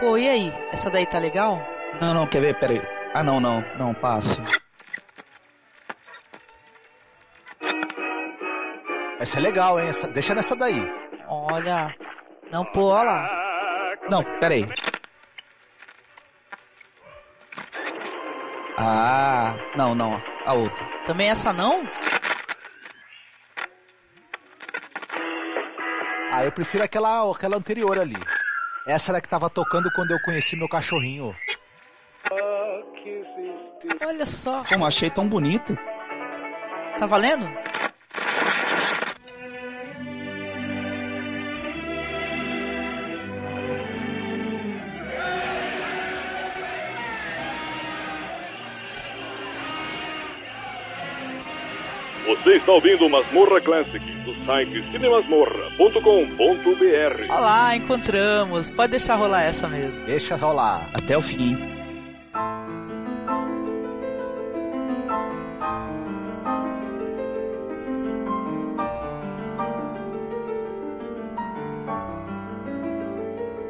Pô, e aí? Essa daí tá legal? Não, não, quer ver? Pera aí. Ah, não, não, não, passe. Essa é legal, hein? Essa, deixa nessa daí. Olha. Não, pô, olha lá. Não, pera aí. Ah, não, não, a outra. Também essa não? Ah, eu prefiro aquela, aquela anterior ali. Essa era que tava tocando quando eu conheci meu cachorrinho. Olha só. Como achei tão bonito. Tá valendo? Está ouvindo o Masmorra Classic do site cinemasmorra.com.br. Olá, encontramos. Pode deixar rolar essa mesmo. Deixa rolar. Até o fim.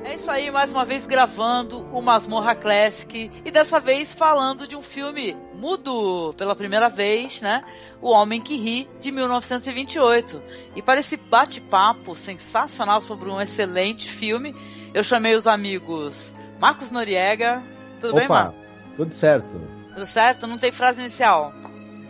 É isso aí, mais uma vez gravando o Masmorra Classic e dessa vez falando de um filme mudo pela primeira vez, né? O Homem que Ri, de 1928. E para esse bate-papo sensacional sobre um excelente filme, eu chamei os amigos Marcos Noriega. Tudo Opa, bem, Marcos? Tudo certo. Tudo certo? Não tem frase inicial.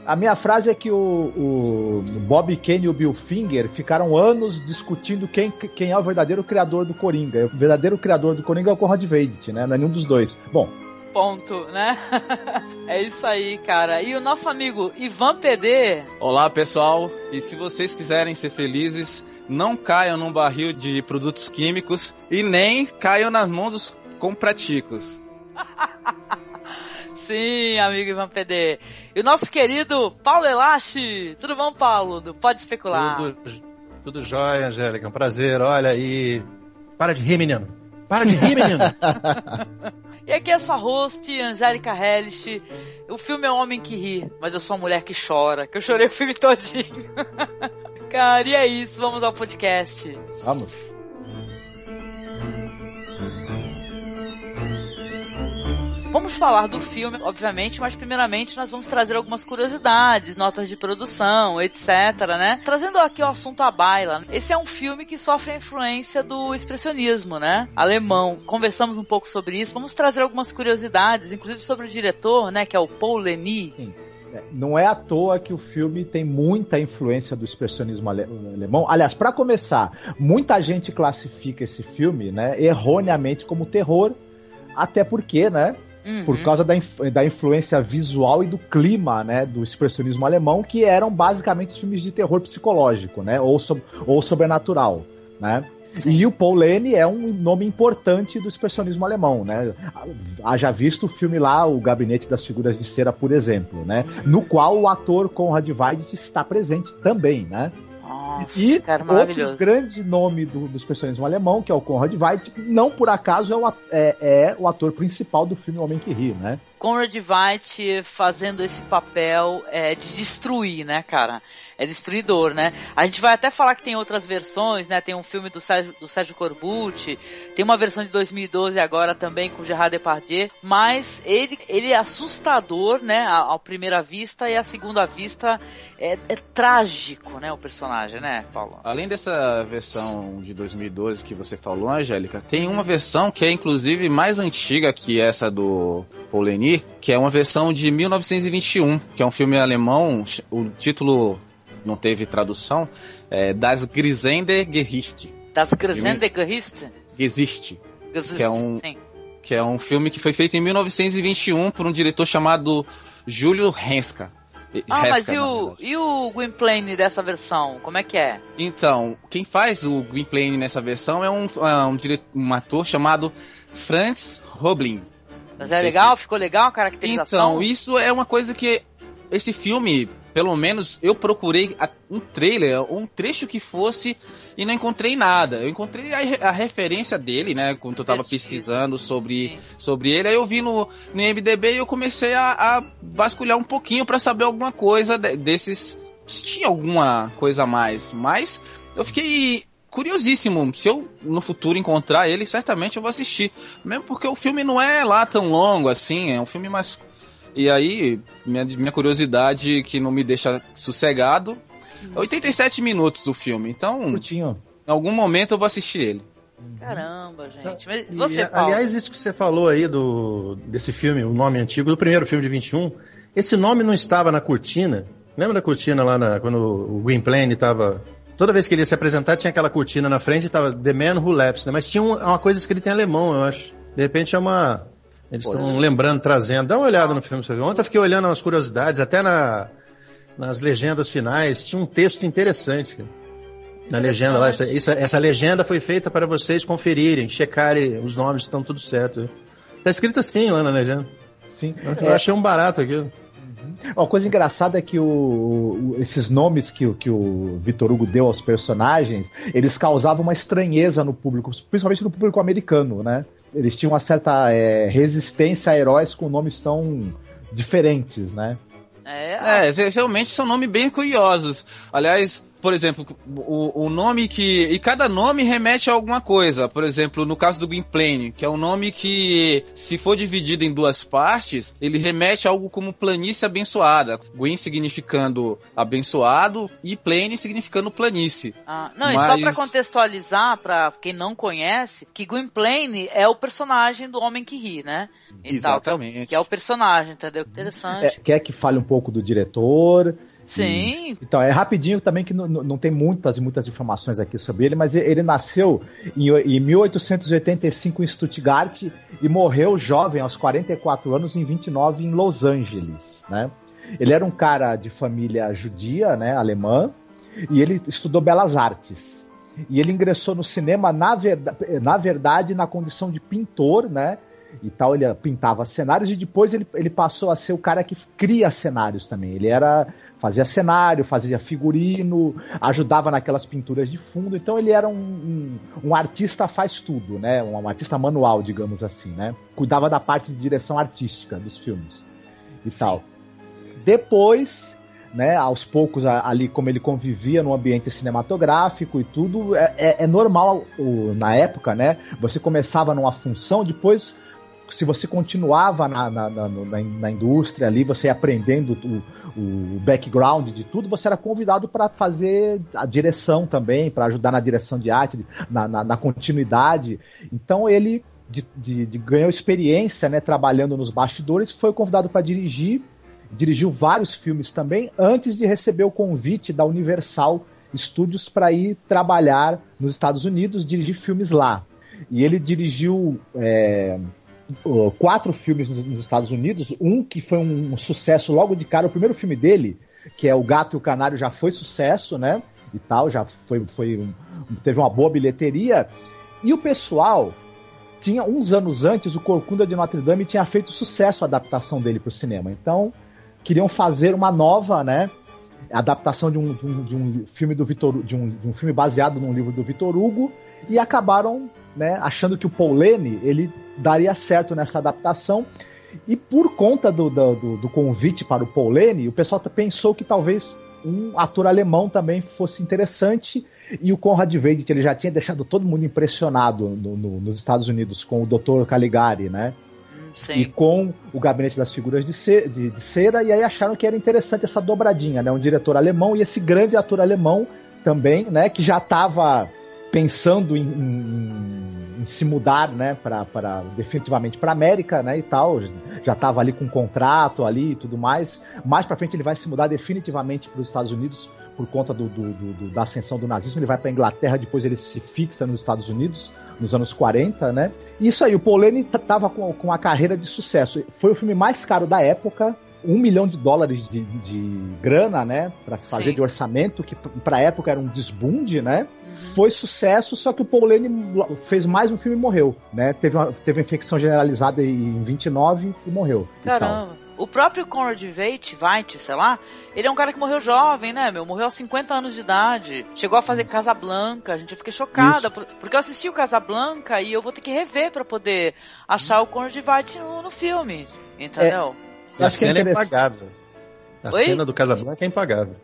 A minha frase é que o, o Bob Kane e o Bill Finger ficaram anos discutindo quem, quem é o verdadeiro criador do Coringa. O verdadeiro criador do Coringa é o Conrad Veidt, né? Não é nenhum dos dois. Bom, Ponto, né? é isso aí, cara. E o nosso amigo Ivan PD. Olá pessoal, e se vocês quiserem ser felizes, não caiam num barril de produtos químicos e nem caiam nas mãos dos compraticos. Sim, amigo Ivan PD. E o nosso querido Paulo Elache. Tudo bom, Paulo? Do Pode Especular. Tudo, tudo jóia, Angélica. Um prazer. Olha aí. Para de rir, menino. Para de rir, menino. E aqui é sua host, Angélica Hellish. O filme é homem que ri, mas eu sou uma mulher que chora, que eu chorei o filme todinho. Cara, e é isso, vamos ao podcast. vamos. Vamos falar do filme, obviamente, mas primeiramente nós vamos trazer algumas curiosidades, notas de produção, etc, né? Trazendo aqui o assunto à baila. Esse é um filme que sofre a influência do expressionismo, né? Alemão. Conversamos um pouco sobre isso. Vamos trazer algumas curiosidades, inclusive sobre o diretor, né, que é o Paul Leni. Sim. É, Não é à toa que o filme tem muita influência do expressionismo ale- alemão. Aliás, para começar, muita gente classifica esse filme, né, erroneamente como terror, até porque, né, Uhum. por causa da, da influência visual e do clima, né, do expressionismo alemão, que eram basicamente filmes de terror psicológico, né, ou, so- ou sobrenatural, né. Sim. E o Paul Leni é um nome importante do expressionismo alemão, né? Haja visto o filme lá, O Gabinete das Figuras de Cera, por exemplo, né? No qual o ator Conrad Veidt está presente também, né? Nossa, E cara, outro grande nome do, do expressionismo alemão, que é o Conrad Veidt, não por acaso é o, é- é o ator principal do filme Homem que Ri, né? Conrad Veidt fazendo esse papel é, de destruir, né, cara? É destruidor, né? A gente vai até falar que tem outras versões, né? Tem um filme do Sérgio, do Sérgio Corbucci, tem uma versão de 2012 agora também com Gerard Depardieu, mas ele, ele é assustador, né? À, à primeira vista e à segunda vista é, é trágico, né? O personagem, né, Paulo? Além dessa versão de 2012 que você falou, Angélica, tem uma versão que é inclusive mais antiga que essa do Paul Leni, que é uma versão de 1921, que é um filme alemão, o título não teve tradução, é Das Grisende Gericht. Das Grisende Gericht? Existe. Que é um- Sim. que é um filme que foi feito em 1921 por um diretor chamado Júlio Henska. Ah, mas e o, e o Gwynplaine dessa versão? Como é que é? Então, quem faz o Gwynplaine nessa versão é um, é um, um ator chamado Franz Roblin. Mas é legal? Ficou legal a caracterização? Então, isso é uma coisa que esse filme, pelo menos eu procurei um trailer, um trecho que fosse e não encontrei nada. Eu encontrei a, a referência dele, né, quando eu tava Perdido. pesquisando sobre Sim. sobre ele, aí eu vi no, no IMDB e eu comecei a, a vasculhar um pouquinho pra saber alguma coisa de- desses. Se tinha alguma coisa a mais. Mas eu fiquei curiosíssimo. Se eu no futuro encontrar ele, certamente eu vou assistir. Mesmo porque o filme não é lá tão longo assim, é um filme mais. E aí, minha, minha curiosidade que não me deixa sossegado. É 87 minutos o filme, então Curtinho. em algum momento eu vou assistir ele. Caramba, gente. Mas E, você, Paulo? aliás, isso que você falou aí do, desse filme, o nome antigo, do primeiro filme de 21, esse nome não estava na cortina. Lembra da cortina lá na- quando o Gwynplaine estava. Toda vez que ele ia se apresentar, tinha aquela cortina na frente e estava The Man Who Laughs, né? Mas tinha um- uma coisa escrita em alemão, eu acho. De repente é uma. Eles estão lembrando, trazendo. Dá uma olhada no filme, você viu? Ontem eu fiquei olhando umas curiosidades, até na, nas legendas finais, tinha um texto interessante, cara. Na legenda lá, essa, essa legenda foi feita para vocês conferirem, checarem os nomes se estão tudo certo. Tá escrito assim lá na legenda. Sim. Eu achei um barato aquilo. Uma coisa engraçada é que o, o- esses nomes que, o- que o Vitor Hugo deu aos personagens, eles causavam uma estranheza no público, principalmente no público americano, né? Eles tinham uma certa é, resistência a heróis com nomes tão diferentes, né? É, É, re- realmente são nomes bem curiosos. Aliás, por exemplo, o, o nome que. E cada nome remete a alguma coisa. Por exemplo, no caso do Gwynplaine, que é um nome que, se for dividido em duas partes, ele remete a algo como planície abençoada. Gwyn significando abençoado e Plaine significando planície. Ah, não, e só Mas- pra contextualizar, pra quem não conhece, que Gwynplaine é o personagem do Homem que Ri, né? E tal, que é o- Exatamente. que é o personagem, entendeu? É, Interessante. quer que fale um pouco do diretor? Sim, Então, é rapidinho também, que não, não- tem muitas e muitas informações aqui sobre ele, mas ele nasceu em, em 1885 em Stuttgart e morreu jovem, aos 44 anos, em 29 em Los Angeles, né? Ele era um cara de família judia, né, alemã, e ele estudou belas artes. E ele ingressou no cinema, na, verda- na verdade, na condição de pintor, né? E tal, ele pintava cenários e depois ele, ele passou a ser o cara que cria cenários também. Ele era fazia cenário, fazia figurino, ajudava naquelas pinturas de fundo. Então ele era um, um, um artista faz tudo, né? Um, um artista manual, digamos assim, né? Cuidava da parte de direção artística dos filmes e tal. Depois, né, aos poucos ali como ele convivia no ambiente cinematográfico e tudo, é, é- é normal o- na época, né? Você começava numa função, depois se você continuava na, na, na, na- indústria ali, você aprendendo o, o background de tudo, você era convidado para fazer a direção também, para ajudar na direção de arte, na, na, na continuidade. Então ele de, de- de- ganhou experiência né, trabalhando nos bastidores, foi convidado para dirigir, dirigiu vários filmes também, antes de receber o convite da Universal Studios para ir trabalhar nos Estados Unidos, dirigir filmes lá. E ele dirigiu é, quatro filmes nos, nos Estados Unidos, um que foi um sucesso logo de cara, o primeiro filme dele, que é O Gato e o Canário, já foi sucesso, né? E tal, já foi, foi um- teve uma boa bilheteria. E o pessoal tinha uns anos antes, o Corcunda de Notre Dame tinha feito sucesso a adaptação dele para o cinema. Então, queriam fazer uma nova, né? Adaptação de um, de um, de um filme do Vitor, de um, de um filme baseado num livro do Vitor Hugo e acabaram, né, achando que o Paul Lane ele daria certo nessa adaptação. E por conta do, do, do- convite para o Paul Lane, o pessoal pensou que talvez um ator alemão também fosse interessante. E o Conrad Veidt, ele já tinha deixado todo mundo impressionado no- no- nos Estados Unidos com o Dr. Caligari, né? hum, e sim. com o Gabinete das Figuras de, ce- de- de Cera, e aí acharam que era interessante essa dobradinha, né? Um diretor alemão e esse grande ator alemão também, né? Que já estava pensando em, em- em se mudar, né? Para definitivamente para América, né? E tal, já estava ali com um contrato ali e tudo mais. Mais para frente ele vai se mudar definitivamente para os Estados Unidos por conta do, do- do- da ascensão do nazismo. Ele vai para Inglaterra, depois ele se fixa nos Estados Unidos nos anos 40, né? Isso aí, o Lane t- tava com, com a carreira de sucesso. Foi o filme mais caro da época, um milhão de dólares de, de grana, né? Pra se fazer Sim. de orçamento, que p- pra época era um desbunde, né? Uhum. Foi sucesso, só que o Paul Lane fez mais um filme e morreu, né? Teve uma, teve uma infecção generalizada em 29 e morreu. e. Caramba. O próprio Conrad Veidt, Veidt, sei lá, ele é um cara que morreu jovem, né, meu? Morreu aos 50 anos de idade. Chegou a fazer Casablanca, a gente eu fiquei chocada, por- porque eu assisti o Casablanca e eu vou ter que rever pra poder achar o Conrad Veidt no, no filme, entendeu? A Acho que é cena é, interessante. impagável. A Oi? cena do Casablanca é impagável.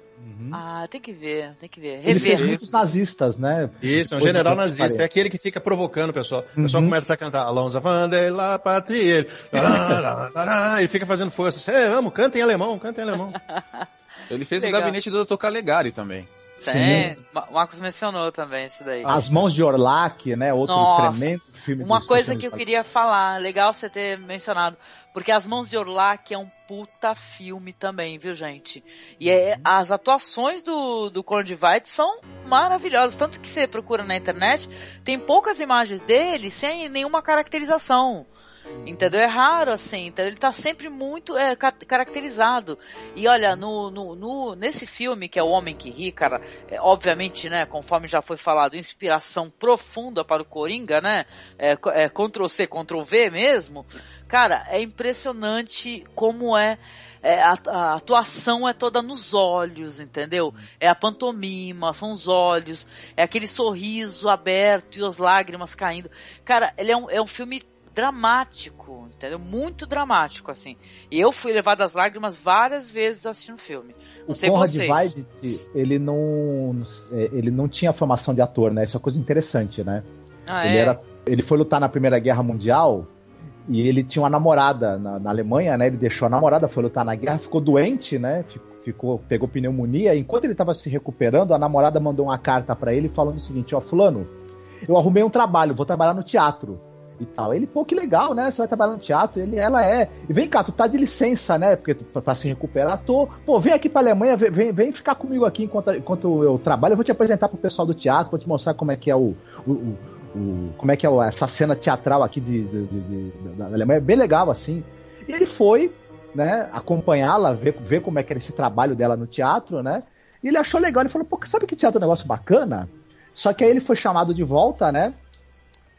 Ah, tem que ver, tem que ver. Ele Rever. muitos nazistas, né? Isso, é um general nazista. É aquele que fica provocando o pessoal. O pessoal Uhum. começa a cantar Alonso Vander la patria. Ele, e fica fazendo força. Você amo, canta em alemão, canta em alemão. Ele fez Legal. o gabinete do Dr. Calegari também. Sim. O Marcos mencionou também isso daí. As Mãos de Orlac, né? Outro Nossa. tremendo. Uma coisa que eu queria falar, legal você ter mencionado, porque As Mãos de Orlac é um puta filme também, viu, gente? E é, as atuações do, do Colin Divide são maravilhosas, tanto que você procura na internet, tem poucas imagens dele sem nenhuma caracterização. Entendeu? É raro assim, então ele tá sempre muito é, ca- caracterizado. E olha, no, no, no- nesse filme, que é O Homem que Ri, cara, é, obviamente, né, conforme já foi falado, inspiração profunda para o Coringa, né? É, é Ctrl C, Ctrl V mesmo. Cara, é impressionante como é. é, a, a atuação é toda nos olhos, entendeu? É a pantomima, são os olhos, é aquele sorriso aberto e as lágrimas caindo. Cara, ele é um, é um filme dramático, entendeu? Muito dramático, assim. E eu fui levado às lágrimas várias vezes assistindo o filme. Não O sei Conrad vocês. Weidt, ele não, ele não tinha formação de ator, né? Isso é uma coisa interessante, né? Ah, Ele, é? era, ele foi lutar na Primeira Guerra Mundial e ele tinha uma namorada na, na Alemanha, né? Ele deixou a namorada, foi lutar na guerra, ficou doente, né? Ficou, pegou pneumonia. Enquanto ele estava se recuperando, a namorada mandou uma carta para ele falando o seguinte: Ó, Fulano, eu arrumei um trabalho, vou trabalhar no teatro. E tal. Ele, pô, que legal, né? Você vai trabalhar no teatro. Ele, ela é. E vem cá, tu tá de licença, né? Porque tu, pra se recuperar, tô. Pô, vem aqui pra Alemanha, vem, vem, ficar comigo aqui enquanto, enquanto eu trabalho. Eu vou te apresentar pro pessoal do teatro, vou te mostrar como é que é o. o, o- como é que é essa cena teatral aqui de, de- de- da Alemanha. Bem legal, assim. E ele foi, né, acompanhá-la, ver, ver como é que era esse trabalho dela no teatro, né? E ele achou legal, ele falou, pô, sabe que teatro é um negócio bacana? Só que aí ele foi chamado de volta, né?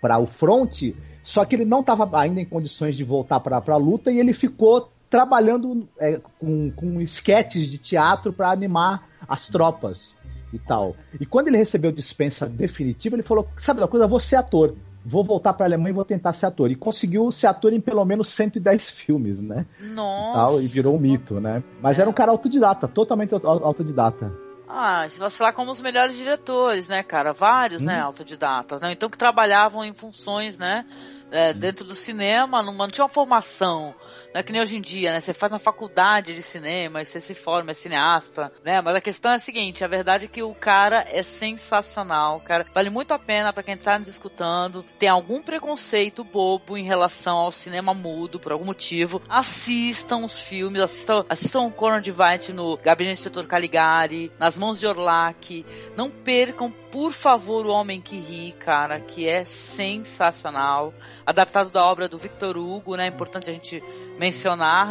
Para o front, só que ele não estava ainda em condições de voltar para a luta e ele ficou trabalhando é, com, com esquetes de teatro para animar as tropas e tal. E quando ele recebeu dispensa definitiva, ele falou: Sabe da coisa, eu vou ser ator. Vou voltar para a Alemanha e vou tentar ser ator. E conseguiu ser ator em pelo menos 110 filmes, né? Nossa. Tal, e virou um mito, né? Mas era um cara autodidata, totalmente auto- autodidata. Ah, se você lá como os melhores diretores, né, cara? Vários, né, Hum. autodidatas, né? Então que trabalhavam em funções, né? é, dentro do cinema, não, não tinha uma formação, não é que nem hoje em dia, né? Você faz uma faculdade de cinema e você se forma, é cineasta, né? Mas a questão é a seguinte, a verdade é que o cara é sensacional, cara. Vale muito a pena pra quem tá nos escutando, tem algum preconceito bobo em relação ao cinema mudo, por algum motivo, assistam os filmes, assistam, assistam o Conan Divide no Gabinete do Dr. Caligari, Nas Mãos de Orlac, não percam, por favor, O Homem que Ri, cara, que é sensacional. Adaptado da obra do Victor Hugo, né? É importante a gente mencionar,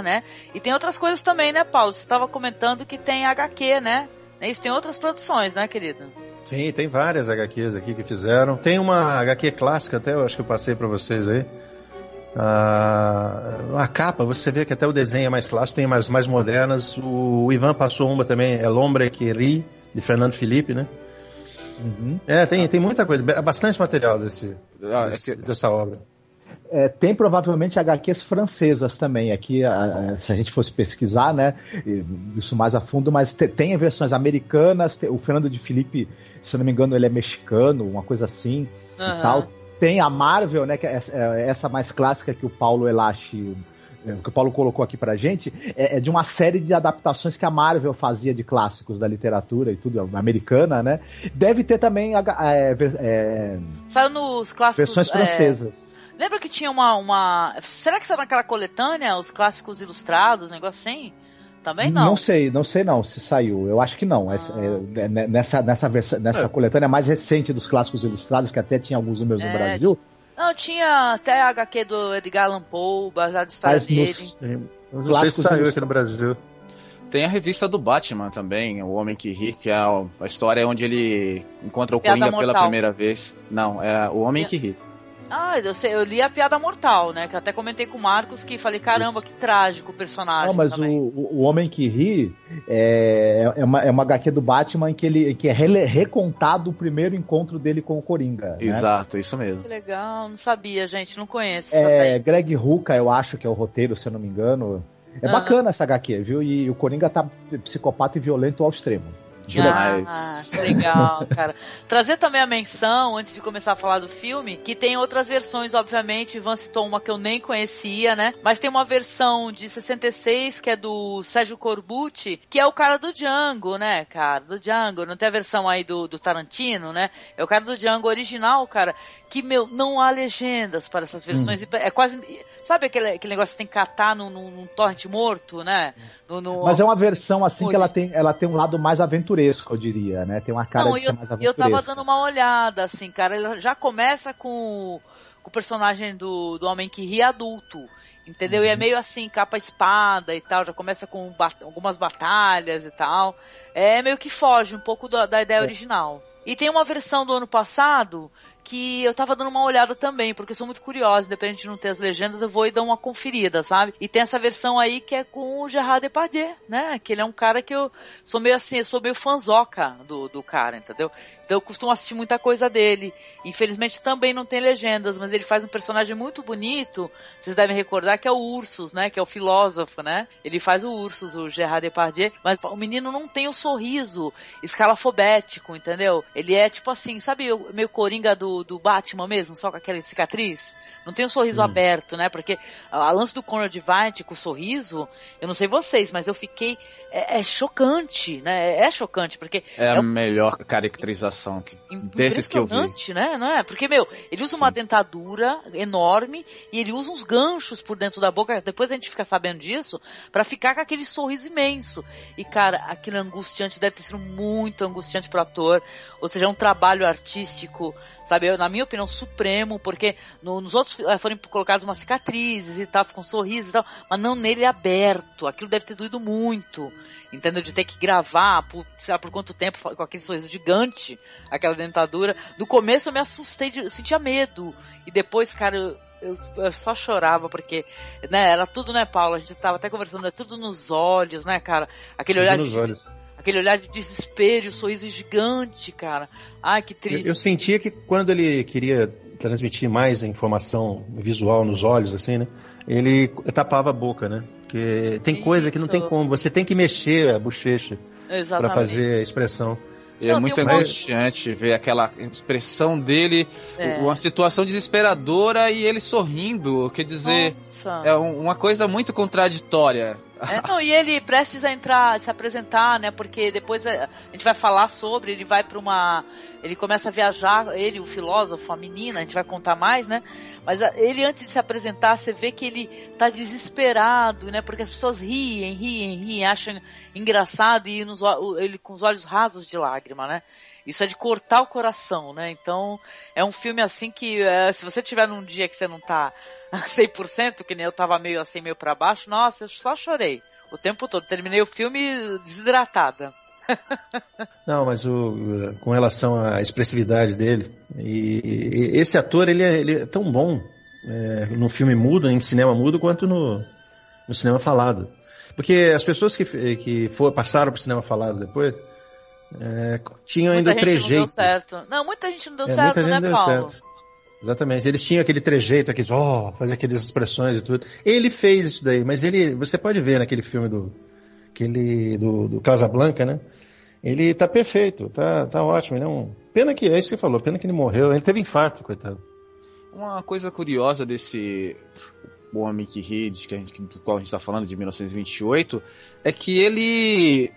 né? E tem outras coisas também, né, Paulo? Você estava comentando que tem HQ, né? Isso tem outras produções, né, querido? Sim, tem várias HQs aqui que fizeram. Tem uma HQ clássica, até eu acho que eu passei para vocês aí. Ah, a capa, você vê que até o desenho é mais clássico, tem mais, mais modernas. O, Ivan passou uma também, é L'Ombre que Ri, de Fernando Felipe, né? Uhum. É, tem, tem muita coisa, bastante material desse, Ah, é desse- que- dessa obra. É, tem provavelmente HQs francesas também. Aqui, a- se a gente fosse pesquisar, né, isso mais a fundo, mas te- tem versões americanas. tem- o Fernando de Felipe, se eu não me engano, ele é mexicano, uma coisa assim Aham. e tal. Tem a Marvel, né, que é essa, é essa mais clássica que o Paulo Elache, é, que o Paulo colocou aqui pra gente, é, é de uma série de adaptações que a Marvel fazia de clássicos da literatura e tudo, americana, né? Deve ter também é, é, Saiu nos clássicos. versões é, francesas. Lembra que tinha uma, uma. Será que saiu naquela coletânea, os clássicos ilustrados, um negócio assim? Também não. sei, não sei não se saiu. Eu acho que não. Essa- é, né, nessa nessa, versão, nessa É. coletânea mais recente dos clássicos ilustrados, que até tinha alguns meus É, no Brasil. Não, tinha até a HQ do Edgar Allan Poe, baseado história Mas dele. nos, Não sei se Clássicos saiu aqui no Brasil. Tem a revista do Batman também, O Homem que Ri, que é a, a história onde ele encontra o Piada Coringa pela primeira vez. Não, é O Homem que Ri. Ah, eu, sei, eu li a Piada Mortal, né? Que eu até comentei com o Marcos que falei, caramba, que trágico o personagem Não, mas o, também. o, o Homem que Ri é, é, uma, é uma HQ do Batman em que ele que é rele- recontado o primeiro encontro dele com o Coringa. né? Exato, isso mesmo. Que legal, não sabia, gente, não conheço. É, daí. Greg Rucka, eu acho que é o roteiro, se eu não me engano. É Ah. bacana essa HQ, viu? E o Coringa tá psicopata e violento ao extremo. Demais. Ah, legal, cara. Trazer também a menção, antes de começar a falar do filme, que tem outras versões, obviamente. Ivan citou uma que eu nem conhecia, né? Mas tem uma versão de 66, que é do Sérgio Corbucci, que é o cara do Django, né, cara? Do Django. Não tem a versão aí do, do Tarantino, né? É o cara do Django original, cara. Que, meu, não há legendas para essas versões. Hum. É quase. Sabe aquele, aquele negócio que tem que catar num, num, num torrent morto, né? No, no- Mas é uma versão assim que ela tem, ela tem um lado mais aventuresco, eu diria, né? Tem uma cara Não, de eu, mais eu aventuresco. tava dando uma olhada, assim, cara. Ele já começa com, com o personagem do, do Homem que Ri adulto. Entendeu? Uhum. E é meio assim, capa espada e tal, já começa com ba- algumas batalhas e tal. É meio que foge um pouco da, da É. ideia original. E tem uma versão do ano passado que eu tava dando uma olhada também, porque eu sou muito curiosa, independente de não ter as legendas, eu vou e dar uma conferida, sabe? E tem essa versão aí que é com o Gerard Depardieu, né? Que ele é um cara que eu sou meio assim, eu sou meio fanzoca do, do cara, entendeu? Então eu costumo assistir muita coisa dele. Infelizmente também não tem legendas, mas ele faz um personagem muito bonito. Vocês devem recordar que é o Ursus, né? Que é o filósofo, né? Ele faz o Ursus, o Gerard Depardieu. Mas o menino não tem o sorriso escalafobético, entendeu? Ele é tipo assim, sabe o meio coringa do, do Batman mesmo, só com aquela cicatriz? Não tem o sorriso Hum. aberto, né? Porque a, a lance do Conrad Veidt com o sorriso, eu não sei vocês, mas eu fiquei... É, é chocante, né? É chocante, porque É a É um- melhor caracterização que, desses que eu vi. Impressionante, né? Não é? Porque, meu, ele usa uma Sim. dentadura enorme e ele usa uns ganchos por dentro da boca, depois a gente fica sabendo disso, pra ficar com aquele sorriso imenso. E, cara, aquilo é angustiante, deve ter sido muito angustiante pro ator. Ou seja, é um trabalho artístico, sabe? Na minha opinião, supremo, porque no- nos outros eh, foram colocadas umas cicatrizes e tal, ficam sorrisos e tal, mas não nele aberto. Aquilo deve ter doído muito. Entendeu? De ter que gravar por, sei lá, por quanto tempo, com aquele sorriso gigante, aquela dentadura. No começo eu me assustei, de, eu sentia medo. E depois, cara, eu, eu, eu só chorava, porque, né, era tudo, né, Paulo? A gente tava até conversando, é tudo nos olhos, né, cara? Aquele Tudo olhar nos de, olhos. aquele olhar de desespero, o sorriso gigante, cara. Ai, que Eu, triste. eu sentia que quando ele queria transmitir mais a informação visual nos olhos, assim, né? Ele tapava a boca, né? Porque tem coisa que não tem Isso. como. Você tem que mexer a bochecha para fazer a expressão. E é Não, muito um angustiante ver aquela expressão dele, É. uma situação desesperadora e ele sorrindo. Quer dizer, Nossa. é um- uma coisa muito contraditória. É, não, e ele prestes a entrar, se apresentar, né? Porque depois a, a gente vai falar sobre, ele vai pra uma. Ele começa a viajar, ele, o filósofo, a menina, a gente vai contar mais, né? Mas ele, antes de se apresentar, você vê que ele tá desesperado, né? Porque as pessoas riem, riem, riem, acham engraçado e nos, ele com os olhos rasos de lágrima, né? Isso é de cortar o coração, né? Então, é um filme assim que, é, se você tiver num dia que você não tá 100%, que nem eu tava meio assim, meio pra baixo, nossa, eu só chorei. O tempo todo. Terminei o filme desidratada. Não, mas o, com relação à expressividade dele, e, e esse ator ele é, ele é tão bom é, no filme mudo, em cinema mudo, quanto no, no cinema falado. Porque as pessoas que, que for, passaram pro cinema falado depois é, tinham ainda muita o gente não trejeito. certo. Não, muita gente não deu É, certo, muita gente né, deu Paulo? certo. Exatamente. Eles tinham aquele trejeito, aqueles, ó, fazer aquelas expressões e tudo. Ele fez isso daí, mas ele, você pode ver naquele filme do, aquele, do, do Casablanca, né? Ele tá perfeito, tá, tá ótimo. Ele é um... Pena que, é isso que falou, pena que ele morreu. Ele teve infarto, coitado. Uma coisa curiosa desse O Homem que Ri, que a gente, do qual a gente está falando, de 1928, é que ele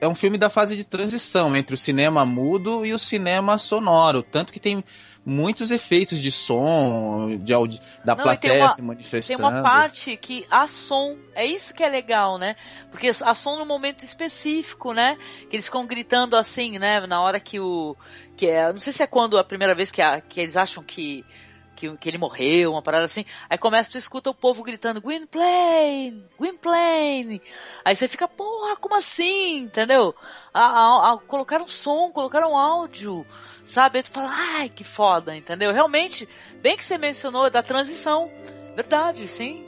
é um filme da fase de transição entre o cinema mudo e o cinema sonoro. Tanto que tem muitos efeitos de som, de audi da Não, tem plateia uma- se Tem manifestando. uma parte que há som, é isso que é legal, né? Porque há som num momento específico, né? Que eles ficam gritando assim, né? Na hora que o. Que é, não sei se é quando a primeira vez que, a- que eles acham que, que, que ele morreu, uma parada assim. Aí começa, tu escuta o povo gritando, Gwynplaine, Gwynplaine. Aí você fica, porra, como assim? Entendeu? A, a- a- colocaram som, colocaram áudio, sabe? Aí tu fala, ai, que foda, entendeu? Realmente, bem que você mencionou, é da transição. Verdade, sim.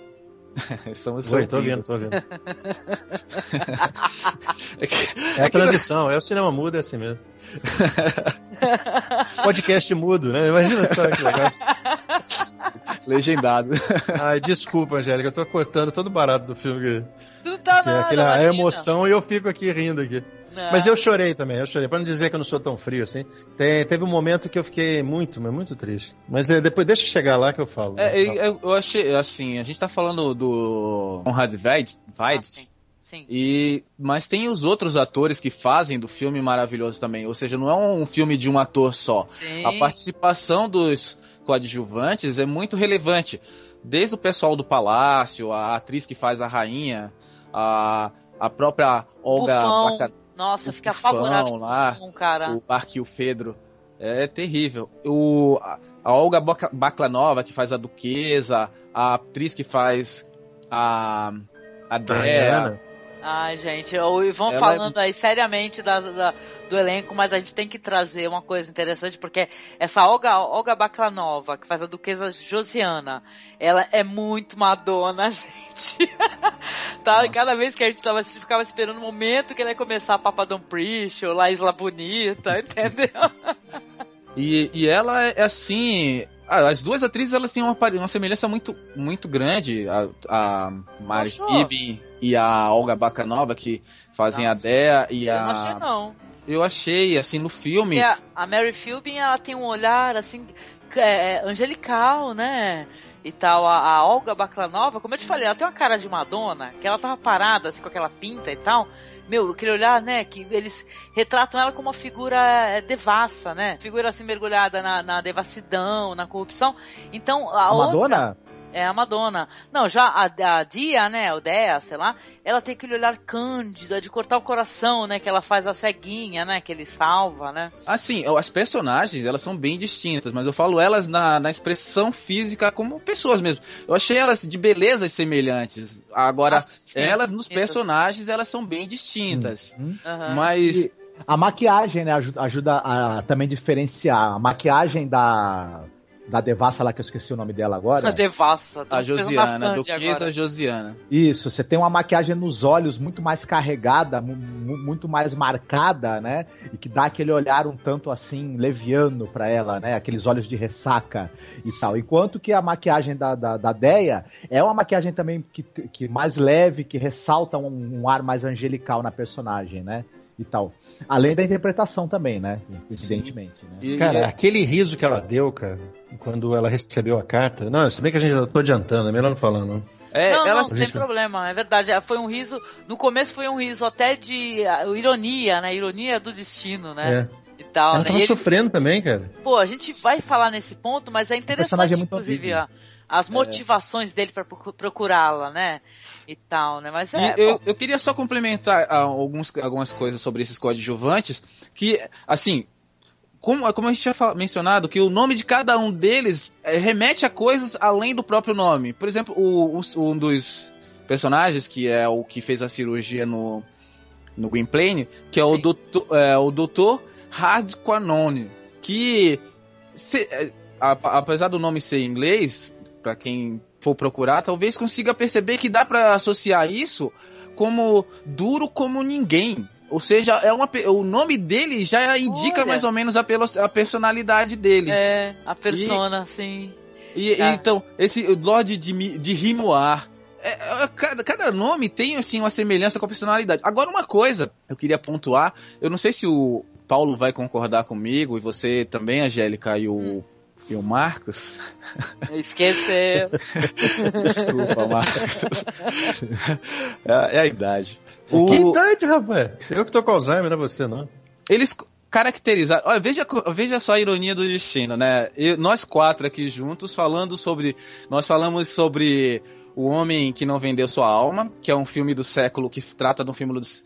Estamos Oi, tô ouvindo. tô ouvindo. É É a transição, é o cinema mudo, é assim mesmo. Podcast mudo, né? Imagina só que legal. Legendado. Ai, desculpa, Angélica, eu tô cortando todo barato do filme. Tu não tá Que é nada, aquela a imagina. emoção e eu fico aqui rindo aqui. Não. Mas eu chorei também, eu chorei. Pra não dizer que eu não sou tão frio assim. Te- teve um momento que eu fiquei muito, mas muito triste. Mas é, depois deixa eu chegar lá que eu falo. É, eu, eu- eu achei, assim, a gente tá falando do Conrad Veidt, Ah, sim. Sim. e, mas tem os outros atores que fazem do filme maravilhoso também. Ou seja, não é um filme de um ator só. Sim. A participação dos coadjuvantes é muito relevante. Desde o pessoal do palácio, a atriz que faz a rainha, a, a própria Olga Bufão. Baca- Nossa, o fica apavorado com lá, o Bufão, cara. o Barque e o Fedro. É terrível. O, a, Olga Baclanova, que faz a Duquesa, a atriz que faz a. A Dea. Ai, gente, o Ivan Ela é falando aí seriamente da, da- do elenco, mas a gente tem que trazer uma coisa interessante, porque essa Olga, Olga Baclanova, que faz a Duquesa Josiana, ela é muito Madonna, gente. tá, cada vez que a gente tava, ficava esperando o momento que ela ia começar a Papadão Priest, ou La Isla Bonita, entendeu? E, e ela é assim. Ah, As duas atrizes elas têm uma, uma semelhança muito, muito grande. A, a Mari? Gibbon e a Olga Bacanova, que fazem Nossa, a Dea e Eu a. não achei, não. Eu achei, assim, no filme. A, a Mary Philbin, ela tem um olhar, assim, é, angelical, né? E tal, a, a Olga Baclanova, como eu te falei, ela tem uma cara de Madonna, que ela tava parada, assim, com aquela pinta e tal. Meu, aquele olhar, né, que eles retratam ela como uma figura é, devassa, né? Figura, assim, mergulhada na, na devassidão, na corrupção. Então, a, A outra... Madonna? É a Madonna. Não, já a, a Dia, né, o Dea, sei lá, ela tem aquele olhar cândido, é de cortar o coração, né, que ela faz a ceguinha, né, que ele salva, né? Assim, as personagens, elas são bem distintas, mas eu falo elas na, na expressão física como pessoas mesmo. Eu achei elas de belezas semelhantes. Agora, Nossa, sim, elas nos personagens, elas são bem distintas. Hum. Aham. Mas E a maquiagem, né, ajuda, ajuda a também diferenciar. A maquiagem da, da Devassa lá, que eu esqueci o nome dela agora. A devassa. a Josiana, a Sandy Duquesa. Josiana. Isso, você tem uma maquiagem nos olhos muito mais carregada, mu- mu- muito mais marcada, né? E que dá aquele olhar um tanto assim, leviano pra ela, né? Aqueles olhos de ressaca e tal. Enquanto que a maquiagem da, da, da Deia é uma maquiagem também que, que mais leve, que ressalta um, um ar mais angelical na personagem, né? E tal. Além da interpretação também, né? Evidentemente. Né? Cara, e- aquele riso que ela deu, cara, quando ela recebeu a carta. Não, se bem que a gente já tô adiantando, é melhor não falar, não. é, não, ela não, sem gente- problema, é verdade. É, Foi um riso. No começo foi um riso até de ironia, né? Ironia do destino, né? É. E tal, Ela né? tava E ele- sofrendo também, cara. Pô, a gente vai falar nesse ponto, mas é personagem interessante, é inclusive, as motivações dele pra procu- procurá-la, né? E tal, né? Mas é. eu, eu queria só complementar ah, alguns, algumas coisas sobre esses coadjuvantes, que, assim, como, como a gente tinha mencionado, que o nome de cada um deles eh, remete a coisas além do próprio nome. Por exemplo, o, o- um dos personagens, que é o que fez a cirurgia no, no Gwynplaine, que é o Sim. doutor, é, o doutor Hardquanone, que, se- eh, a- apesar do nome ser em inglês, para quem for procurar, talvez consiga perceber que dá para associar isso como duro como ninguém. Ou seja, é uma, o nome dele já indica Olha. mais ou menos a, pelo- a personalidade dele. É, a persona, sim. E, Tá. então, esse Lorde de, de Rimoar. é- é- cada, cada nome tem assim uma semelhança com a personalidade. Agora, uma coisa eu queria pontuar, eu não sei se o Paulo vai concordar comigo, e você também, Angélica, e o, e o Marcos. Esqueceu. Desculpa, Marcos. é, é a idade. O- Que idade, rapaz? Eu que tô com Alzheimer, não é você, não. eles caracterizaram. Olha, veja, veja só a ironia do destino, né? Eu- nós quatro aqui juntos falando sobre. Nós falamos sobre O Homem que Não Vendeu Sua Alma, que é um filme do século. que trata de um filme dos,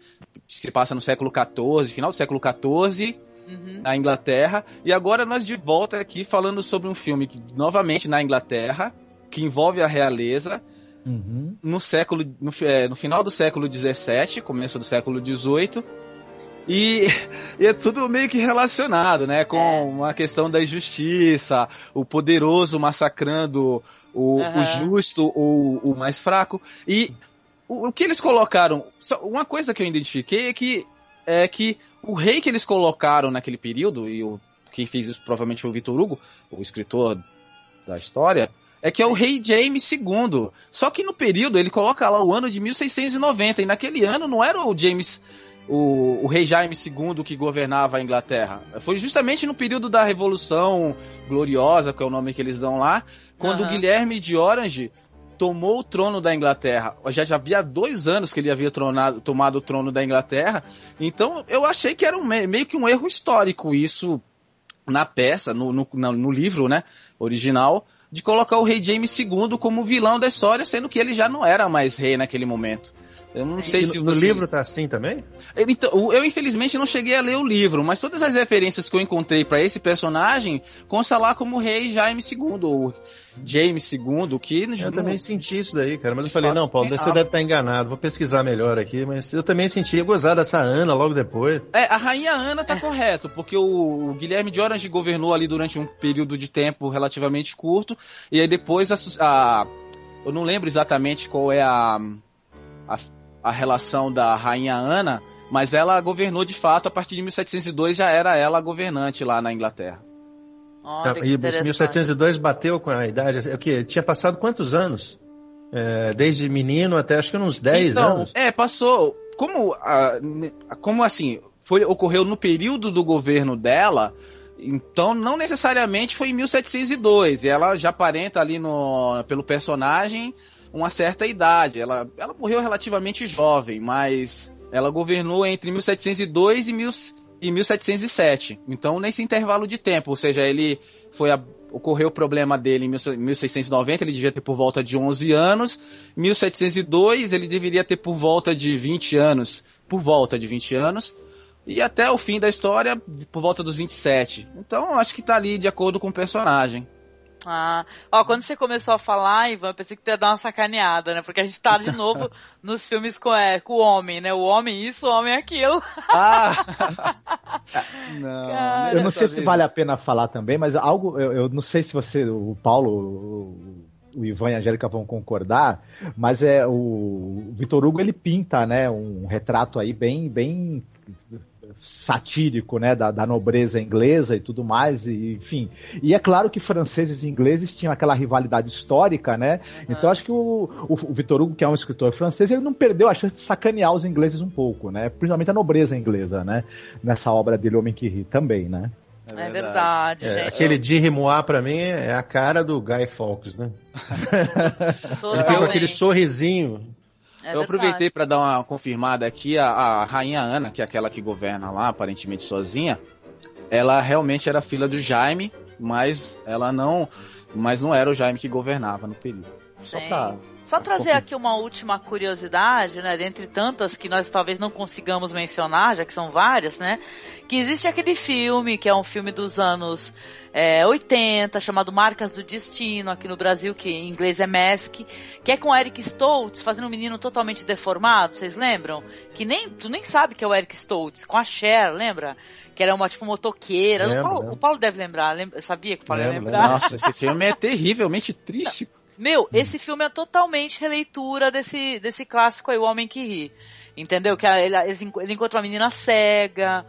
que se passa no século XIV, final do século XIV, Uhum. na Inglaterra. E agora nós de volta aqui falando sobre um filme que, novamente na Inglaterra, que envolve a realeza Uhum. no século no, é, no final do século XVII, começo do século XVIII, e, e é tudo meio que relacionado, né, com a questão da injustiça, o poderoso massacrando o, Aham. o justo ou o mais fraco. E o, o que eles colocaram, só uma coisa que eu identifiquei é que é que o rei que eles colocaram naquele período e o quem fez isso provavelmente foi o Vitor Hugo, o escritor da história, é que é o rei James II. Só que no período ele coloca lá o ano de 1690 e naquele ano não era o James o, o, rei Jaime II que governava a Inglaterra. Foi justamente no período da Revolução Gloriosa, que é o nome que eles dão lá, quando uhum. Guilherme de Orange tomou o trono da Inglaterra. Já, já havia dois anos que ele havia tronado, tomado o trono da Inglaterra. Então eu achei que era um, meio que um erro histórico isso na peça, no, no, no livro né, original, de colocar o rei James II como vilão da história, sendo que ele já não era mais rei naquele momento. Eu não sei se no, livro tá assim também? Eu, então, eu infelizmente não cheguei a ler o livro, mas todas as referências que eu encontrei para esse personagem consta lá como rei Jaime II, ou James II, que... Eu não... também senti isso daí, cara, mas eu falei, não, Paulo, você deve estar enganado, vou pesquisar melhor aqui, mas eu também senti gozar dessa Ana logo depois. É, a rainha Ana tá correto, porque o, o Guilherme de Orange governou ali durante um período de tempo relativamente curto, e aí depois a, a eu não lembro exatamente qual é a, a, a relação da rainha Ana, mas ela governou de fato a partir de 1702 já era ela a governante lá na Inglaterra. Oh, e 1702 bateu com a idade, o que tinha passado quantos anos? É, desde menino até acho que uns 10 então, anos. É, passou. Como, como assim, foi ocorreu no período do governo dela, então não necessariamente foi em 1702. E ela já aparenta ali no, pelo personagem uma certa idade. Ela, ela morreu relativamente jovem, mas ela governou entre 1702 e, mil, e 1707. Então, nesse intervalo de tempo, ou seja, ele foi a, ocorreu o problema dele em 1690, ele devia ter por volta de 11 anos. 1702, ele deveria ter por volta de 20 anos, por volta de 20 anos. E até o fim da história, por volta dos 27. Então, acho que tá ali de acordo com o personagem. Ah, ó, quando você começou a falar, Ivan, eu pensei que tu ia dar uma sacaneada, né? Porque a gente tá de novo nos filmes com, é, com o homem, né? O homem isso, o homem aquilo. Ah! não, Cara, eu não sei se vale a pena falar também, mas algo, eu, eu não sei se você, o Paulo, o, o Ivan e a Angélica vão concordar, mas é o Vitor Hugo ele pinta, né, um retrato aí bem, bem satírico, né, da, da, nobreza inglesa e tudo mais, e, enfim. E é claro que franceses e ingleses tinham aquela rivalidade histórica, né? Uhum. Então acho que o, o, o Vitor Hugo, que é um escritor francês, ele não perdeu a chance de sacanear os ingleses um pouco, né? Principalmente a nobreza inglesa, né? Nessa obra dele, Homem que Ri, também, né? É, é verdade, é, gente. Aquele de Rimoir, pra mim, é a cara do Guy Fawkes, né? Ele fica com aquele sorrisinho é eu aproveitei para dar uma confirmada aqui, a, a, rainha Ana, que é aquela que governa lá, aparentemente sozinha, ela realmente era filha do Jaime, mas ela não, mas não era o Jaime que governava no período. Só pra só trazer aqui uma última curiosidade, né, dentre tantas que nós talvez não consigamos mencionar, já que são várias, né, que existe aquele filme, que é um filme dos anos é, 80, chamado Marcas do Destino, aqui no Brasil, que em inglês é Mask, que é com Eric Stoltz, fazendo um menino totalmente deformado, vocês lembram? Que nem, tu nem sabe que é o Eric Stoltz, com a Cher, lembra? que era uma tipo motoqueira. O, Paulo, o, Paulo, deve lembrar, lembra, sabia que o Paulo lembro, ia lembrar. Nossa, esse filme é terrivelmente triste. Meu, esse filme é totalmente releitura desse, desse clássico aí, O Homem que Ri. Entendeu? Que ele, ele encontra uma menina cega.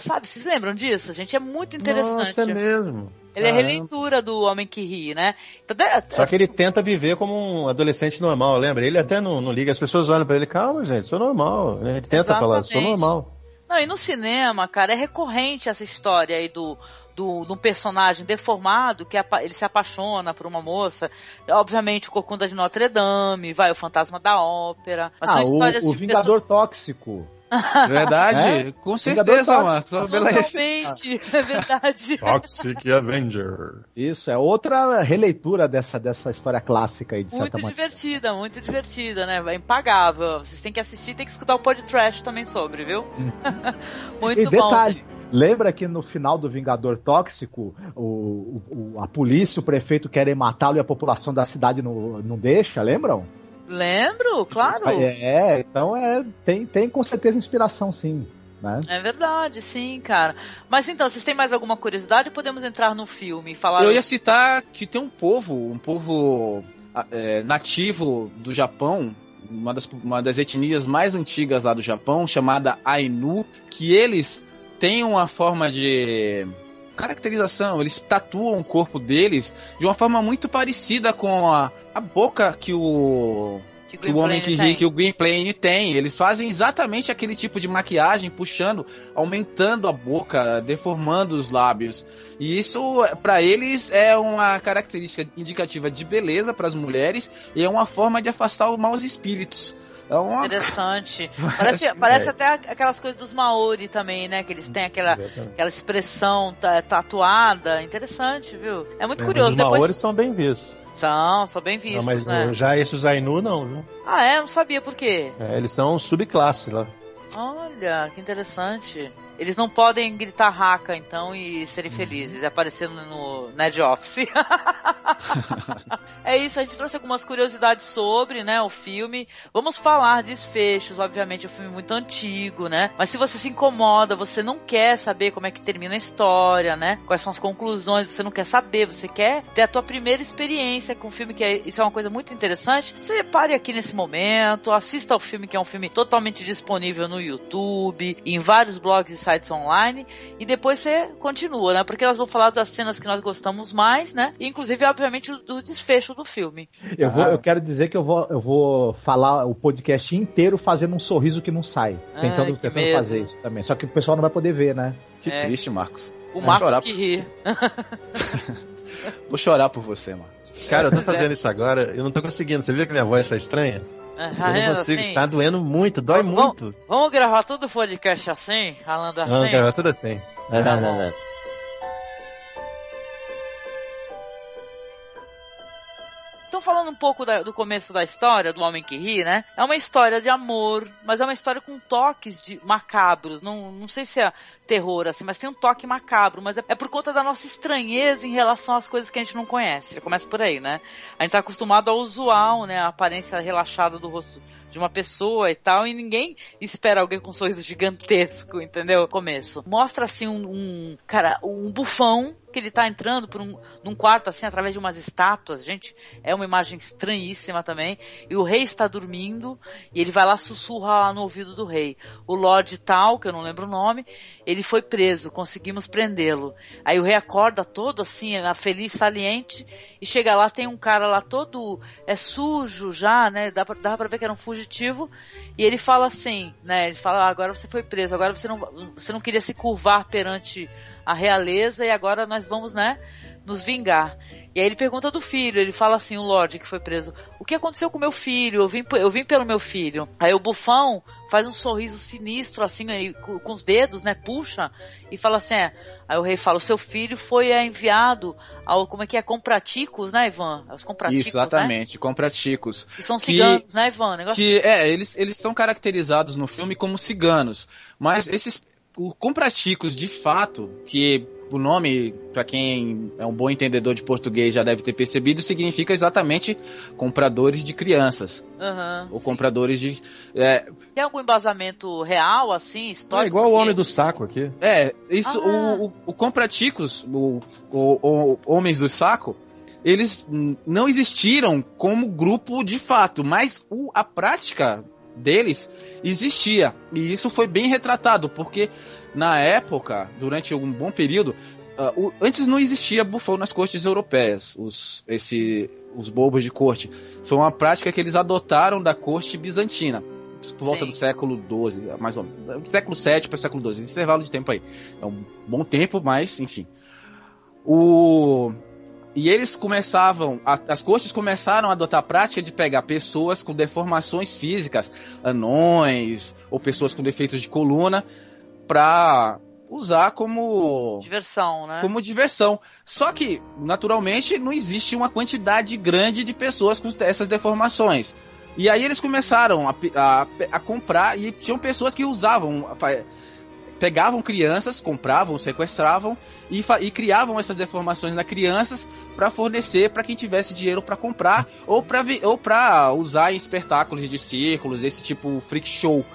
Sabe, vocês lembram disso? Gente, é muito interessante. Nossa, é mesmo. Ele Caramba. é releitura do Homem que Ri, né? Então, Só que ele tenta viver como um adolescente normal, lembra? Ele até não, não liga, as pessoas olham pra ele, calma, gente, sou normal. Ele tenta Exatamente. falar, sou normal. Não, e no cinema, cara, é recorrente essa história aí do do, de um personagem deformado que ele se apaixona por uma moça. Obviamente, o Cocunda de Notre Dame, vai o Fantasma da Ópera. Mas ah, o, o Vingador Tóxico. Verdade, é? com certeza, Marcos. Totalmente, é verdade. Toxic Avenger. Isso, é outra releitura dessa, dessa história clássica aí, de Muito divertida, maneira. muito divertida, né? É impagável. Vocês têm que assistir tem que escutar o podcast também sobre, viu? Hum. muito e bom. Detalhe, Lembra que no final do Vingador Tóxico, o, o a polícia, o prefeito querem matá-lo e a população da cidade não, não deixa, lembram? Lembro, claro. É, então é, tem, tem com certeza inspiração, sim. Né? É verdade, sim, cara. Mas então, vocês têm mais alguma curiosidade? Podemos entrar no filme e falar. Eu ia citar que tem um povo, um povo é, nativo do Japão, uma das, uma das etnias mais antigas lá do Japão, chamada Ainu, que eles têm uma forma de caracterização, eles tatuam o corpo deles de uma forma muito parecida com a, a boca que o Que que o Homem que ri, que o Gwynplaine tem. Eles fazem exatamente aquele tipo de maquiagem, puxando, aumentando a boca, deformando os lábios. E isso, pra eles, é uma característica indicativa de beleza para as mulheres e é uma forma de afastar os maus espíritos. É uma... Interessante. Parece, parece até aquelas coisas dos Maori também, né? Que eles têm aquela, aquela expressão ta- tatuada. Interessante, viu? É muito É, curioso. Os Depois... Maoris são bem vistos. São, são bem vistos, Não, mas né? já esses Ainu não, viu? Ah, é? Não sabia por quê. É, eles são subclasse lá. Olha, que interessante. Eles não podem gritar raca, então, e serem Uhum. felizes, aparecendo no Ned Office. é isso, a gente trouxe algumas curiosidades sobre, né, o filme. Vamos falar desfechos, obviamente é um filme muito antigo, né? Mas se você se incomoda, você não quer saber como é que termina a história, né? Quais são as conclusões, você não quer saber, você quer ter a tua primeira experiência com o filme, que é, isso é uma coisa muito interessante. Você pare aqui nesse momento, assista ao filme, que é um filme totalmente disponível no YouTube, em vários blogs e sites online, e depois você continua, né? Porque nós vamos falar das cenas que nós gostamos mais, né? E, inclusive, obviamente, do desfecho do filme. Eu, vou, Ah. eu quero dizer que eu vou, eu vou falar o podcast inteiro fazendo um sorriso que não sai. Ai, Tentando, que tentando medo. fazer isso também. Só que o pessoal não vai poder ver, né? Que É. triste, Marcos. O Vou Marcos chorar. que ri. Vou chorar por você, Marcos. Cara, eu tô fazendo isso agora, eu não tô conseguindo. Você viu que minha voz tá estranha? Ah, Eu é, não consigo. assim? Tá doendo muito, dói Vamos- muito. Vamos gravar todo o podcast assim, falando assim? Não, cara, tudo assim. Tá bom. Então, falando um pouco da- do começo da história do Homem que Ri, né? É uma história de amor, mas é uma história com toques de macabros. Não, não sei se é terror, assim, mas tem um toque macabro. Mas é, é por conta da nossa estranheza em relação às coisas que a gente não conhece. Já começa por aí, né? A gente tá acostumado ao usual, né? A aparência relaxada do rosto de uma pessoa e tal, e ninguém espera alguém com um sorriso gigantesco, entendeu? Começo. Mostra assim um, um- cara, um bufão que ele tá entrando por um, num quarto assim através de umas estátuas, gente, é uma imagem estranhíssima também. E o rei está dormindo e ele vai lá sussurrar lá no ouvido do rei. O Lord tal, que eu não lembro o nome, ele foi preso, conseguimos prendê-lo. Aí o rei acorda todo assim, feliz saliente e chega lá tem um cara lá todo é sujo já, né? Dá pra, dá pra ver que era um fugitivo. E ele fala assim, né? Ele fala, ah, agora você foi preso, agora você não, você não queria se curvar perante a realeza e agora nós vamos, né? Nos vingar. E aí ele pergunta do filho, ele fala assim, o Lorde que foi preso, o que aconteceu com meu filho? Eu vim, eu vim pelo meu filho. Aí o bufão faz um sorriso sinistro, assim, aí, com, os dedos, né? Puxa e fala assim, é. Aí o rei fala, o seu filho foi é, enviado ao, como é que é, compraticos, né, Ivan? Os compraticos, Isso, né? exatamente, compraticos. Que são Que- ciganos, né, Ivan? Negócio Que, é, eles, eles são caracterizados no filme como ciganos. Mas esses o- compraticos, de fato, que o nome, pra quem é um bom entendedor de português já deve ter percebido, significa exatamente compradores de crianças. Aham. Ou compradores de. É, Tem algum embasamento real, assim, histórico? É igual o homem do saco aqui. É, isso, Ah. o, o, o Compraticos, o, o, o Homens do Saco, eles não existiram como grupo de fato, mas o, a prática deles existia. E isso foi bem retratado, porque na época, durante um bom período, ah, o- antes não existia bufão nas cortes europeias, os, esse, os bobos de corte. Foi uma prática que eles adotaram da corte bizantina. Por volta Sim. do século XII, mais ou menos. Século VII para o século XII, esse intervalo de tempo aí. É um bom tempo, mas enfim. O... E eles começavam, a- as cortes começaram a adotar a prática de pegar pessoas com deformações físicas, anões ou pessoas com defeitos de coluna, pra usar como Diversão, né? como diversão. Só que, naturalmente, não existe uma quantidade grande de pessoas com essas deformações. E aí eles começaram a, a, a comprar e tinham pessoas que usavam, pegavam crianças, compravam, sequestravam e, e criavam essas deformações nas crianças para fornecer para quem tivesse dinheiro para comprar ou para usar em espetáculos de círculos, esse tipo freak show.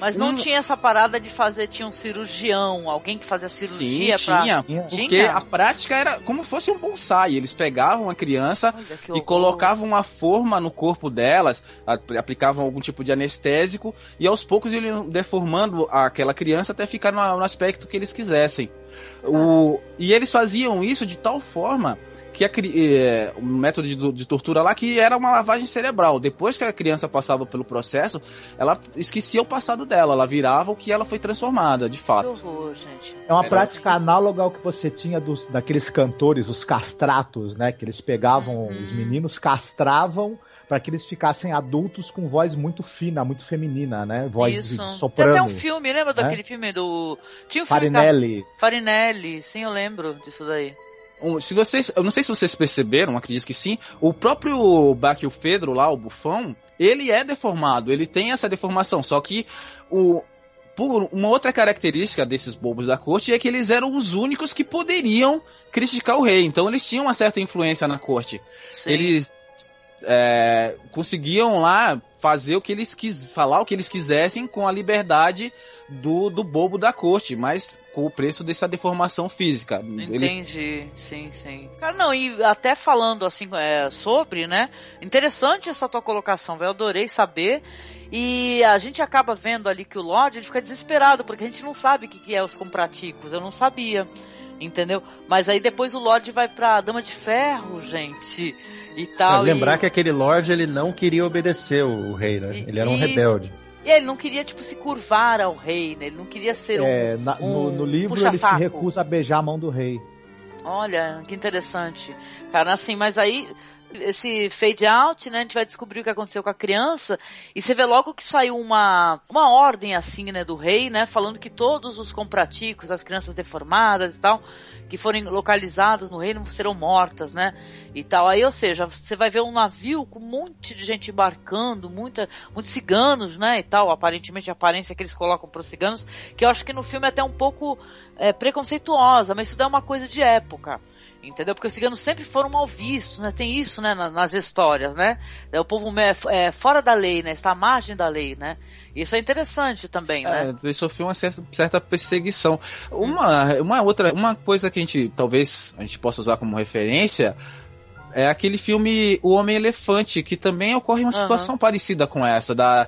Mas não um- tinha essa parada de fazer, tinha um cirurgião, alguém que fazia cirurgia Sim, pra... tinha, porque Tinha? a prática era como fosse um bonsai. Eles pegavam a criança e colocavam uma forma no corpo delas, aplicavam algum tipo de anestésico e aos poucos eles iam deformando aquela criança até ficar no, no aspecto que eles quisessem. O, e eles faziam isso de tal forma que a, é, o método de, de tortura lá que era uma lavagem cerebral. Depois que a criança passava pelo processo, ela esquecia o passado dela, ela virava o que ela foi transformada, de Que fato. horror, gente. É uma Era prática análoga ao que você tinha dos, daqueles cantores, os castratos, né? Que eles pegavam Uhum. os meninos, castravam para que eles ficassem adultos com voz muito fina, muito feminina, né? Voz de Isso. Tem soprano. até um filme, lembra né? daquele filme do. Tinha um filme Farinelli. Farinelli, sim, eu lembro disso daí. Se vocês, eu não sei se vocês perceberam, acredito que sim, o próprio Barkilphedro lá, o bufão, ele é deformado, ele tem essa deformação, só que o uma outra característica desses bobos da corte é que eles eram os únicos que poderiam criticar o rei, então eles tinham uma certa influência na corte. Sim. Eles é, conseguiam lá fazer o que eles quis, falar o que eles quisessem com a liberdade do, do bobo da corte, mas com o preço dessa deformação física. Eles Entendi, sim, sim. Cara, não, e até falando assim é, sobre, né? Interessante essa tua colocação, velho. Adorei saber. E a gente acaba vendo ali que o Lorde ele fica desesperado, porque a gente não sabe o que, que é os compraticos. Eu não sabia. Entendeu? Mas aí depois o Lorde vai pra Dama de Ferro, gente. E tal. lembrar e... que aquele Lorde ele não queria obedecer o rei, né? E- Ele era um isso. rebelde. E ele não queria, tipo, se curvar ao rei, né? Ele não queria ser um. É, na- no, um no livro ele se recusa a beijar a mão do rei. Olha, que interessante. Cara, assim, mas aí esse fade out, né? A gente vai descobrir o que aconteceu com a criança e você vê logo que saiu uma uma ordem assim, né, do rei, né, falando que todos os compraticos, as crianças deformadas e tal, que forem localizadas no reino serão mortas, né? E tal. Aí, ou seja, você vai ver um navio com um monte de gente embarcando, muita, muitos ciganos, né, e tal, aparentemente a aparência que eles colocam para os ciganos, que eu acho que no filme é até um pouco é, preconceituosa, mas isso dá uma coisa de época. Entendeu? Porque os ciganos sempre foram mal vistos, né? Tem isso, né, na- nas histórias, né? É, O povo é, fora da lei, né? Está à margem da lei, né? Isso é interessante também, né? É, ele sofreu uma certa, certa perseguição. Uma, uma outra, uma coisa que a gente talvez a gente possa usar como referência é aquele filme O Homem Elefante, que também ocorre uma Aham. situação parecida com essa da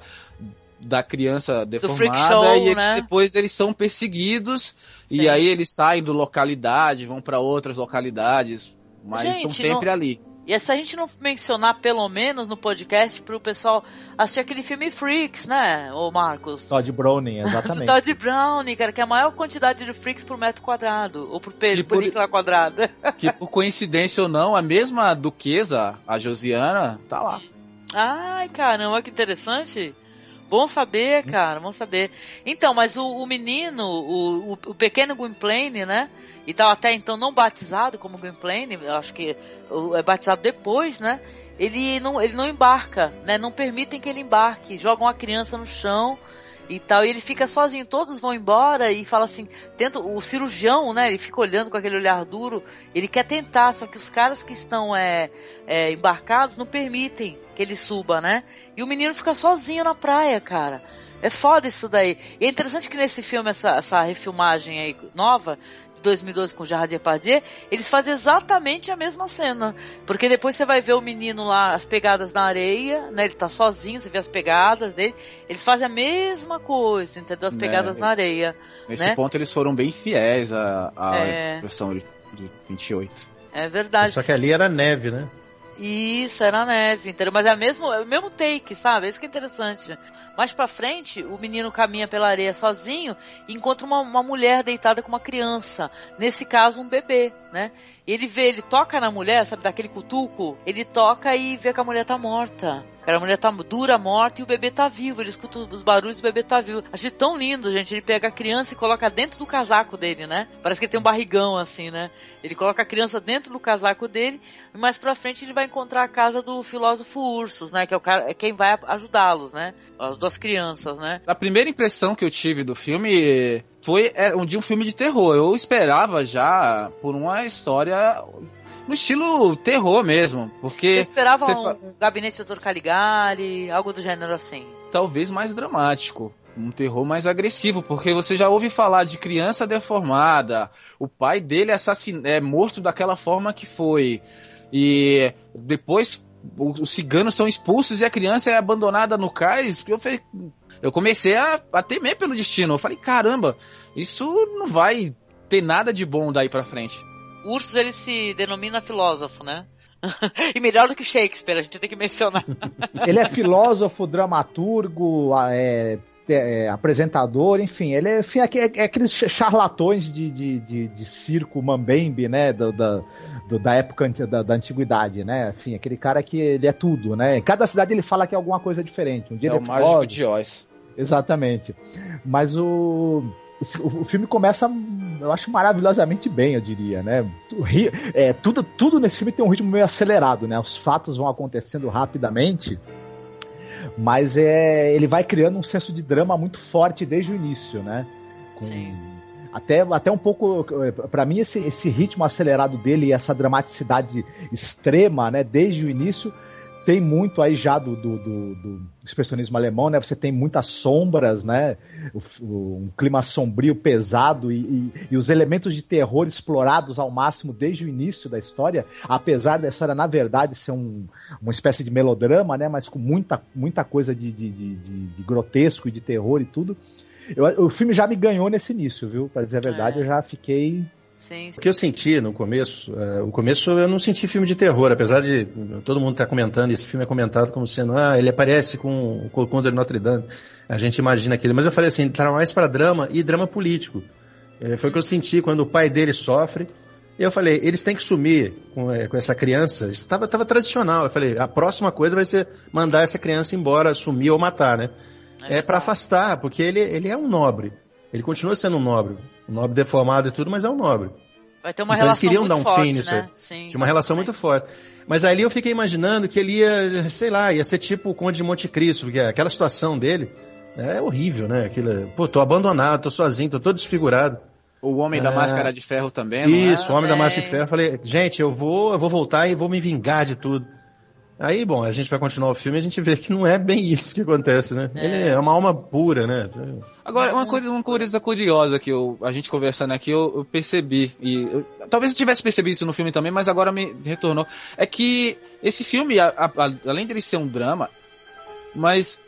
da criança deformada show, e né? depois eles são perseguidos Sim. e aí eles saem do localidade, vão para outras localidades, mas Gente, estão sempre não- ali. E se a gente não mencionar, pelo menos no podcast, pro pessoal assistir aquele filme Freaks, né, ô Marcos? Todd Browning, Do exatamente. Todd Browning, cara, que é a maior quantidade de freaks por metro quadrado, ou por pe- Que por- película quadrada. Que por coincidência ou não, a mesma duquesa, a Josiana, tá lá. Ai, caramba, que interessante. Bom saber, cara, bom saber. Então, mas o, o menino, o, o, o pequeno Gwynplaine, né? E tal, até então não batizado como Gwynplaine, acho que é batizado depois, né? Ele não, ele não embarca, né? Não permitem que ele embarque. Jogam a criança no chão e tal, e ele fica sozinho. Todos vão embora e fala assim, tenta, o cirurgião, né? Ele fica olhando com aquele olhar duro. Ele quer tentar, só que os caras que estão é, é, embarcados não permitem que ele suba, né? E o menino fica sozinho na praia, cara. É foda isso daí. E é interessante que nesse filme, essa, essa refilmagem aí nova, 2012 com Gerard Depardieu, eles fazem exatamente a mesma cena. Porque depois você vai ver o menino lá, as pegadas na areia, né? Ele tá sozinho, você vê as pegadas dele. Eles fazem a mesma coisa, entendeu? As É. pegadas na areia. Nesse Né? ponto eles foram bem fiéis à, à É. versão de, de 28. É verdade. Só que ali era neve, né? Isso, era neve, entendeu? Mas é o mesmo, é o mesmo take, sabe? Isso que é interessante. Mais pra frente, o menino caminha pela areia sozinho e encontra uma, uma mulher deitada com uma criança. Nesse caso, um bebê, né? Ele vê, ele toca na mulher, sabe, daquele cutuco, ele toca e vê que a mulher tá morta. A mulher tá dura, morta e o bebê tá vivo. Ele escuta os barulhos e o bebê tá vivo. Achei tão lindo, gente. Ele pega a criança e coloca dentro do casaco dele, né? Parece que ele tem um barrigão assim, né? Ele coloca a criança dentro do casaco dele e mais pra frente ele vai encontrar a casa do filósofo Ursus, né? Que é o cara, é quem vai ajudá-los, né? As duas crianças, né? A primeira impressão que eu tive do filme foi é, um de um filme de terror. Eu esperava já por uma história no estilo terror mesmo, Você porque esperava você um, fa- gabinete do Dr. Caligari, algo do gênero assim. talvez mais dramático. Um terror mais agressivo, porque você já ouve falar de criança deformada, o pai dele assassin... é morto daquela forma que foi, e depois os ciganos são expulsos e a criança é abandonada no cais. Eu, falei- eu comecei a, a temer pelo destino. Eu falei, caramba, isso não vai ter nada de bom daí pra frente. Ursus ele se denomina filósofo, né? e melhor do que Shakespeare, a gente tem que mencionar. Ele é filósofo, dramaturgo, é, é, apresentador, enfim, ele é, enfim, é, é, aqueles charlatões de, de, de, de circo mambembe, né, do, da, do, da época da, da, antiguidade, né, enfim, aquele cara que ele é tudo, né, em cada cidade ele fala que é alguma coisa diferente, um dia é o mágico de Oz. Exatamente, mas o o filme começa, eu acho, maravilhosamente bem, eu diria, né? É, tudo, tudo nesse filme tem um ritmo meio acelerado, né? Os fatos vão acontecendo rapidamente, mas é, ele vai criando um senso de drama muito forte desde o início, né? Com, Sim. Até, até um pouco, para mim, esse, esse ritmo acelerado dele e essa dramaticidade extrema, né? Desde o início, tem muito aí já do, do, do, do, expressionismo alemão, né? Você tem muitas sombras, né? O, o, um clima sombrio, pesado e, e, e, os elementos de terror explorados ao máximo desde o início da história, apesar da história, na verdade, ser um, uma espécie de melodrama, né? Mas com muita, muita coisa de, de, de, de grotesco e de terror e tudo. Eu, o filme já me ganhou nesse início, viu? Para dizer a verdade, é. eu já fiquei Sim, sim. O que eu senti no começo, uh, o começo eu não senti filme de terror, apesar de todo mundo estar tá comentando, esse filme é comentado como sendo, ah, ele aparece com o Corcunda de Notre Dame, a gente imagina aquilo, mas eu falei assim, tá mais para drama e drama político. É, foi o que eu senti quando o pai dele sofre, e eu falei, eles têm que sumir com, é, com essa criança, isso estava tradicional, eu falei, a próxima coisa vai ser mandar essa criança embora, sumir ou matar, né? É, é para afastar, porque ele, ele é um nobre. Ele continua sendo um nobre. Um nobre deformado e tudo, mas é um nobre. Vai ter uma então, relação eles queriam dar um forte, fim nisso. Né? Sim, Tinha uma relação muito forte. Mas ali eu fiquei imaginando que ele ia, sei lá, ia ser tipo o Conde de Monte Cristo, porque aquela situação dele é horrível, né? Aquilo, pô, tô abandonado, tô sozinho, tô todo desfigurado. O Homem é... da Máscara de Ferro também, Isso, é? o Homem é... da Máscara de Ferro. Eu falei, gente, eu vou, eu vou voltar e vou me vingar de tudo. Aí, bom, a gente vai continuar o filme e a gente vê que não é bem isso que acontece, né? É. Ele é uma alma pura, né? Agora, uma coisa, uma coisa curiosa que eu, a gente conversando aqui, eu, eu percebi, e eu, talvez eu tivesse percebido isso no filme também, mas agora me retornou, é que esse filme, a, a, além dele ser um drama, mas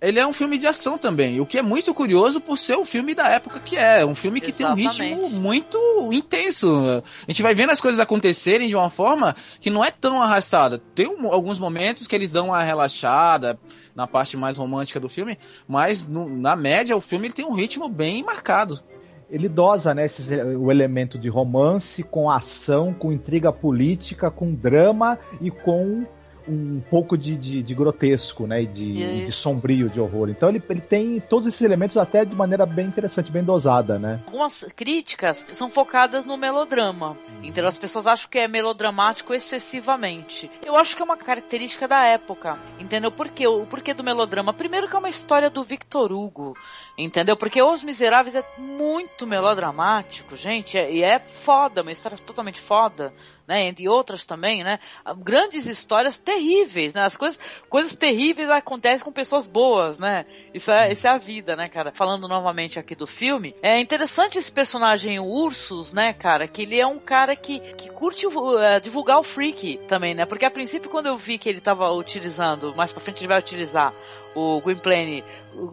ele é um filme de ação também, o que é muito curioso por ser um filme da época que é, um filme que Exatamente. tem um ritmo muito intenso. A gente vai vendo as coisas acontecerem de uma forma que não é tão arrastada. Tem um, alguns momentos que eles dão uma relaxada na parte mais romântica do filme, mas no, na média o filme tem um ritmo bem marcado ele dosa né, esses, o elemento de romance com ação, com intriga política, com drama e com um pouco de, de, de grotesco, né? E de, de, sombrio, de horror. Então ele, ele tem todos esses elementos até de maneira bem interessante, bem dosada, né? Algumas críticas são focadas no melodrama. Então as pessoas acham que é melodramático excessivamente. Eu acho que é uma característica da época. Entendeu? Por quê? O porquê do melodrama? Primeiro que é uma história do Victor Hugo. Entendeu? Porque Os Miseráveis é muito melodramático, gente. É, e é foda, uma história totalmente foda né? Entre outras também, né? Grandes histórias terríveis, né? As coisas, coisas terríveis acontecem com pessoas boas, né? Isso é, isso é a vida, né, cara? Falando novamente aqui do filme, é interessante esse personagem Ursus, né, cara? Que ele é um cara que, que curte uh, divulgar o freak também, né? Porque a princípio quando eu vi que ele tava utilizando, mais pra frente ele vai utilizar o Gwynplaine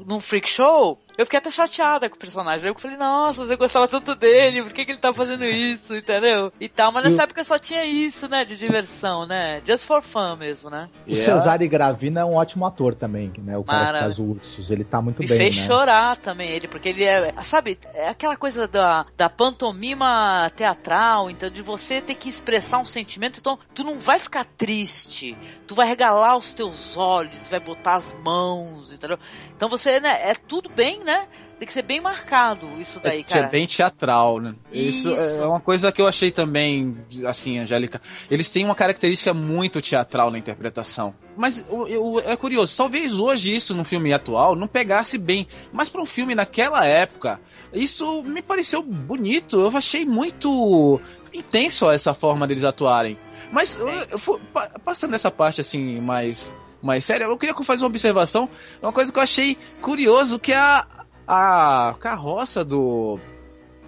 num freak show, eu fiquei até chateada com o personagem. Eu falei, nossa, você gostava tanto dele, por que, que ele tá fazendo isso, entendeu? E tal, mas nessa eu... época só tinha isso, né, de diversão, né? Just for fun mesmo, né? O yeah. Cesare Gravina é um ótimo ator também, né? O cara Mara... que faz ursos, ele tá muito Me bem, fez né? chorar também ele, porque ele é, sabe, é aquela coisa da, da pantomima teatral, então de você ter que expressar um sentimento, então tu não vai ficar triste, tu vai regalar os teus olhos, vai botar as mãos, entendeu? Então você, né, é tudo bem, né? Tem que ser bem marcado isso daí, é, cara. É bem teatral, né? Isso, isso, é uma coisa que eu achei também, assim, Angélica. Eles têm uma característica muito teatral na interpretação. Mas eu, eu, é curioso, talvez hoje isso no filme atual não pegasse bem. Mas para um filme naquela época, isso me pareceu bonito. Eu achei muito intenso essa forma deles atuarem. Mas eu, eu, passando essa parte assim mais mais séria, eu queria fazer uma observação, uma coisa que eu achei curioso, que é a, a carroça do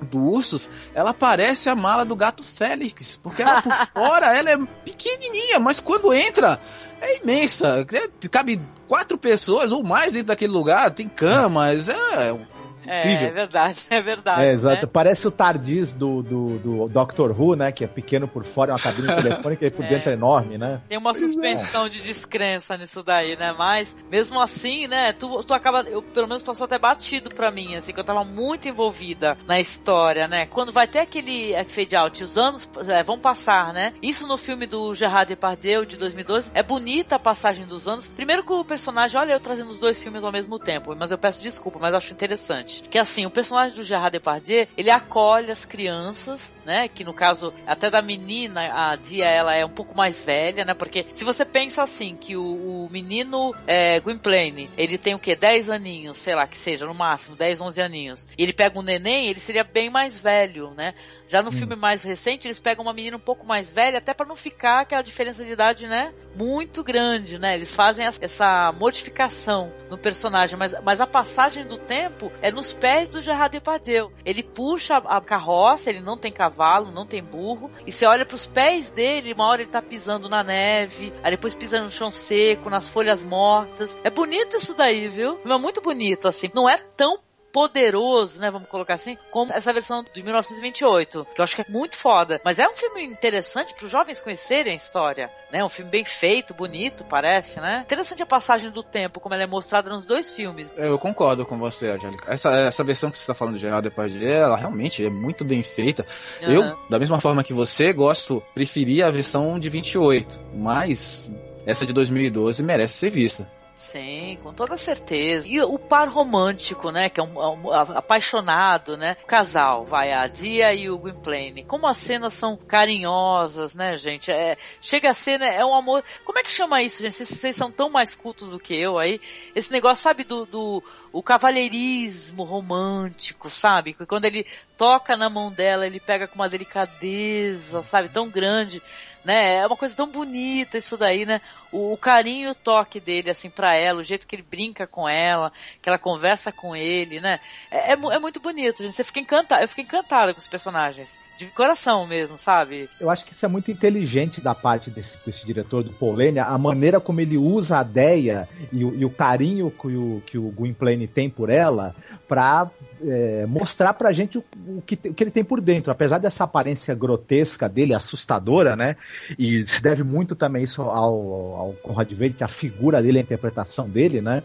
do Ursus, ela parece a mala do gato Félix, porque ela por fora ela é pequenininha, mas quando entra é imensa, cabe quatro pessoas ou mais dentro daquele lugar, tem camas, é É, incrível. é verdade, é verdade. É, exato. né? Parece o Tardis do, do, do Doctor Who, né? Que é pequeno por fora, é uma cabine telefônica e por É. dentro é enorme, né? Tem uma suspensão de descrença nisso daí, né? Mas, mesmo assim, né? Tu, tu acaba, eu, pelo menos passou até batido pra mim, assim, que eu tava muito envolvida na história, né? Quando vai ter aquele é, fade out, os anos é, vão passar, né? Isso no filme do Gerard Depardieu, de 2012, é bonita a passagem dos anos. Primeiro que o personagem, olha eu trazendo os dois filmes ao mesmo tempo, mas eu peço desculpa, mas acho interessante. Que assim, o personagem do Gerard Depardieu, ele acolhe as crianças, né? Que no caso, até da menina, a Dia, ela é um pouco mais velha, né? Porque se você pensa assim, que o, o menino é, Gwynplaine, ele tem o quê? 10 aninhos, sei lá, que seja, no máximo, 10, 11 aninhos. E ele pega um neném, ele seria bem mais velho, né? Já no filme mais recente, eles pegam uma menina um pouco mais velha, até para não ficar aquela diferença de idade, né? Muito grande, né? Eles fazem essa- modificação no personagem, mas, mas a passagem do tempo é nos pés do Gerard Depardieu. Ele puxa a, a carroça, ele não tem cavalo, não tem burro, e você olha pros pés dele, uma hora ele tá pisando na neve, aí depois pisa no chão seco, nas folhas mortas. É bonito isso daí, viu? É muito bonito, assim. Não é tão poderoso, né, vamos colocar assim, como essa versão de 1928, que eu acho que é muito foda. Mas é um filme interessante para os jovens conhecerem a história, né? Um filme bem feito, bonito, parece, né? Interessante a passagem do tempo, como ela é mostrada nos dois filmes. Eu concordo com você, Angélica. Essa, essa versão que você está falando de Gerard Depardieu, ela realmente é muito bem feita. Aham. Eu, da mesma forma que você, gosto, preferia a versão de 28, mas essa de 2012 merece ser vista. Sim, com toda certeza. E o par romântico, né? Que é um, um- apaixonado, né? O casal, vai, a Dia e o Gwynplaine. Como as cenas são carinhosas, né, gente? É, chega a né? É um amor. Como é que chama isso, gente? Vocês, vocês são tão mais cultos do que eu aí. Esse negócio, sabe, do. do o cavalheirismo romântico, sabe? Quando ele toca na mão dela, ele pega com uma delicadeza, sabe? Tão grande, né? É uma coisa tão bonita isso daí, né? O, o carinho e o toque dele, assim, pra ela, o jeito que ele brinca com ela, que ela conversa com ele, né? É, é, é muito bonito, gente. Você fica encantada. Eu fiquei encantada com os personagens. De coração mesmo, sabe? Eu acho que isso é muito inteligente da parte desse, desse diretor do Lane, a maneira como ele usa a ideia e o, e o carinho que o, que o Gwynplaine tem por ela pra é, mostrar pra gente o, o que, o que ele tem por dentro. Apesar dessa aparência grotesca dele, assustadora, né? E se deve muito também isso ao, ao Conrad Veidt, a figura dele, a interpretação dele, né?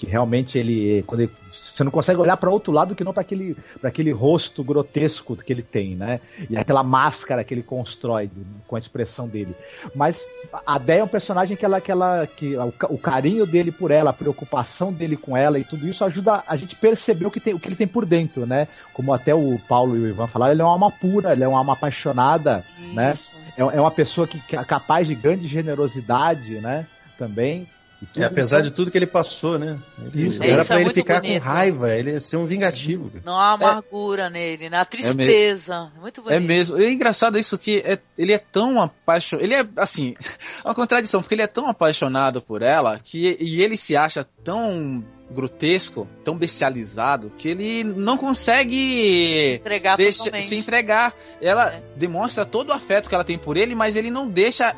Que realmente ele, quando ele- você não consegue olhar para outro lado que não para aquele, pra aquele rosto grotesco que ele tem, né? E aquela máscara que ele constrói com a expressão dele. Mas a Déia é um personagem que ela, que ela, que o, ca- o carinho dele por ela, a preocupação dele com ela e tudo isso ajuda a gente perceber o que, tem, o que ele tem por dentro, né? Como até o Paulo e o Ivan falaram, ele é uma alma pura, ele é uma alma apaixonada, né? Isso. É, é uma pessoa que, que é capaz de grande generosidade, né? Também. E É, apesar de tudo que ele passou, né? Ele- Isso. era Isso é pra ele ficar bonito. com raiva, ele ia ser um vingativo. Não há amargura nele, né? A tristeza. Muito bonito. É mesmo. É engraçado isso que é- ele é tão apaixonado. Ele é, assim, é uma contradição, porque ele é tão apaixonado por ela que e ele se acha tão grotesco, tão bestializado, que ele não consegue Entregar deixa, se entregar. Ela É. demonstra todo o afeto que ela tem por ele, mas ele não deixa.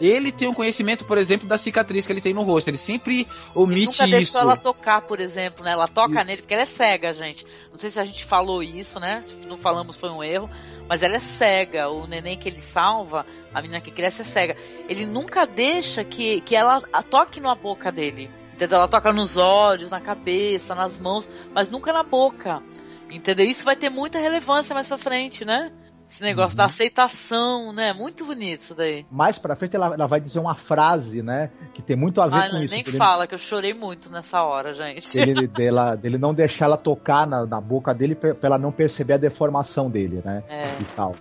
Ele tem um conhecimento, por exemplo, da cicatriz que ele tem no rosto. Ele sempre Ele omite nunca deixou isso. ela tocar, por exemplo, né? Ela toca nele porque ela é cega, gente. Não sei se a gente falou isso, né? Se não falamos foi um erro. Mas ela é cega. O neném que ele salva, a menina que cresce é cega. Ele nunca deixa que, que ela toque na boca dele. Entendeu? Ela toca nos olhos, na cabeça, nas mãos, mas nunca na boca. Entendeu? Isso vai ter muita relevância mais pra frente, né? Esse negócio da aceitação, né? Muito bonito isso daí. Mais pra frente ela, ela vai dizer uma frase, né? Que tem muito a ver Ah, com não, isso. nem dele- fala, que eu chorei muito nessa hora, gente. Dele, dela, dele não deixar ela tocar na, na boca dele pra ela não perceber a deformação dele, né? É. E tal.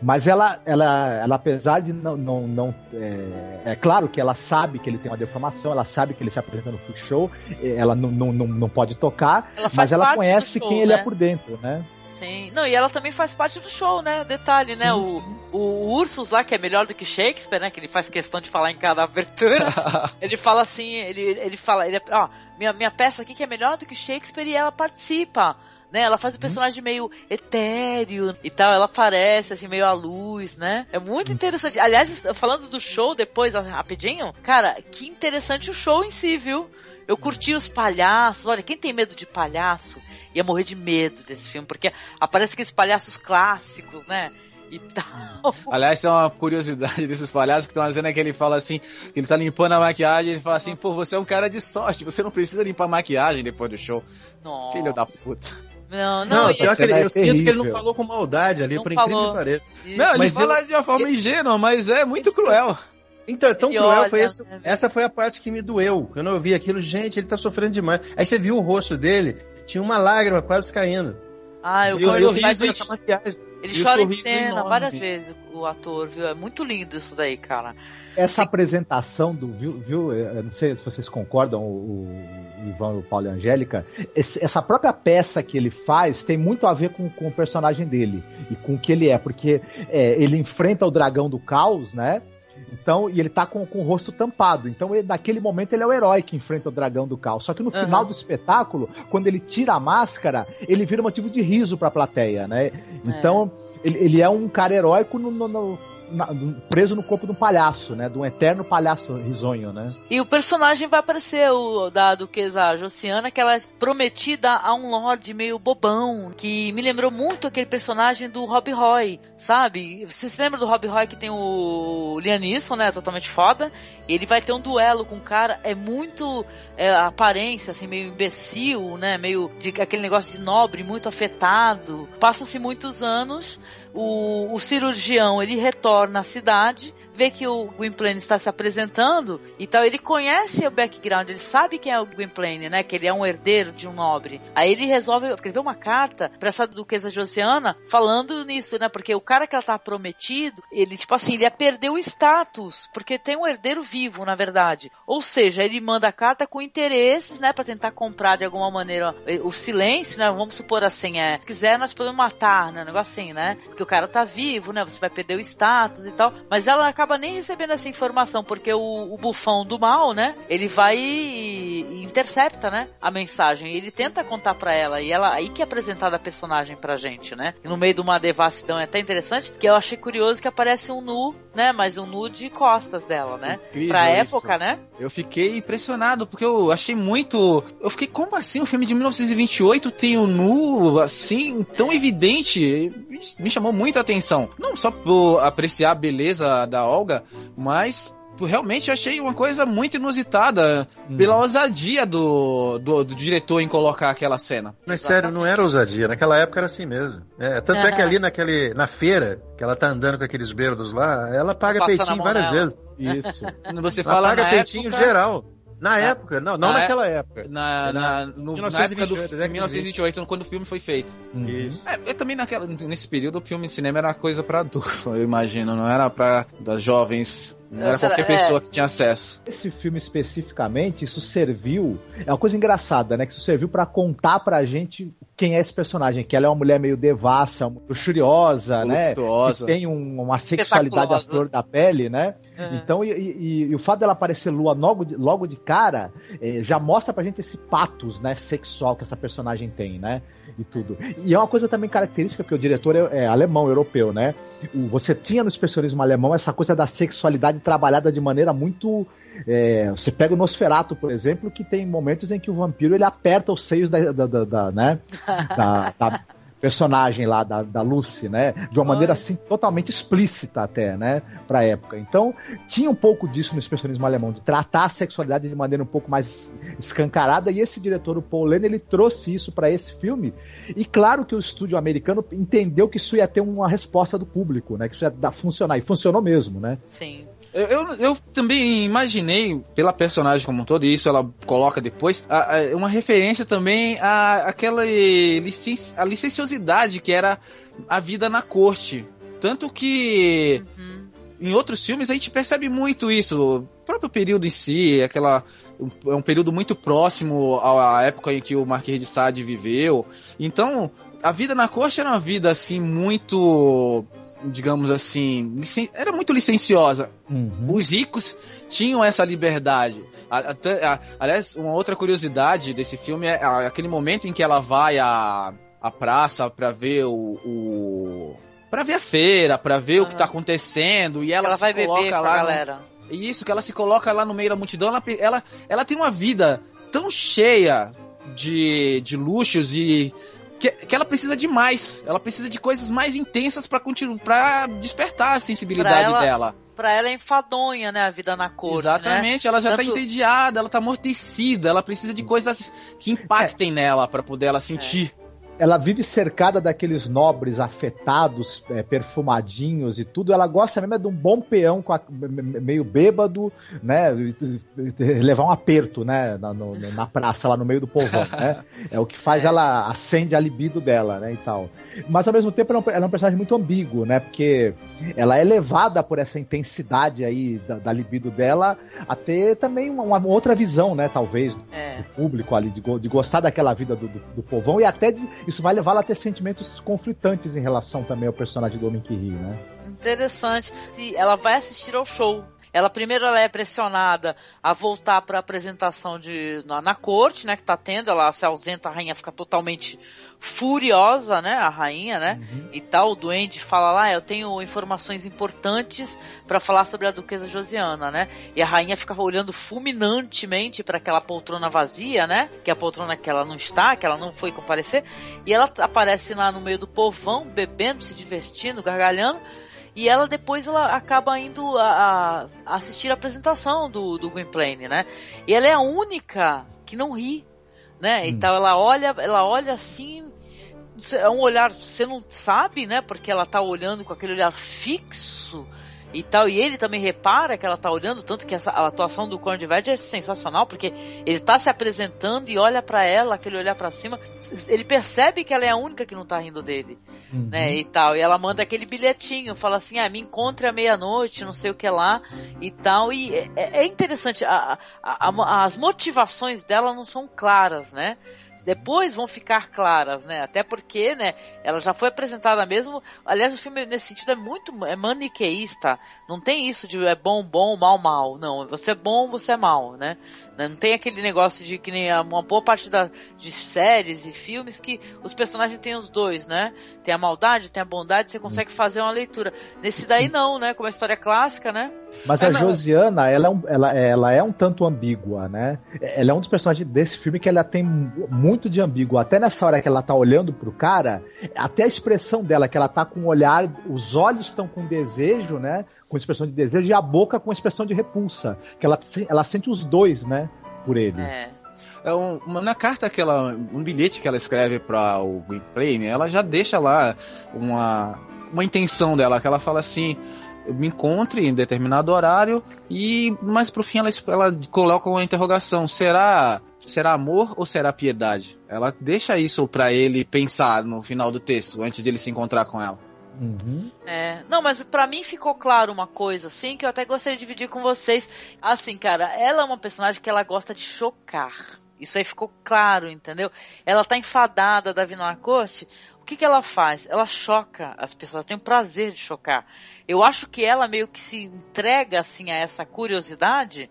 Mas ela, ela, ela apesar de não. não, não é, é claro que ela sabe que ele tem uma deformação, ela sabe que ele se apresenta no show, eh, ela não, não, não, não pode tocar, Ela mas ela conhece show, quem ele né? é por dentro, né? Sim. Não, e ela também faz parte do show, né? Detalhe, né? O, o Ursus lá, que é melhor do que Shakespeare, né? Que ele faz questão de falar em cada abertura. ele fala assim, ele, ele fala, ele, ó, minha, minha peça aqui que é melhor do que Shakespeare e ela participa. né? Ela faz o personagem meio etéreo e tal, ela aparece assim meio à luz, né? É muito interessante. Aliás, falando do show depois, rapidinho, cara, que interessante o show em si, viu? Eu curti os palhaços. Olha, quem tem medo de palhaço ia morrer de medo desse filme, porque aparece aqueles palhaços clássicos, né? E tal. Aliás, tem uma curiosidade desses palhaços que estão fazendo é que ele fala assim, que ele tá limpando a maquiagem, ele fala assim, pô, você é um cara de sorte, você não precisa limpar a maquiagem depois do show. Nossa. Filho da puta. Não, não, Não, e- pior que ele, é eu sinto que ele não falou com maldade ali, Não por incrível falou. que pareça. Não, ele Mas fala de uma forma ingênua, mas é muito cruel. Então, é tão cruel, olha, foi esse, né? essa foi a parte que me doeu. Quando eu vi aquilo, gente, ele tá sofrendo demais. Aí você viu o rosto dele, tinha uma lágrima quase caindo. Ah, eu, E ele, essa maquiagem. ele e chora em cena enorme. várias vezes, o ator, viu? É muito lindo isso daí, cara. Essa apresentação do, viu, viu, eu não sei se vocês concordam, o, o Ivan, o Paulo e a Angélica, esse- essa própria peça que ele faz tem muito a ver com, com o personagem dele e com o que ele é, porque é, ele enfrenta o dragão do caos, né? Então, e ele tá com, com o rosto tampado. Então, ele, naquele momento, ele é o herói que enfrenta o dragão do caos. Só que no Aham. final do espetáculo, quando ele tira a máscara, ele vira motivo de riso pra plateia, né? Então, ele, ele é um cara heróico no- no- no- na- preso no corpo de um palhaço, né? De um eterno palhaço risonho, né? E o personagem vai aparecer, o da Duquesa Josiana, que ela é prometida a um lord meio bobão, que me lembrou muito aquele personagem do Rob Roy, sabe? Você se lembra do Rob Roy que tem o Liam Neeson, né? Totalmente foda. E ele vai ter um duelo com um cara, é muito é, aparência, assim, meio imbecil, né? Meio de aquele negócio de nobre, muito afetado. Passam-se muitos anos, o, o cirurgião, ele retorna à cidade, vê que o Gwynplaine está se apresentando e tal, ele conhece o background, ele sabe quem é o Gwynplaine, né, que ele é um herdeiro de um nobre. Aí ele resolve escrever uma carta para essa duquesa Josiana falando nisso, né, porque o cara que ela tá prometido, ele, tipo assim, ele ia perder o status, porque tem um herdeiro vivo, na verdade. Ou seja, ele manda a carta com interesses, né, para tentar comprar de alguma maneira o silêncio, né, vamos supor assim, é, se quiser nós podemos matar, né, um negócio assim, né, porque o cara tá vivo, né, você vai perder o status e tal, mas ela acaba nem recebendo essa informação, porque o, o bufão do mal, né, ele vai e, e intercepta, né, a mensagem, ele tenta contar pra ela, e ela, aí que é apresentada a personagem pra gente, né, e no meio de uma devassidão é até interessante, que eu achei curioso que aparece um nu, né, mas um nu de costas dela, né, Incrível pra isso. época, né, Eu fiquei impressionado, porque eu achei muito. Eu fiquei, como assim? Um filme de 1928 tem o nu, assim, tão evidente. Me chamou muita atenção. Não só por apreciar a beleza da Olga, mas. Realmente achei uma coisa muito inusitada pela ousadia do, do, do diretor em colocar aquela cena. Mas sério, não era ousadia. Naquela época era assim mesmo. É, tanto é que ali naquele, na feira, que ela tá andando com aqueles berdos lá, ela paga Passa na peitinho várias dela. vezes. Isso. Você Ela fala paga peitinho época, geral. Na época, não, não Na naquela época. Na, É na, no, 1928, na época do década de 1928, quando o filme foi feito. Uhum. Isso. É, é também naquela, nesse período o filme de cinema era coisa pra adulto, eu imagino, não era pra das jovens, não era qualquer é. pessoa que tinha acesso. Esse filme especificamente, isso serviu. É uma coisa engraçada, né? Que isso serviu pra contar pra gente quem é esse personagem. Que ela é uma mulher meio devassa, muito furiosa, né? Que tem um- uma sexualidade à flor da pele, né? Uhum. Então, e, e- e o fato dela aparecer lua logo de, logo de cara eh, já mostra pra gente esse patos, né, sexual que essa personagem tem, né? E tudo. E é uma coisa também característica, porque o diretor é, é alemão, europeu, né? Você tinha no expressionismo alemão essa coisa da sexualidade trabalhada de maneira muito. eh, você pega o Nosferatu, por exemplo, que tem momentos em que o vampiro ele aperta os seios da, da- da- da, né? da personagem lá da, da Lucy, né? De uma maneira Olha. assim totalmente explícita até, né? Pra época. Então, tinha um pouco disso no expressionismo alemão, de tratar a sexualidade de maneira um pouco mais escancarada, e esse diretor, o Paul Lane, ele trouxe isso pra esse filme, e claro que o estúdio americano entendeu que isso ia ter uma resposta do público, né? Que isso ia dar, funcionar, e funcionou mesmo, né? Sim. Eu, eu, eu também imaginei, pela personagem como um todo, e isso ela coloca depois, a- a- uma referência também à aquela licen a licenciosidade que era a vida na corte. Tanto que Uhum. em outros filmes a gente percebe muito isso. O próprio período em si, aquela é um período muito próximo à época em que o Marquês de Sade viveu. Então, a vida na corte era uma vida assim muito, digamos assim, licen- era muito licenciosa. Uhum. Os ricos tinham essa liberdade. A- até- a- aliás, uma outra curiosidade desse filme é a- aquele momento em que ela vai a, a praça pra ver o. o... Pra ver a feira, pra ver o que Aham. tá acontecendo, e ela, Ela se vai beber coloca com a lá. no- galera. Isso, que ela se coloca lá no meio da multidão, ela, ela, ela tem uma vida tão cheia de, de luxos e que, que ela precisa de mais. Ela precisa de coisas mais intensas pra continuar, para despertar a sensibilidade Pra ela- dela. Pra ela é enfadonha, né? A vida na corte, né? Exatamente, ela já tá Tanto- entediada, ela tá amortecida, ela precisa de coisas que impactem nela pra poder ela sentir. Ela vive cercada daqueles nobres afetados, é, perfumadinhos e tudo. Ela gosta mesmo é de um bom peão com a- me- me- meio bêbado, né? Levar um aperto, né? Na, no- na praça, lá no meio do povão, né? É o que faz ela acende a libido dela, né? E tal. Mas ao mesmo tempo ela é um, ela é um personagem muito ambíguo, né? Porque ela é levada por essa intensidade aí da, da libido dela a ter também uma, uma outra visão, né? Talvez É. do público ali, de, de gostar daquela vida do, do, do povão, e até de- isso vai levá-la a ter sentimentos conflitantes em relação também ao personagem do Homem que Ri, né? Interessante. E ela vai assistir ao show. Ela primeiro ela é pressionada a voltar para a apresentação de na, na corte, né, que tá tendo, ela se ausenta, a rainha fica totalmente furiosa, né, a rainha, né? E tal, o duende fala lá, eu tenho informações importantes para falar sobre a duquesa Josiana, né? E a rainha fica olhando fulminantemente para aquela poltrona vazia, né? Que é a poltrona que ela não está, que ela não foi comparecer, e ela aparece lá no meio do povão, bebendo, se divertindo, gargalhando. E ela depois ela acaba indo a, a assistir a apresentação do, do Gwynplaine, né? E ela é a única que não ri, né? Então ela olha, ela olha assim, é um olhar, você não sabe, né? Porque ela tá olhando com aquele olhar fixo e tal, e ele também repara que ela tá olhando, tanto que essa, a atuação do Conrad Verde é sensacional, porque ele tá se apresentando e olha para ela, aquele olhar para cima, ele percebe que ela é a única que não tá rindo dele né, e tal. E ela manda aquele bilhetinho, fala assim, ah, me encontre à meia-noite, não sei o que lá, e tal. E é, é interessante, a- a- a- as motivações dela não são claras, né? Depois vão ficar claras, né? Até porque, né, ela já foi apresentada mesmo. Aliás, o filme nesse sentido é muito é maniqueísta. Não tem isso de é bom, bom, mal, mal. Não, você é bom, você é mal, né? Não tem aquele negócio de que nem uma boa parte da, de séries e filmes que os personagens têm os dois, né? Tem a maldade, tem a bondade, você consegue fazer uma leitura. Nesse daí não, né? Como a história clássica, né? Mas É, a não. Josiana, ela é, um- ela, ela é um tanto ambígua, né? Ela é um dos personagens desse filme que ela tem mu- muito de ambíguo. Até nessa hora que ela tá olhando pro cara, até a expressão dela, que ela tá com um olhar, os olhos estão com desejo, né? Com expressão de desejo, e a boca com expressão de repulsa. Que ela, ela sente os dois, né? Por ele. É. É um- uma- na carta que ela. Um bilhete que ela escreve para o Gwynplaine, ela já deixa lá uma, uma intenção dela, que ela fala assim. Me encontre em determinado horário e mas pro fim ela, ela coloca uma interrogação: será será amor ou será piedade? Ela deixa isso pra ele pensar no final do texto, antes de ele se encontrar com ela. Uhum. É, não, mas pra mim ficou claro uma coisa, assim, que eu até gostaria de dividir com vocês. Assim, cara, ela é uma personagem que ela gosta de chocar. Isso aí ficou claro, entendeu? Ela tá enfadada da vida na corte. O que que ela faz? Ela choca as pessoas, ela tem o prazer de chocar. Eu acho que ela meio que se entrega, assim, a essa curiosidade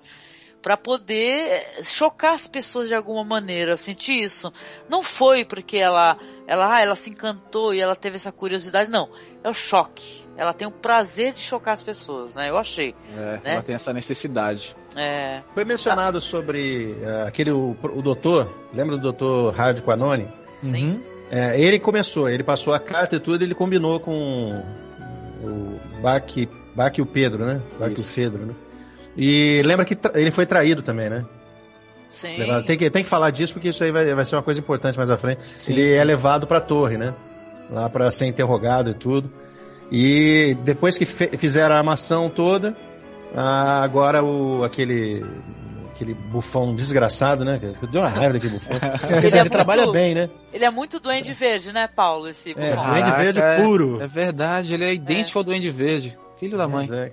para poder eh, chocar as pessoas de alguma maneira. Eu senti isso. Não foi porque ela, ela, ah, ela se encantou e ela teve essa curiosidade, não. É o choque. Ela tem o prazer de chocar as pessoas, né? Eu achei. É, Né? Ela tem essa necessidade. É, Foi mencionado sobre eh, aquele, o, o doutor, lembra do doutor Hard Quanoni? sim. Uhum. É, ele começou, ele passou a carta e tudo, ele combinou com o Bach, Bach e o Pedro, né? Bach e o. Pedro, né? E lembra que ele foi traído também, né? Sim. Levado- Tem que, tem que falar disso porque isso aí vai, vai ser uma coisa importante mais à frente. Sim, ele é levado pra torre, né? Lá pra ser interrogado e tudo. E depois que fizeram a armação toda, ah, agora o, aquele aquele bufão desgraçado, né? Que Deu uma raiva daquele bufão. Ele ele, é muito- trabalha bem, né? Ele é muito duende verde, né, Paulo? Esse É, bufão. Duende Verde puro. É verdade, ele é idêntico ao Duende Verde. Filho da mãe. Mas é.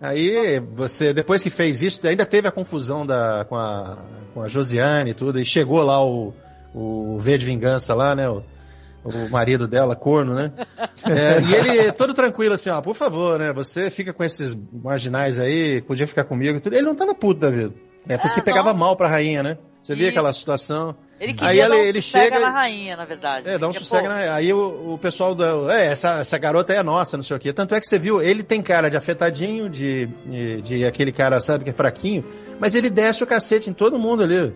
Aí, você, depois que fez isso, ainda teve a confusão da, com, a, com a Josiane e tudo, e chegou lá o, o V de Vingança lá, né? O, o marido dela, corno, né? É, e ele, todo tranquilo, assim, ó, por favor, né? Você fica com esses marginais aí, podia ficar comigo e tudo. Ele não tava puto da vida. É porque Ah, pegava nossa. mal pra rainha, né? Você via aquela situação. Ele Aí queria dar um ele- chega na rainha, na verdade. É, dá um sossego na... Aí o, o pessoal da. É, essa, essa garota é nossa, não sei o quê. Tanto é que você viu, ele tem cara de afetadinho, de, de, de aquele cara, sabe, que é fraquinho, mas ele desce o cacete em todo mundo ali.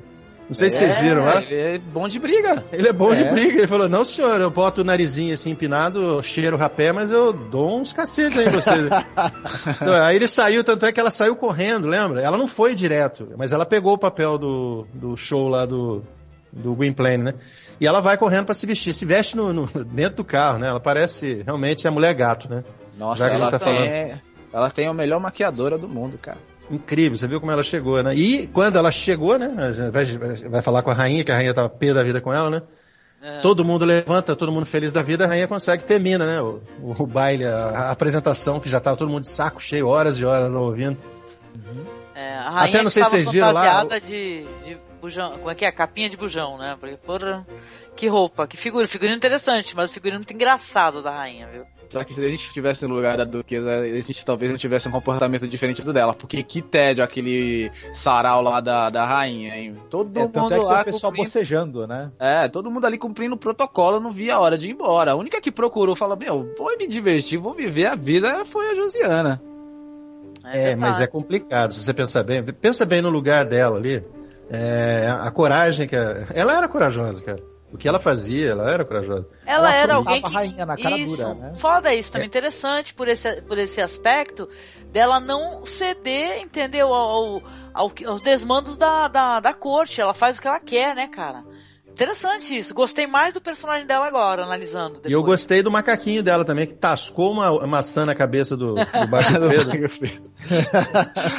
Não sei se vocês viram lá. Ele é bom de briga. Ele é bom de É. briga. Ele falou: Não, senhor, eu boto o narizinho assim empinado, cheiro rapé, mas eu dou uns cacetes aí em você. Então, aí ele saiu, tanto é que ela saiu correndo, lembra? Ela não foi direto, mas ela pegou o papel do, do show lá do, do Gwynplaine, né? E ela vai correndo pra se vestir. Se veste no, no- dentro do carro, né? Ela parece realmente a mulher gato, né? Nossa, Já que a gente ela, tá tem, ela tem a melhor maqueadora do mundo, cara. Incrível, você viu como ela chegou, né? E quando ela chegou, né? Vai, vai falar com a rainha, que a rainha tava pé da vida com ela, né? é. Todo mundo levanta, todo mundo feliz da vida, a rainha consegue termina, né? O, o baile, a, a apresentação, que já tava todo mundo de saco cheio, horas e horas ouvindo. É, a rainha Até não sei se vocês viram lá, de, de bujão, como é que é? Capinha de bujão, né? Porque, porra, que roupa, que figura, figurino interessante, mas figurino muito engraçado da rainha, viu? Só que se a gente estivesse no lugar da duquesa, a gente talvez não tivesse um comportamento diferente do dela. Porque que tédio aquele sarau lá da, da rainha, hein? Todo É, tanto mundo é que lá o pessoal cumprindo... bocejando, né? É, todo mundo ali cumprindo o protocolo, não via a hora de ir embora. A única que procurou, falou, meu, vou me divertir, vou viver a vida, foi a Josiana. É, mas é complicado, se você pensar bem. Pensa bem no lugar dela ali. É, a coragem que. a- Ela era corajosa, cara. O que ela fazia, ela era corajosa. Ela Ela era alguém a que. rainha na cara isso, dura, né? foda isso, também interessante por esse, por esse aspecto dela não ceder, entendeu? Ao, ao- aos desmandos da, da, da corte. Ela faz o que ela quer, né, cara? Interessante isso. Gostei mais do personagem dela agora, analisando. Depois. E eu gostei do macaquinho dela também, que tascou uma maçã na cabeça do, do Barco. Do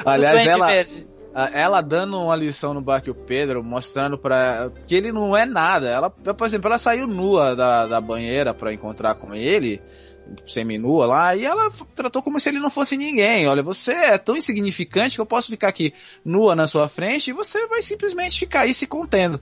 Aliás, ela, Verde. A- ela dando uma lição no Barco Pedro, mostrando pra. que ele não é nada. Ela, por exemplo, ela saiu nua da, da banheira pra encontrar com ele, seminua lá, e ela tratou como se ele não fosse ninguém. Olha, você é tão insignificante que eu posso ficar aqui nua na sua frente e você vai simplesmente ficar aí se contendo.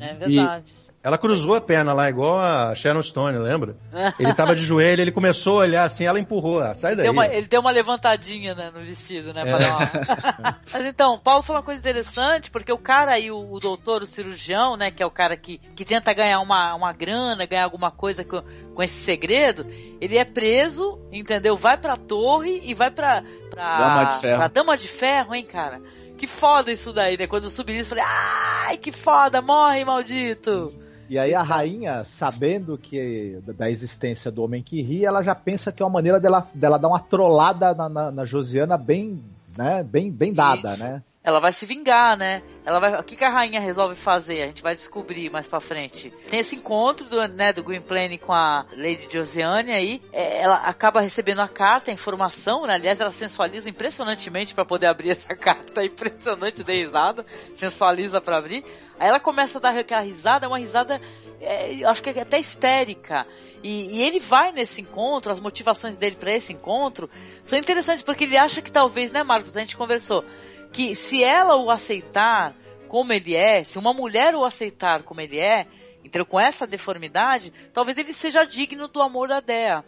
É verdade. Ela cruzou a perna lá, igual a Sharon Stone, lembra? Ele tava de joelho, ele começou a olhar assim, ela empurrou. Ah, sai daí. Deu uma- ele deu uma levantadinha né, no vestido, né? É. pra dar uma- Mas então, o Paulo falou uma coisa interessante, porque o cara aí, o, o doutor, o cirurgião, né? Que é o cara que, que tenta ganhar uma, uma grana, ganhar alguma coisa com, com esse segredo, ele é preso, entendeu? Vai pra torre e vai pra. pra Dama de ferro. Pra dama de ferro, hein, cara? Que foda isso daí, né? Quando eu subi isso, eu falei, ai, que foda, morre, maldito! E aí a rainha, sabendo que da existência do homem que ri, ela já pensa que é uma maneira dela, dela dar uma trollada na, na, na Josiana bem, né, bem, bem dada, Isso. né? Ela vai se vingar, né? Ela vai. O que, que a rainha resolve fazer? A gente vai descobrir mais pra frente. Tem esse encontro do, né, do Gwynplaine com a Lady Josiane aí. É, ela acaba recebendo a carta, a informação, né? Aliás, ela sensualiza impressionantemente pra poder abrir essa carta. Impressionante, dei risada. Sensualiza pra abrir. Aí ela começa a dar aquela risada, uma risada. é, acho que é até histérica. E, e ele vai nesse encontro, as motivações dele pra esse encontro são interessantes porque ele acha que talvez, né, Marcos? A gente conversou que se ela o aceitar como ele é, se uma mulher o aceitar como ele é, entendeu? Com essa deformidade, talvez ele seja digno do amor da Dea.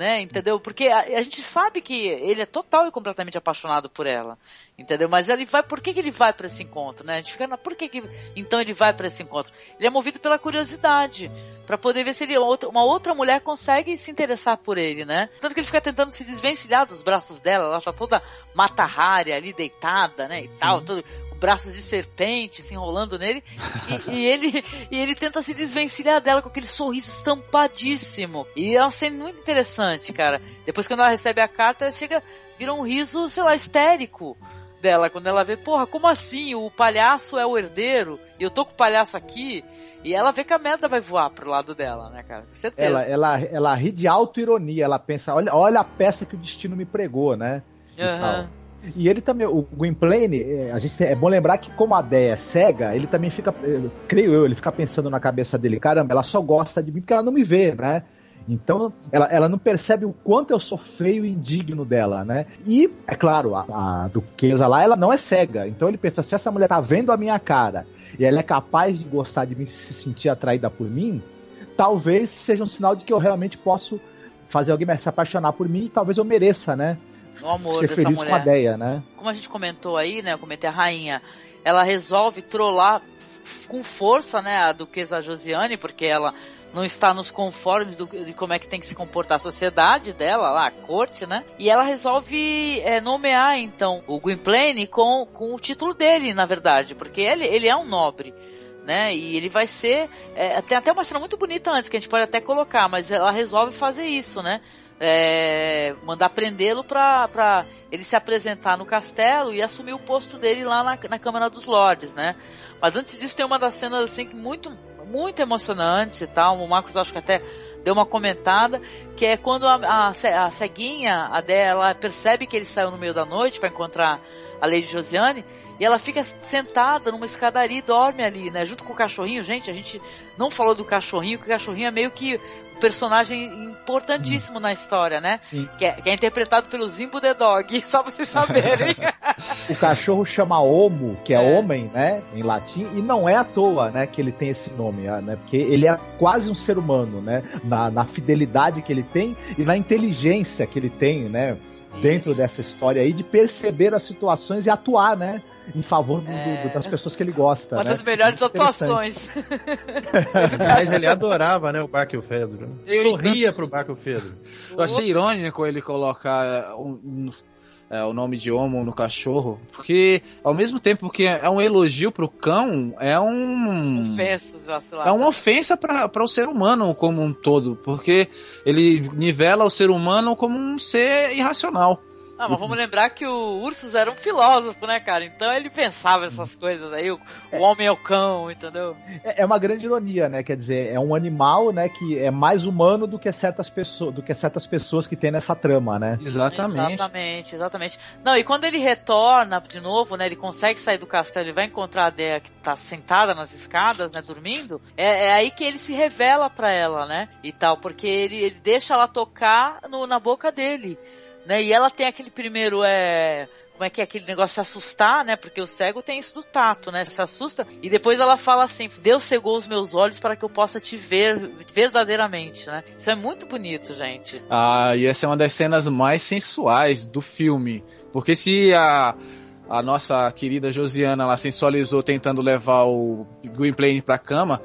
Né, entendeu? Porque a, a gente sabe que ele é total e completamente apaixonado por ela, entendeu? Mas ele vai, por que, que ele vai para esse encontro, né? A gente fica, na- por que, que então ele vai para esse encontro? Ele é movido pela curiosidade, para poder ver se ele, outra- uma outra mulher consegue se interessar por ele, né? Tanto que ele fica tentando se desvencilhar dos braços dela, ela tá toda matarrária ali deitada, né, e tal, todo braços de serpente se enrolando nele, e, e ele e ele tenta se desvencilhar dela com aquele sorriso estampadíssimo. E é uma cena muito interessante, cara. Depois quando ela recebe a carta, chega vira um riso, sei lá, histérico dela quando ela vê, porra, como assim? O palhaço é o herdeiro e eu tô com o palhaço aqui. E ela vê que a merda vai voar pro lado dela, né, cara? Com certeza. Ela, ela, ela ri de auto-ironia, ela pensa, olha, olha a peça que o destino me pregou, né? Tal. E ele também, o Gwynplaine, é, a gente, é bom lembrar que como a Deia é cega, ele também fica, eh, creio eu, ele fica pensando na cabeça dele, caramba, ela só gosta de mim porque ela não me vê, né? Então, ela, ela não percebe o quanto eu sou feio e indigno dela, né? E, é claro, a, a duquesa lá, ela não é cega. Então ele pensa, se essa mulher tá vendo a minha cara e ela é capaz de gostar de mim, se sentir atraída por mim, talvez seja um sinal de que eu realmente posso fazer alguém se apaixonar por mim e talvez eu mereça, né? O amor ser dessa mulher. com a Deia, né? como a gente comentou aí, né? Eu comentei a rainha, ela resolve trollar com força, né, a duquesa Josiane, porque ela não está nos conformes do, de como é que tem que se comportar a sociedade dela lá, a corte, né? E ela resolve é, nomear então o Gwynplaine com, com o título dele, na verdade, porque ele, ele é um nobre. Né? E ele vai ser. É, tem até uma cena muito bonita antes que a gente pode até colocar, mas ela resolve fazer isso, né? É, mandar prendê-lo pra ele se apresentar no castelo e assumir o posto dele lá na, na Câmara dos Lordes, né? Mas antes disso tem uma das cenas assim que muito muito emocionantes e tal. O Marcos acho que até deu uma comentada, que é quando a, a, a ceguinha, a dela, percebe que ele saiu no meio da noite para encontrar a Lady Josiane, e ela fica sentada numa escadaria e dorme ali, né? Junto com o cachorrinho. Gente, a gente não falou do cachorrinho, que o cachorrinho é meio que personagem importantíssimo hum. na história, né? Que é, que é, interpretado pelo Zimbo the Dog, só pra vocês saberem. o cachorro chama Homo, que é, é, homem, né? Em latim, e não é à toa, né? Que ele tem esse nome, ah, né? Porque ele é quase um ser humano, né? Na, na fidelidade que ele tem e na inteligência que ele tem, né? Dentro Isso. dessa história aí, de perceber as situações e atuar, né? Em favor do, é... do, das pessoas que ele gosta. Uma né? das melhores atuações. Mas ele adorava, né, o Barkilfedro. Sorria pro Barkilfedro. Eu achei irônico ele colocar um, é, o nome de Homo no cachorro, porque ao mesmo tempo que é um elogio pro cão, é um ofensa, é uma ofensa para o ser humano como um todo, porque ele nivela o ser humano como um ser irracional. Ah, mas vamos lembrar que o Ursus era um filósofo, né, cara? Então ele pensava essas coisas aí, o, o homem é o cão, entendeu? É, é, uma grande ironia, né? Quer dizer, é um animal, né, que é mais humano do que certas pessoas, do que certas pessoas que tem nessa trama, né? Exatamente. Exatamente, exatamente. Não, e quando ele retorna de novo, né, ele consegue sair do castelo e vai encontrar a Dea que tá sentada nas escadas, né, dormindo, é, é aí que ele se revela para ela, né? E tal, porque ele, ele deixa ela tocar no, na boca dele né? E ela tem aquele primeiro é como é que é aquele negócio se assustar, né? Porque o cego tem isso do tato, né? Se assusta e depois ela fala assim: Deus cegou os meus olhos para que eu possa te ver verdadeiramente, né? Isso é muito bonito, gente. Ah, e essa é uma das cenas mais sensuais do filme, porque se a a nossa querida Josiana lá sensualizou tentando levar o Gwynplaine pra cama,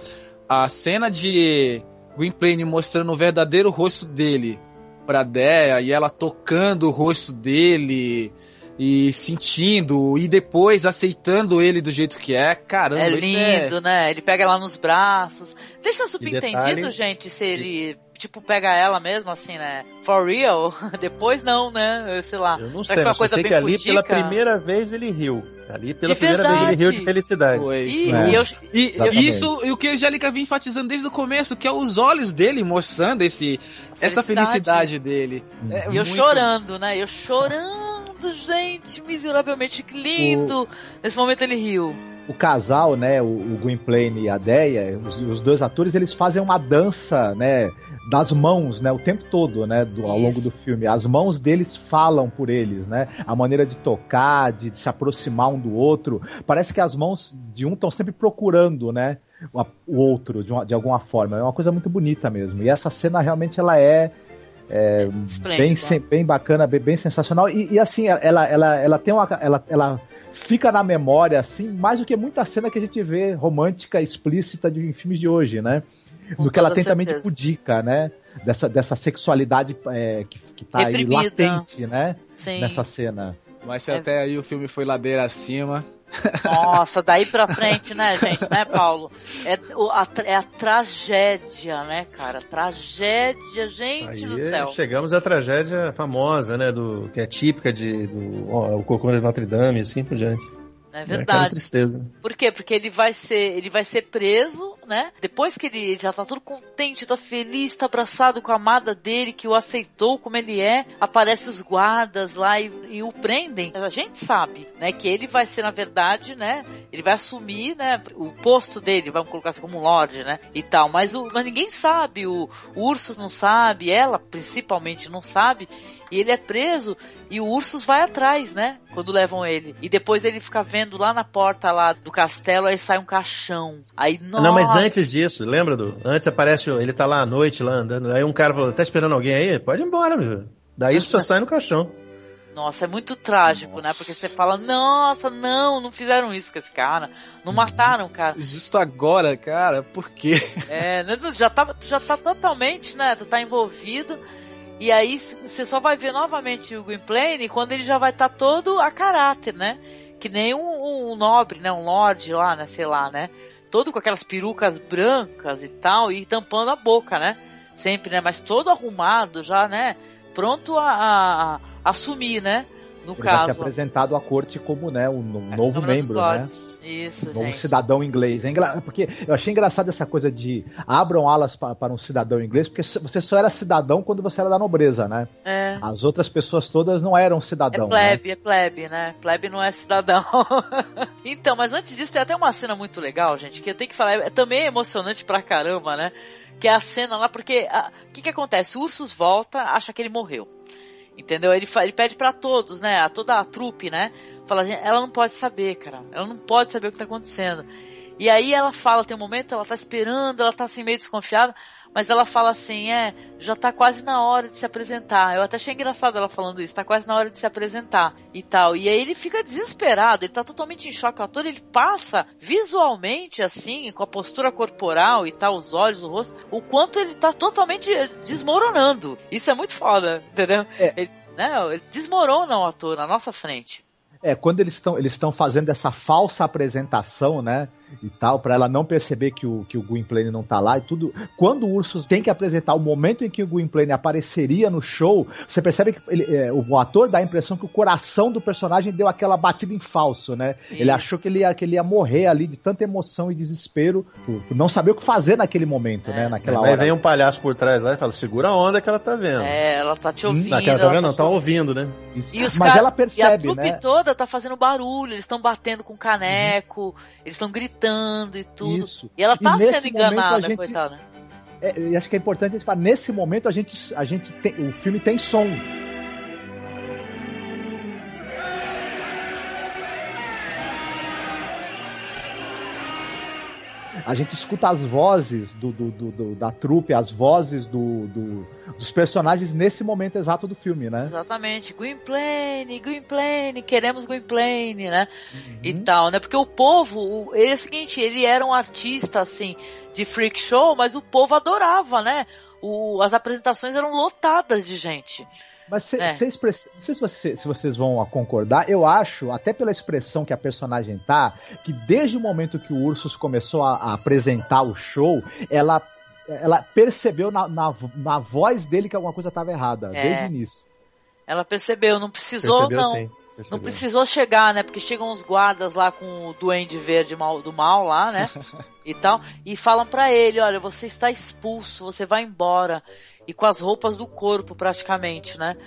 a cena de Gwynplaine mostrando o verdadeiro rosto dele pra Dea e ela tocando o rosto dele e sentindo e depois aceitando ele do jeito que é, caramba. É lindo, é... né? Ele pega ela nos braços. Deixa subentendido, detalhe... gente, se ele tipo pega ela mesmo assim, né? For real? depois não, né? Eu sei lá. Eu não sei, mas eu sei que ali pudica. pela primeira vez ele riu. Ali pela de primeira verdade. vez ele riu de felicidade. Foi. E, é. e, eu, e isso e o que a Angélica vinha enfatizando desde o começo, que é os olhos dele mostrando esse. Essa felicidade dele. É, e eu muito... chorando, né? Eu chorando, gente, miseravelmente lindo. O... Nesse momento ele riu. O casal, né, o, o Gwynplaine e a Deia, os, os dois atores, eles fazem uma dança, né, das mãos, né, o tempo todo, né, do, ao longo do filme. As mãos deles falam por eles, né? A maneira de tocar, de, de se aproximar um do outro. Parece que as mãos de um estão sempre procurando, né, o outro de, uma, de alguma forma. É uma coisa muito bonita mesmo. E essa cena realmente ela é é, bem, bem bacana, bem, bem sensacional. E, e, assim, ela, ela, ela tem uma. Ela, ela fica na memória, assim, mais do que muita cena que a gente vê romântica, explícita de, em filmes de hoje, né? no que ela tem certeza. também de pudica, né? Dessa, dessa sexualidade é, que, que tá Reprimida. aí latente, né? Sim. Nessa cena. Mas se é. até aí o filme foi ladeira acima. Nossa, daí pra frente, né, gente, né, Paulo? É, o, a, é a tragédia, né, cara? Tragédia, gente aí do céu. Chegamos à tragédia famosa, né, do, que é típica de, do ó, o Cocô de Notre Dame e assim por diante. É verdade. É tristeza. Por quê? Porque ele vai ser, ele vai ser preso, né? Depois que ele já tá todo contente, tá feliz, tá abraçado com a amada dele, que o aceitou como ele é, aparece os guardas lá e, e o prendem. Mas a gente sabe, né, que ele vai ser na verdade, né, ele vai assumir, né, o posto dele, vamos colocar assim como um lord, né, e tal. Mas o, mas ninguém sabe, o, o Ursus não sabe, ela principalmente não sabe, e ele é preso e o Ursus vai atrás, né? Quando levam ele. E depois ele fica vendo lá na porta lá do castelo, aí sai um caixão. Aí, nossa... Não, mas antes disso, lembra do? Antes aparece, ele tá lá à noite lá andando. Aí um cara falou: tá esperando alguém aí? Pode ir embora, meu. Daí só sai no caixão. Nossa, é muito trágico, né? Porque você fala, nossa, não, não fizeram isso com esse cara. Não mataram cara. Justo agora, cara, por quê? É, né, tu já tá, tu já tá totalmente, né? Tu tá envolvido. E aí você só vai ver novamente o Gwynplaine quando ele já vai estar todo a caráter, né? Que nem um, um nobre, né? Um lord lá, né? Sei lá, né? Todo com aquelas perucas brancas e tal, e tampando a boca, né? Sempre, né? Mas todo arrumado já, né? Pronto a, a- a assumir, né? No Ele vai ser caso. apresentado à corte como né, um, um novo membro, né? Isso, Um novo gente. cidadão inglês. É engra- Porque eu achei engraçado essa coisa de abram alas pa- para um cidadão inglês, porque você só era cidadão quando você era da nobreza, né? É. As outras pessoas todas não eram É cidadão. né? plebe, é plebe, né? Plebe não é cidadão. então, mas antes disso tem até uma cena muito legal, gente, que eu tenho que falar, é também é emocionante pra caramba, né? Que é a cena lá, porque o que que acontece? O Ursus volta, acha que ele morreu. Entendeu? Ele, ele pede pra todos, né? A toda a trupe, né? Fala, "Gente, ela não pode saber, cara. Ela não pode saber o que tá acontecendo. E aí ela fala, tem um momento, ela tá esperando, ela tá assim meio desconfiada, mas ela fala assim, é, já tá quase na hora de se apresentar. Eu até achei engraçado ela falando isso, tá quase na hora de se apresentar e tal. E aí ele fica desesperado, ele tá totalmente em choque. O ator, ele passa visualmente, assim, com a postura corporal e tal, os olhos, o rosto, o quanto ele tá totalmente desmoronando. Isso é muito foda, entendeu? É. Ele, né, ele desmorona o ator na nossa frente. É, quando eles estão eles estão fazendo essa falsa apresentação, né? E tal, pra ela não perceber que o, que o Gwynplaine não tá lá e tudo. Quando o Ursus tem que apresentar o momento em que o Gwynplaine apareceria no show, você percebe que ele, é, o ator dá a impressão que o coração do personagem deu aquela batida em falso, né? Ele Isso. achou que ele, ia, que ele ia morrer ali de tanta emoção e desespero por, por não saber o que fazer naquele momento, É. né? Naquela Aí hora. vem um palhaço por trás lá e fala, segura a onda que ela tá vendo. É, ela tá te ouvindo. Naquela, tá ela vendo? Não, tá ouvindo, né? E Mas ela E a percebe, trupe né? toda tá fazendo barulho, eles estão batendo com caneco, eles estão gritando e tudo. Isso. E ela E tá nesse sendo enganada, gente- coitada. É, e acho que é importante a gente falar, nesse momento a gente, a gente tem, o filme tem som. A gente escuta as vozes do, do- do- da trupe, as vozes do- do- dos personagens nesse momento exato do filme, né? Exatamente. Gwynplaine, Gwynplaine, queremos Gwynplaine, né? E Uhum. tal, né? Porque o povo, o- ele é o seguinte, ele era um artista, assim, de freak show, mas o povo adorava, né? O- as apresentações eram lotadas de gente. Mas cê, É. cê express- não sei se, você- se vocês vão concordar, eu acho, até pela expressão que a personagem tá, que desde o momento que o Ursus começou a, a apresentar o show, ela, ela percebeu na, na, na voz dele que alguma coisa estava errada, É. desde o início. Ela percebeu, não precisou, Percebeu não. sim. Não percebeu. precisou chegar, né? Porque chegam os guardas lá com o duende verde mal- do mal lá, né? e tal. E falam pra ele, olha, você está expulso, você vai embora. E com as roupas do corpo, praticamente, né?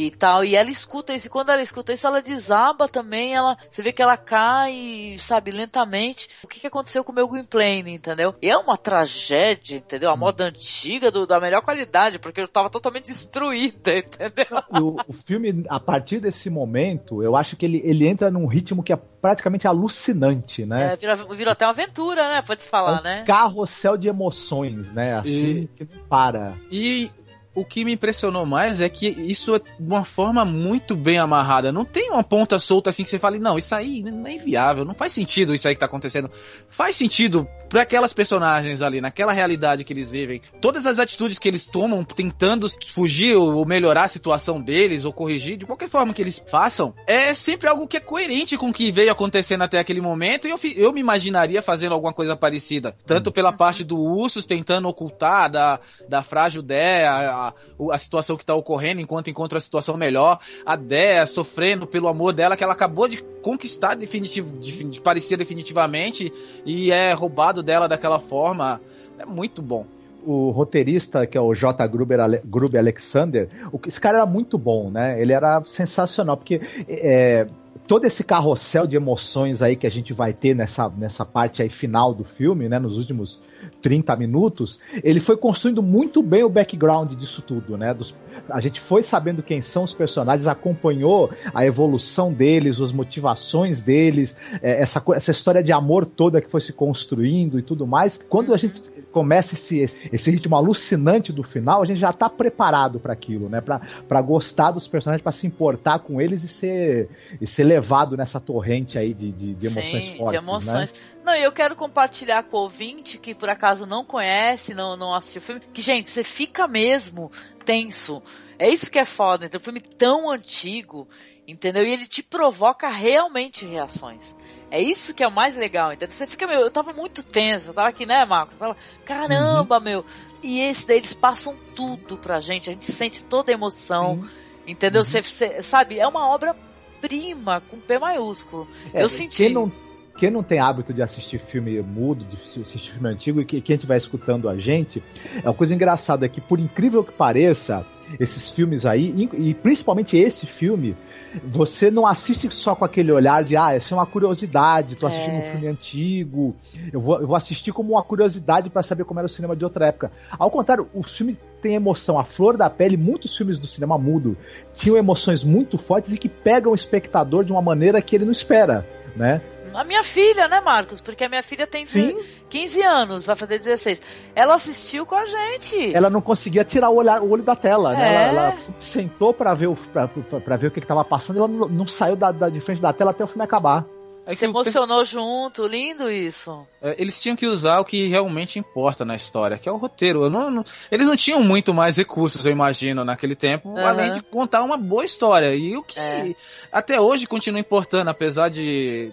E tal. E ela escuta isso. E quando ela escuta isso, ela desaba também. Ela, você vê que ela cai, sabe, lentamente. O que, que aconteceu com o meu Gwynplaine, entendeu? E é uma tragédia, entendeu? A moda antiga do- da melhor qualidade, porque eu tava totalmente destruída, entendeu? O, o filme, a partir desse momento, eu acho que ele, ele entra num ritmo que é praticamente alucinante, né? É, virou, virou até uma aventura, né? Pode se falar, é um né? carrossel de emoções, né? Assim, E- que não para. E o que me impressionou mais é que isso é de uma forma muito bem amarrada. Não tem uma ponta solta assim que você fale, não, isso aí não é inviável, não faz sentido isso aí que tá acontecendo. Faz sentido para aquelas personagens ali, naquela realidade que eles vivem. Todas as atitudes que eles tomam tentando fugir ou melhorar a situação deles ou corrigir, de qualquer forma que eles façam, é sempre algo que é coerente com o que veio acontecendo até aquele momento e eu, eu me imaginaria fazendo alguma coisa parecida. Tanto pela parte do Ursus tentando ocultar da, da frágil Dea a, a situação que tá ocorrendo enquanto encontra a situação melhor. A Dea sofrendo pelo amor dela que ela acabou de conquistar definitivo, de, parecia definitivamente e é roubado dela daquela forma. É muito bom. o roteirista, que é o J. Gruber, Ale- Gruber Alexander, o, esse cara era muito bom, né? Ele era sensacional, porque é, todo esse carrossel de emoções aí que a gente vai ter nessa, nessa parte aí final do filme, né? Nos últimos 30 minutos, ele foi construindo muito bem o background disso tudo, né? Dos, a gente foi sabendo quem são os personagens, acompanhou a evolução deles, as motivações deles, é, essa, essa história de amor toda que foi se construindo e tudo mais. Quando a gente começa esse, esse ritmo alucinante do final, a gente já tá preparado para aquilo, né? Pra, pra gostar dos personagens, para se importar com eles e ser, e ser levado nessa torrente aí de, de, de emoções Sim, fortes. de emoções. Né? Não, e eu quero compartilhar com o ouvinte que por acaso não conhece, não, não assistiu o filme, que, gente, você fica mesmo tenso. É isso que é foda, então, um filme tão antigo, entendeu? E ele te provoca realmente reações. É isso que é o mais legal, entendeu? Você fica, meu, eu tava muito tenso, eu tava aqui, né, Marcos? Eu tava, caramba, uhum. meu. E esse daí, eles passam tudo pra gente, a gente sente toda a emoção, Sim. entendeu? Uhum. Você, você, sabe, é uma obra-prima, com P maiúsculo. É, eu senti. Quem não, quem não tem hábito de assistir filme mudo, de assistir filme antigo, e que, quem estiver escutando a gente, é uma coisa engraçada é que, por incrível que pareça, esses filmes aí, e principalmente esse filme, você não assiste só com aquele olhar de, ah, essa é uma curiosidade, tô assistindo é. um filme antigo, eu vou, eu vou assistir como uma curiosidade para saber como era o cinema de outra época. Ao contrário, o filme tem emoção, a flor da pele, muitos filmes do cinema mudo tinham emoções muito fortes e que pegam o espectador de uma maneira que ele não espera, né? A minha filha, né, Marcos? Porque a minha filha tem Sim. 15 anos, vai fazer 16. Ela assistiu com a gente. Ela não conseguia tirar o, olhar, o olho da tela, né? Ela, ela, sentou para ver, o, pra, pra, pra, ver o que, estava passando e ela não, não saiu da, da, de frente da tela até o filme acabar. É Se emocionou junto, lindo isso. É, eles tinham que usar o que realmente importa na história, que é o roteiro. Não, não, eles não tinham muito mais recursos, eu imagino, naquele tempo, uhum. além de contar uma boa história. E o que é. até hoje continua importando, apesar de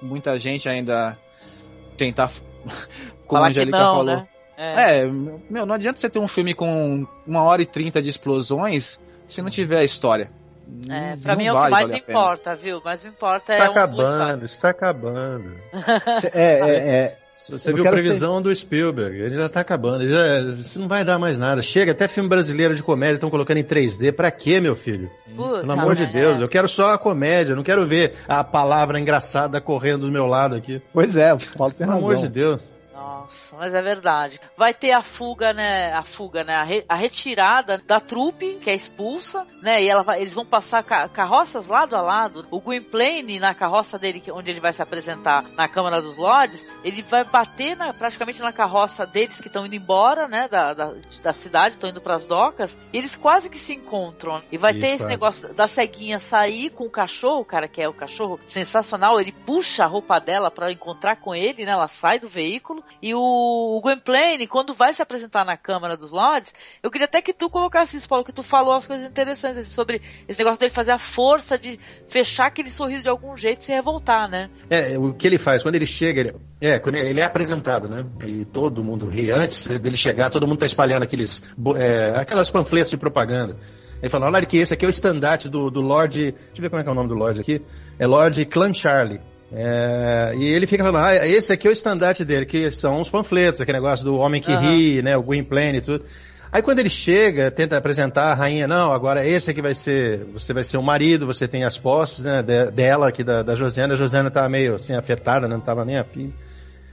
muita gente ainda tentar, como Falar a Angelica não, falou. Né? É. é, meu, não adianta você ter um filme com uma hora e trinta de explosões se não tiver a história. É, pra mim é o que mais importa, viu? Mas me importa está é acabando, está acabando. é, é, é, você viu a previsão ser... do Spielberg, ele já tá acabando, ele já, isso não vai dar mais nada. Chega, até filme brasileiro de comédia estão colocando em 3D. Pra quê, meu filho? Puta, Pelo amor de Deus, é. eu quero só a comédia, não quero ver a palavra engraçada correndo do meu lado aqui. Pois é, Paulo tem Pelo amor de Deus. Nossa, mas é verdade. Vai ter a fuga, né? A fuga, né? A, re, a retirada da trupe, que é expulsa, né? E ela vai, eles vão passar ca, carroças lado a lado. O Gwynplaine, na carroça dele, onde ele vai se apresentar na Câmara dos Lords, ele vai bater na, praticamente na carroça deles que estão indo embora, né? Da, da, da cidade, estão indo para as docas. E eles quase que se encontram. E vai Isso, ter esse é. negócio da ceguinha sair com o cachorro, cara, que é o cachorro sensacional. Ele puxa a roupa dela para encontrar com ele, né? Ela sai do veículo e o, o Gwynplaine, quando vai se apresentar na Câmara dos Lords, eu queria até que tu colocasse isso, Paulo, que tu falou as coisas interessantes assim, sobre esse negócio dele fazer a força de fechar aquele sorriso de algum jeito e se revoltar, né? É, o que ele faz, quando ele chega, ele, é, quando ele é apresentado, né? E todo mundo ri. Antes dele chegar, todo mundo tá espalhando aqueles, é, aquelas panfletos de propaganda. Ele fala, olha que esse aqui é o estandarte do, do Lord. Deixa eu ver como é que é o nome do Lord aqui. É Lord Clan Charlie. É, e ele fica falando, ah, esse aqui é o estandarte dele, que são os panfletos, aquele negócio do homem que uhum. ri, né, o Gwynplaine e tudo. Aí quando ele chega, tenta apresentar a rainha, não, agora esse aqui vai ser, você vai ser o marido, você tem as posses, né, de, dela aqui, da, da Josiana, a Josiana tá meio assim, afetada, né, não tava nem afim.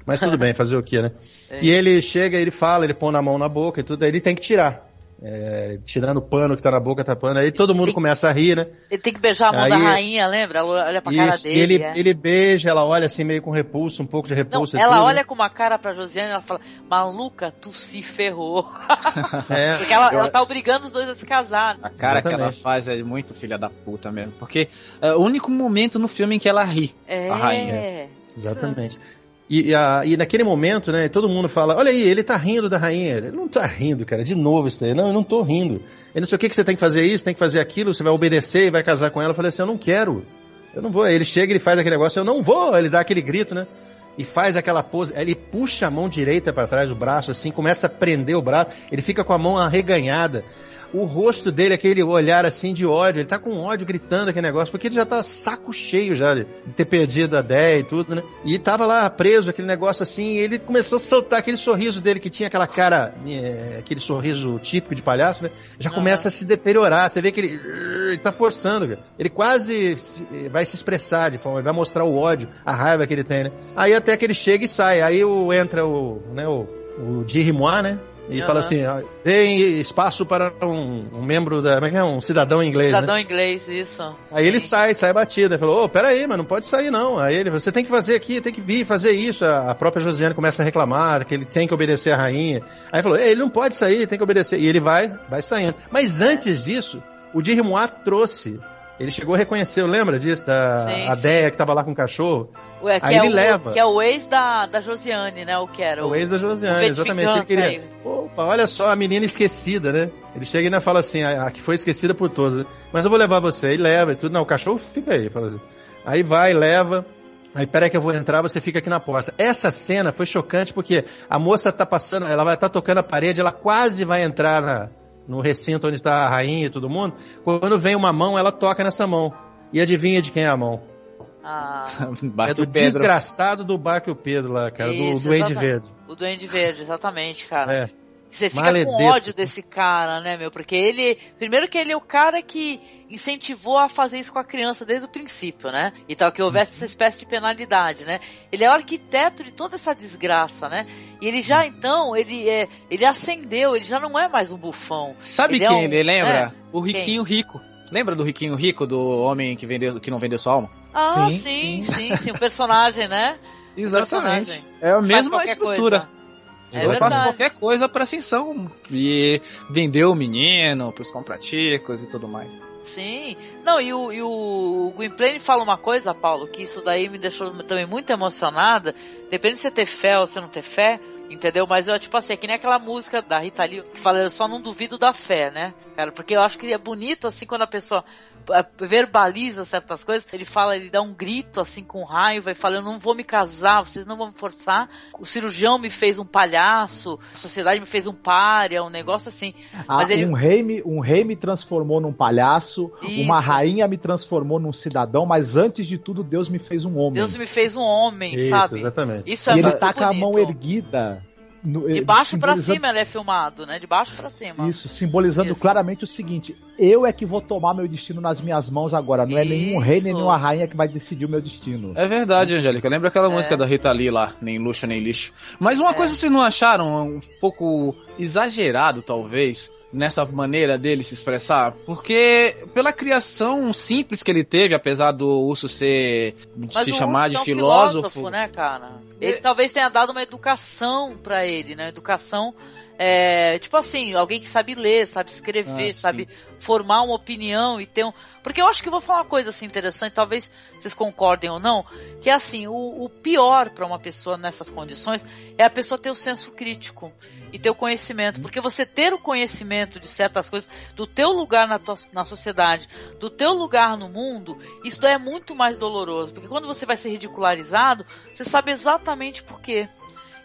Mas tudo bem, fazer o quê, né? É. E ele chega, ele fala, ele põe a mão na boca e tudo, aí ele tem que tirar é, tirando o pano que tá na boca, tapando. Aí todo mundo tem, começa a rir, né? Ele tem que beijar a mão aí, da rainha, lembra? Ela olha pra isso, cara dele. Ele, é. ele beija, ela olha assim meio com repulso, um pouco de repulso. Não, ela tudo. olha com uma cara pra Josiane e ela fala, maluca, tu se ferrou. É, porque ela, eu... ela tá obrigando os dois a se casar. A cara Exatamente. que ela faz é muito filha da puta mesmo. Porque é o único momento no filme em que ela ri. É. A rainha. É. Exatamente. E, a, e naquele momento, né, todo mundo fala, olha aí, ele tá rindo da rainha. Ele não tá rindo, cara, de novo isso daí. Não, eu não tô rindo. Ele não sei o que, que você tem que fazer isso, tem que fazer aquilo, você vai obedecer e vai casar com ela. Eu falei assim, eu não quero. Eu não vou. Aí ele chega, ele faz aquele negócio, eu não vou. Ele dá aquele grito, né? E faz aquela pose. Ele puxa a mão direita para trás do braço, assim, começa a prender o braço. Ele fica com a mão arreganhada o rosto dele, aquele olhar assim de ódio, ele tá com ódio gritando aquele negócio, porque ele já tá saco cheio já de ter perdido a ideia e tudo, né? E tava lá preso aquele negócio assim, e ele começou a soltar aquele sorriso dele que tinha aquela cara, é, aquele sorriso típico de palhaço, né? Já começa a se deteriorar, você vê que ele, ele tá forçando, cara. Ele quase se, vai se expressar de forma, vai mostrar o ódio, a raiva que ele tem, né? Aí até que ele chega e sai, aí o, entra o, né, o, o né? E Aham. fala assim, deem espaço para um, um membro da. Como é que é? Um cidadão inglês, né? Cidadão inglês, isso. Aí ele Sim. sai, sai batido. Ele falou, ô, peraí, mas não pode sair não. Aí ele, você tem que fazer aqui, tem que vir fazer isso. A própria Josiane começa a reclamar que ele tem que obedecer a rainha. Aí falou, "Ei, ele não pode sair, tem que obedecer. E ele vai, vai saindo. Mas antes disso, o Dirimois trouxe. Ele chegou a reconhecer, lembra disso? Da Sim, a. Deia que tava lá com o cachorro. Ué, que Aí é ele o, leva. Que é o ex da, da Josiane, né? O que era? O ex da o Josiane, exatamente. Ele queria. aí. Opa, olha só, a menina esquecida, né? Ele chega e ainda fala assim, a, a que foi esquecida por todos. né? Mas eu vou levar você. Aí leva e tudo. Não, o cachorro fica aí. Fala assim. Aí vai, leva. Aí, peraí que eu vou entrar, você fica aqui na porta. Essa cena foi chocante porque a moça tá passando, ela vai estar tocando a parede, ela quase vai entrar na- no recinto onde está a rainha e todo mundo. Quando vem uma mão, ela toca nessa mão. E adivinha de quem é a mão? Ah, é do Pedro. desgraçado do Barco e o Pedro lá, cara, Isso, do Duende. Verde. o Duende Verde, exatamente, cara. É. Você fica Maledeto. com ódio desse cara, né, meu? Porque ele. Primeiro que ele é o cara que incentivou a fazer isso com a criança desde o princípio, né? E tal, que houvesse essa espécie de penalidade, né? Ele é o arquiteto de toda essa desgraça, né? E ele já, então, ele é. Ele ascendeu, ele já não é mais um bufão. Sabe Ele é quem um- ele lembra? é. O Riquinho Rico. Lembra do Riquinho Rico, do homem que, vendeu, que não vendeu sua alma? Ah, Sim, sim, sim, sim, o personagem, né? O personagem. É a mesma estrutura. coisa. É Ele faz verdade. qualquer coisa pra ascensão. E vendeu o menino pros compraticos e tudo mais. Sim. Não, e o, e o Gwynplaine fala uma coisa, Paulo, que isso daí me deixou também muito emocionada. Depende de você ter fé ou você não ter fé, entendeu? Mas eu, tipo assim, é que nem aquela música da Rita Lee que fala, eu só não duvido da fé, né? Cara, porque eu acho que é bonito, assim, quando a pessoa verbaliza certas coisas, ele fala, ele dá um grito, assim, com raiva, e fala, eu não vou me casar, vocês não vão me forçar. O cirurgião me fez um palhaço, a sociedade me fez um pária, um negócio assim. Ah, Mas ele- um, rei me, um rei me transformou num palhaço, Isso. uma rainha me transformou num cidadão, mas antes de tudo, Deus me fez um homem. Deus me fez um homem, Isso, sabe? exatamente. Isso é e ele tá com a bonito. mão erguida. No- De baixo pra simbolizando- cima ele é filmado, né? De baixo pra cima. Isso, simbolizando Isso. claramente o seguinte: eu é que vou tomar meu destino nas minhas mãos agora. Não é nenhum rei nem nenhuma rainha que vai decidir o meu destino. É verdade, Angélica. Lembra aquela É. música da Rita Lee lá, nem luxo nem lixo. Mas uma É. coisa vocês não acharam um pouco exagerado, talvez, nessa maneira dele se expressar? Porque pela criação simples que ele teve, apesar do urso ser Mas se chamar Urso de é um filósofo, né, cara? Ele talvez tenha dado uma educação pra ele, né? Educação, é, tipo assim, alguém que sabe ler, sabe escrever, Ah, sabe formar uma opinião e ter um. Porque eu acho que eu vou falar uma coisa assim interessante, talvez vocês concordem ou não, que é assim, o, o pior pra uma pessoa nessas condições é a pessoa ter o senso crítico e ter o conhecimento. Porque você ter o conhecimento de certas coisas, do teu lugar na, tua- na sociedade, do teu lugar no mundo, isso daí é muito mais doloroso. Porque quando você vai ser ridicularizado, você sabe exatamente por quê.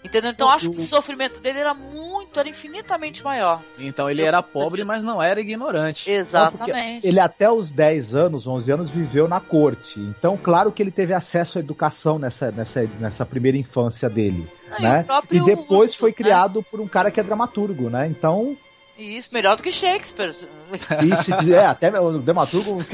Entendeu? Então eu acho que o sofrimento dele era muito, era infinitamente maior. então ele Eu- era pobre, mas não era ignorante. Exatamente. Ele até os 10 anos, 11 anos, viveu na corte. Então, claro que ele teve acesso à educação nessa, nessa, nessa primeira infância dele. Não, e né? próprio E depois Ursus, foi né? criado por um cara que é dramaturgo, né? Então, Isso, melhor do que Shakespeare. isso é até o dramaturgo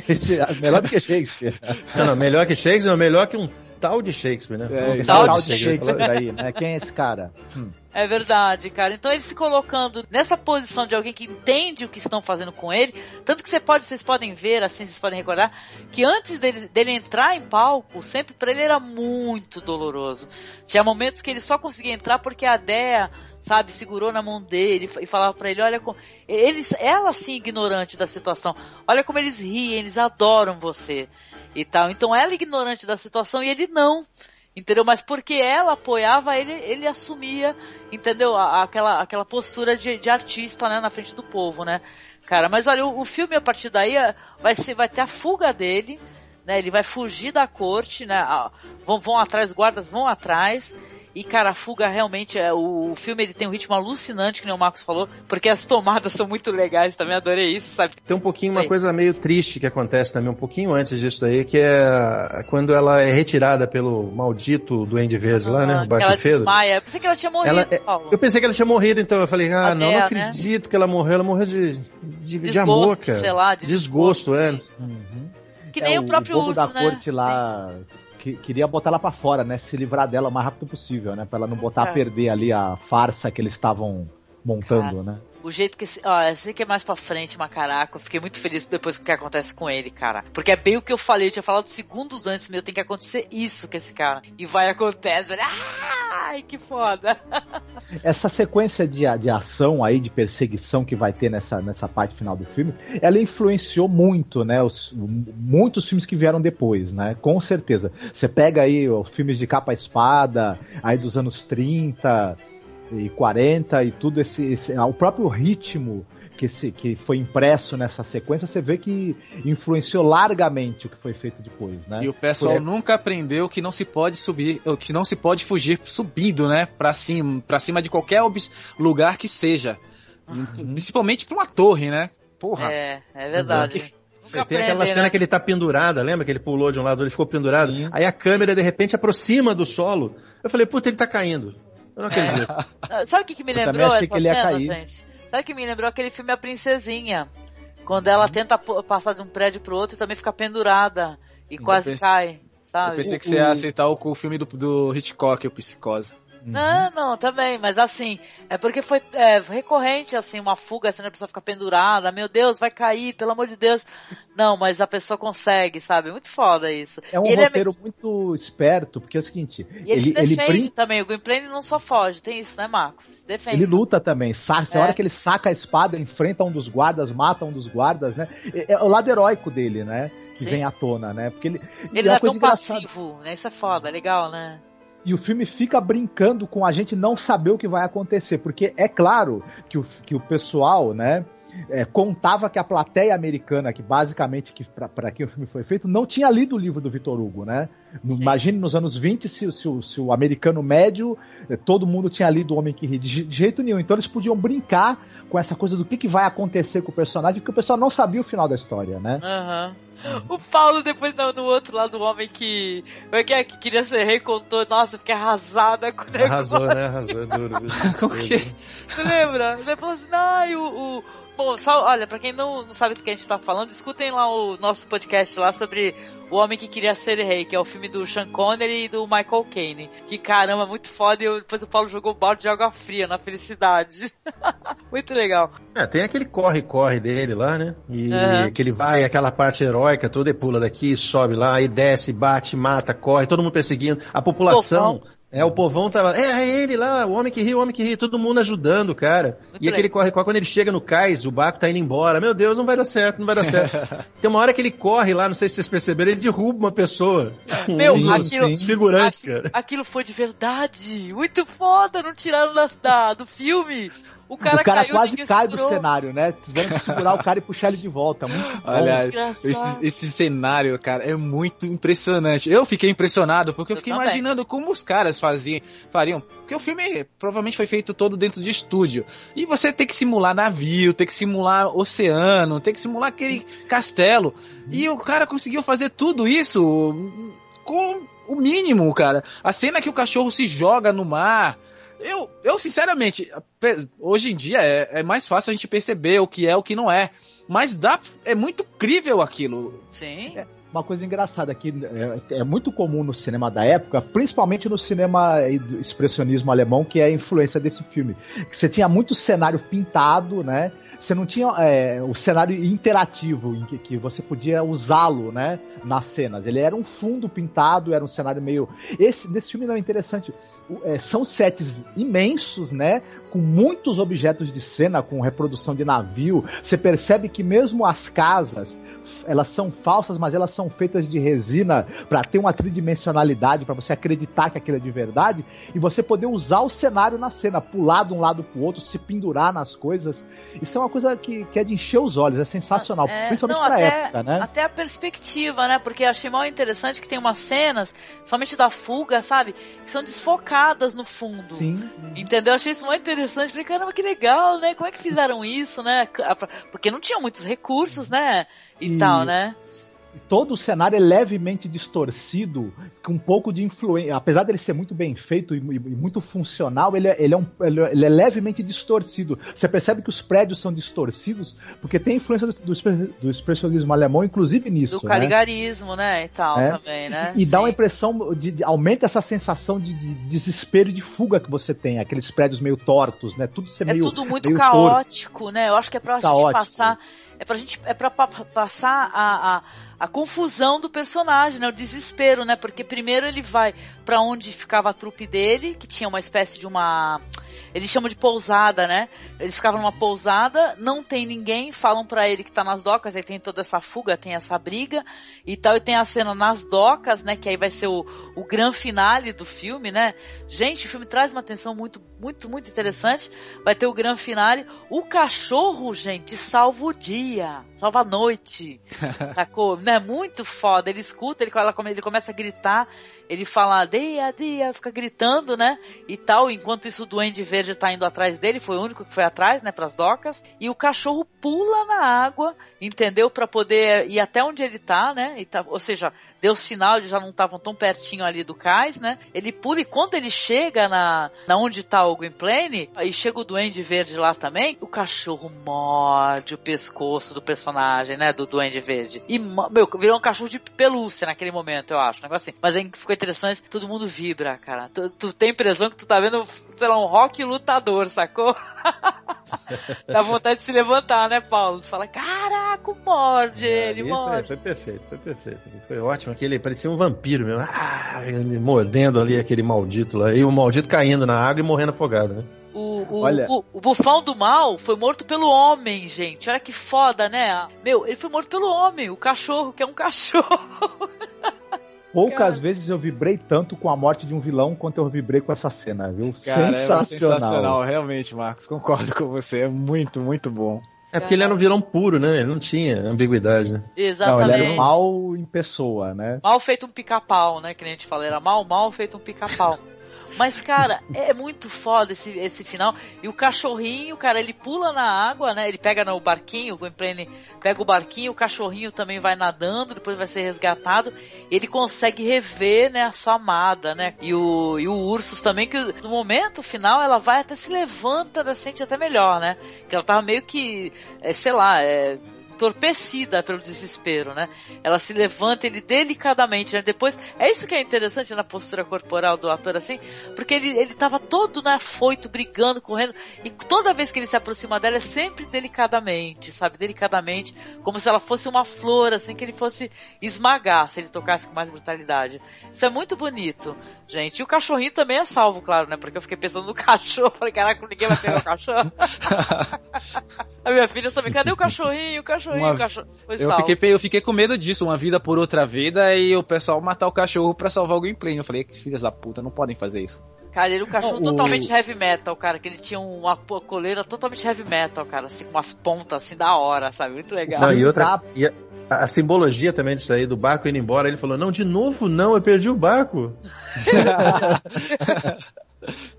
melhor do que Shakespeare. Não, não, melhor que Shakespeare, melhor que um tal de Shakespeare, né? É, tal tal de de Shakespeare. Shakespeare aí, né? Quem é esse cara? Hum. É verdade, cara. Então ele se colocando nessa posição de alguém que entende o que estão fazendo com ele, tanto que você pode, vocês podem ver, assim, vocês podem recordar, que antes dele, dele entrar em palco, sempre pra ele era muito doloroso. Tinha momentos que ele só conseguia entrar porque a Dea, sabe, segurou na mão dele e falava pra ele, olha como eles, ela sim ignorante da situação. Olha como eles riem, eles adoram você e tal. Então ela ignorante da situação e ele não. Entendeu? Mas porque ela apoiava, ele, ele assumia, entendeu? Aquela, aquela postura de, de artista, né, na frente do povo, né? Cara, mas olha, o, o filme a partir daí é, vai ser, vai ter a fuga dele, né? Ele vai fugir da corte, né? Vão, vão atrás, guardas vão atrás. E, cara, a fuga realmente é. O, o filme ele tem um ritmo alucinante, que nem o Marcos falou, porque as tomadas são muito legais, também adorei isso, sabe? Tem um pouquinho uma Oi. coisa meio triste que acontece também, um pouquinho antes disso aí, que é quando ela é retirada pelo maldito Duende Verde lá, né? Ah, O que ela desmaia. Eu pensei que ela tinha morrido, Ela é- Paulo. Eu pensei que ela tinha morrido, então eu falei, ah, A não, não né? acredito que ela morreu, ela morreu de, de, de Desgosto, amor, cara. sei lá, de desgosto, é. isso. Uhum. Que nem É, o próprio povo Urso, da né? corte lá que, queria botar ela pra fora, né? Se livrar dela o mais rápido possível, né? Pra ela não botar É. a perder ali a farsa que eles estavam montando, né? O jeito que esse. Ó, esse que é mais pra frente, Macaraco. Eu fiquei muito feliz depois com o que acontece com ele, cara. Porque é bem o que eu falei, eu tinha falado segundos antes, meu, tem que acontecer isso com esse cara. E vai acontecer, velho. Ai, que foda. Essa sequência de, de ação aí, de perseguição que vai ter nessa, nessa parte final do filme, ela influenciou muito, né? Os, muitos filmes que vieram depois, né? Com certeza. Você pega aí os filmes de capa e espada, aí dos anos 30 e 40 e tudo esse, esse o próprio ritmo que, esse, que foi impresso nessa sequência, você vê que influenciou largamente o que foi feito depois, né? E o pessoal Foi- nunca aprendeu que não se pode subir, que não se pode fugir subindo, né? Pra cima, pra cima de qualquer lugar que seja. Principalmente pra uma torre, né? Porra. É, é verdade. Tem aquela aprendem, cena né? que ele tá pendurado, lembra que ele pulou de um lado, ele ficou pendurado? Aí a câmera de repente aproxima do solo. Eu falei, puta, ele tá caindo. Eu não acredito. Ah, Sabe o que, que me Eu lembrou essa que cena, cair. gente? Sabe o que me lembrou aquele filme A Princesinha? Quando ela tenta p- passar de um prédio pro outro e também fica pendurada e quase pensei- cai, Eu sabe? pensei que você ia aceitar o, o filme do, do Hitchcock, o Psicose. Não, não, também, mas assim, é porque foi é, recorrente, assim, uma fuga, assim, a pessoa fica pendurada, meu Deus, vai cair, pelo amor de Deus. Não, mas a pessoa consegue, sabe? Muito foda isso. É um E ele roteiro muito esperto, porque é o seguinte, E ele, se ele, ele defende brin- também, o Gwynplaine não só foge, tem isso, né, Marcos? Se defende. Ele luta também, saca, É. hora que ele saca a espada, enfrenta um dos guardas, mata um dos guardas, né? É, é o lado heróico dele, né? Que Sim. vem à tona, né? Porque ele, Ele é não é tão engraçada. passivo, né? Isso é foda, legal, né? E o filme fica brincando com a gente não saber o que vai acontecer, porque é claro que o, que o pessoal, né? É, contava que a plateia americana, que basicamente que para que o filme foi feito, não tinha lido o livro do Vitor Hugo, né? Sim. Imagine nos anos 20 se, se o- se o americano médio, eh, todo mundo tinha lido O Homem que Ri, de, de jeito nenhum. Então eles podiam brincar com essa coisa do que, que vai acontecer com o personagem, porque o pessoal não sabia o final da história, né? Aham. O Paulo, depois no, no outro lado, do homem que. Como é que é? Que queria ser rei, contou. Nossa, eu fiquei arrasada com o negócio. Arrasou, né? Arrasou, é duro. Tu lembra? Ele falou assim, ai, o, o. Bom, só, olha, pra quem não, não sabe do que a gente tá falando, escutem lá o nosso podcast lá sobre O Homem que Queria Ser Rei, que é o filme do Sean Connery e do Michael Caine. Que caramba, muito foda. E eu- depois o Paulo jogou balde de água fria na felicidade. muito legal. É, tem aquele corre-corre dele lá, né? E Aham. que ele vai, aquela parte heróica toda, e pula daqui, sobe lá, e desce, bate, mata, corre, todo mundo perseguindo. A população. É, o povão tava. É, é ele lá, o homem que ri, o homem que ri, todo mundo ajudando, cara. Muito e aquele legal. corre-corre, quando ele chega no cais, o barco tá indo embora. Meu Deus, não vai dar certo, não vai dar certo. tem uma hora que ele corre lá, não sei se vocês perceberam, ele derruba uma pessoa. Meu, um aquilo- dos figurantes, cara. Aquilo foi de verdade. Muito foda, não tiraram da, da- do filme. O cara, o cara caiu, quase cai do segurou. cenário, né? Tiveram que segurar o cara e puxar ele de volta. Muito. Olha, esse, esse cenário, cara, é muito impressionante. Eu fiquei impressionado porque eu, Eu fiquei também. imaginando como os caras faziam, fariam. Porque o filme provavelmente foi feito todo dentro de estúdio. E você tem que simular navio, tem que simular oceano, tem que simular aquele castelo. E o cara conseguiu fazer tudo isso com o mínimo, cara. A cena que o cachorro se joga no mar. Eu, eu sinceramente, hoje em dia é, é mais fácil a gente perceber o que é o que não é. Mas dá, é muito crível aquilo. Sim. Uma coisa engraçada aqui, é, é muito comum no cinema da época, principalmente no cinema do expressionismo alemão, que é a influência desse filme. Que você tinha muito cenário pintado, né? Você não tinha é, o cenário interativo, em que, que você podia usá-lo, né? Nas cenas. Ele era um fundo pintado, era um cenário meio. Esse desse filme não é interessante. É, são sets imensos, né? Com muitos objetos de cena, com reprodução de navio. Você percebe que mesmo as casas elas são falsas, mas elas são feitas de resina para ter uma tridimensionalidade, para você acreditar que aquilo é de verdade e você poder usar o cenário na cena, pular de um lado pro outro, se pendurar nas coisas. Isso é uma coisa que, que é de encher os olhos, é sensacional, É, principalmente não, pra até, época, né? até a perspectiva, né? Porque achei mal interessante que tem umas cenas, somente da fuga, sabe? Que são desfocadas no fundo. Sim. Entendeu? Achei isso muito interessante. Falei, caramba, que legal, né? Como é que fizeram isso, né? Porque não tinha muitos recursos, né? E, E- tal, né? Todo o cenário é levemente distorcido, com um pouco de influência. Apesar dele ser muito bem feito e, e muito funcional, ele é, ele, é um, ele é levemente distorcido. Você percebe que os prédios são distorcidos porque tem influência do, do, do expressionismo alemão, inclusive nisso. Do caligarismo, né? né? E tal é? também, né? E, e dá uma impressão de, de, aumenta essa sensação de, de, desespero e de fuga que você tem, aqueles prédios meio tortos, né? Tudo ser é meio. tudo muito caótico, torto. né? Eu acho que é pra Caótico. gente passar. É pra gente. É pra pa passar a, a a confusão do personagem, né? O desespero, né? Porque primeiro ele vai para onde ficava a trupe dele, que tinha uma espécie de uma eles chamam de pousada, né? Eles ficavam numa pousada, não tem ninguém, falam para ele que tá nas docas, aí tem toda essa fuga, tem essa briga e tal, e tem a cena nas docas, né? Que aí vai ser o, o grande finale do filme, né? Gente, o filme traz uma atenção muito, muito, muito interessante. Vai ter o grande finale. O cachorro, gente, salva o dia, salva a noite. sacou? Né? Muito foda. Ele escuta, ele, ele começa a gritar ele fala dia, dia, fica gritando, né? E tal, enquanto isso o Duende Verde tá indo atrás dele, foi o único que foi atrás, né, pras docas, e o cachorro pula na água, entendeu? para poder ir até onde ele tá, né? E tá, ou seja, deu sinal de já não estavam tão pertinho ali do cais, né? Ele pula e quando ele chega na, na onde tá o Gwynplaine, aí chega o Duende Verde lá também, o cachorro morde o pescoço do personagem, né, do Duende Verde. E, meu, virou um cachorro de pelúcia naquele momento, eu acho, um negócio assim. Mas aí ficou interessante, todo mundo vibra, cara. Tu, tu tem a impressão que tu tá vendo, sei lá, um rock lutador, sacou? Dá vontade de se levantar, né, Paulo? Tu fala, caraca, morde É, ele, morde. Foi, foi perfeito, foi perfeito. Foi ótimo. Aquele parecia um vampiro mesmo. Ah, ele mordendo ali aquele maldito lá. E o maldito caindo na água e morrendo afogado, né? O, o, Olha- o, o bufão do mal foi morto pelo homem, gente. Olha que foda, né? Meu, ele foi morto pelo homem, o cachorro, que é um cachorro. Poucas Cara. vezes eu vibrei tanto com a morte de um vilão quanto eu vibrei com essa cena, viu? Cara, sensacional. é sensacional, realmente, Marcos. Concordo com você. É muito, muito bom. É porque ele era um vilão puro, né? Ele não tinha ambiguidade, né? Não, ele Exatamente. era um mal em pessoa, né? Mal feito um pica-pau, né? Que nem a gente fala, era mal, mal feito um pica-pau. Mas, cara, é muito foda esse, esse final. E o cachorrinho, cara, ele pula na água, né? Ele pega no barquinho, o Gwynplaine pega o barquinho, o cachorrinho também vai nadando, depois vai ser resgatado. Ele consegue rever, né, a sua amada, né? E o, e o Ursus também, que no momento final ela vai até se levanta, né, sente até melhor, né? Que ela tava meio que, é, sei lá, é, entorpecida pelo desespero, né? Ela se levanta ele delicadamente, né? Depois, é isso que é interessante na postura corporal do ator assim, porque ele ele tava todo né, afoito, brigando, correndo, e toda vez que ele se aproxima dela é sempre delicadamente, sabe? Delicadamente, como se ela fosse uma flor, assim, que ele fosse esmagar se ele tocasse com mais brutalidade. Isso é muito bonito, gente. E o cachorrinho também é salvo, claro, né? Porque eu fiquei pensando no cachorro, falei, caraca, ninguém vai pegar o cachorro. A minha filha também, cadê o cachorrinho? O cachorrinho, Uma- o cachorro. Eu fiquei, eu fiquei com medo disso, uma vida por outra vida, e o pessoal matar o cachorro pra salvar o gameplay. Eu falei, que filhas da puta, não podem fazer isso. Cara, ele era um cachorro O- totalmente heavy metal, cara. Que ele tinha uma coleira totalmente heavy metal, cara. Assim, com umas pontas assim da hora, sabe? Muito legal. Não, e outra. E a, a simbologia também disso aí, do barco indo embora, ele falou: Não, de novo não, eu perdi o barco.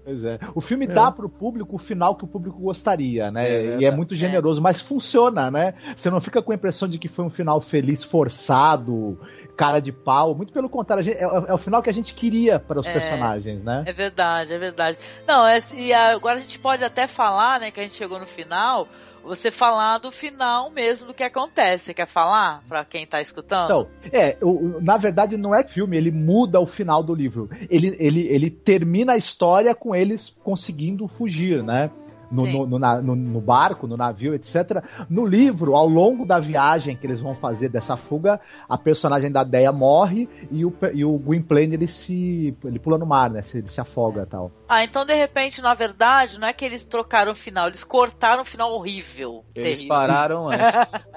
Pois é. O filme dá pro público o final que o público gostaria, né? É e é muito generoso, mas funciona, né? Você não fica com a impressão de que foi um final feliz, forçado, cara de pau. Muito pelo contrário, gente- é, é o final que a gente queria para os É. personagens, né? É verdade, é verdade. Não, é, e agora a gente pode até falar, né, que a gente chegou no final. Você falar do final mesmo do que acontece. Você quer falar pra quem tá escutando? Então, é, o- na verdade não é filme, ele muda o final do livro. Ele, ele, ele termina a história com eles conseguindo fugir, né? No, no, no, no- barco, no navio, etc. No livro, ao longo da viagem que eles vão fazer dessa fuga, a personagem da Deia morre e o, e o Gwynplaine ele se ele pula no mar, né? Se- Ele se afoga e tal. Ah, então de repente, na verdade, não é que eles trocaram o final, eles cortaram o final horrível. Eles terrível. pararam antes.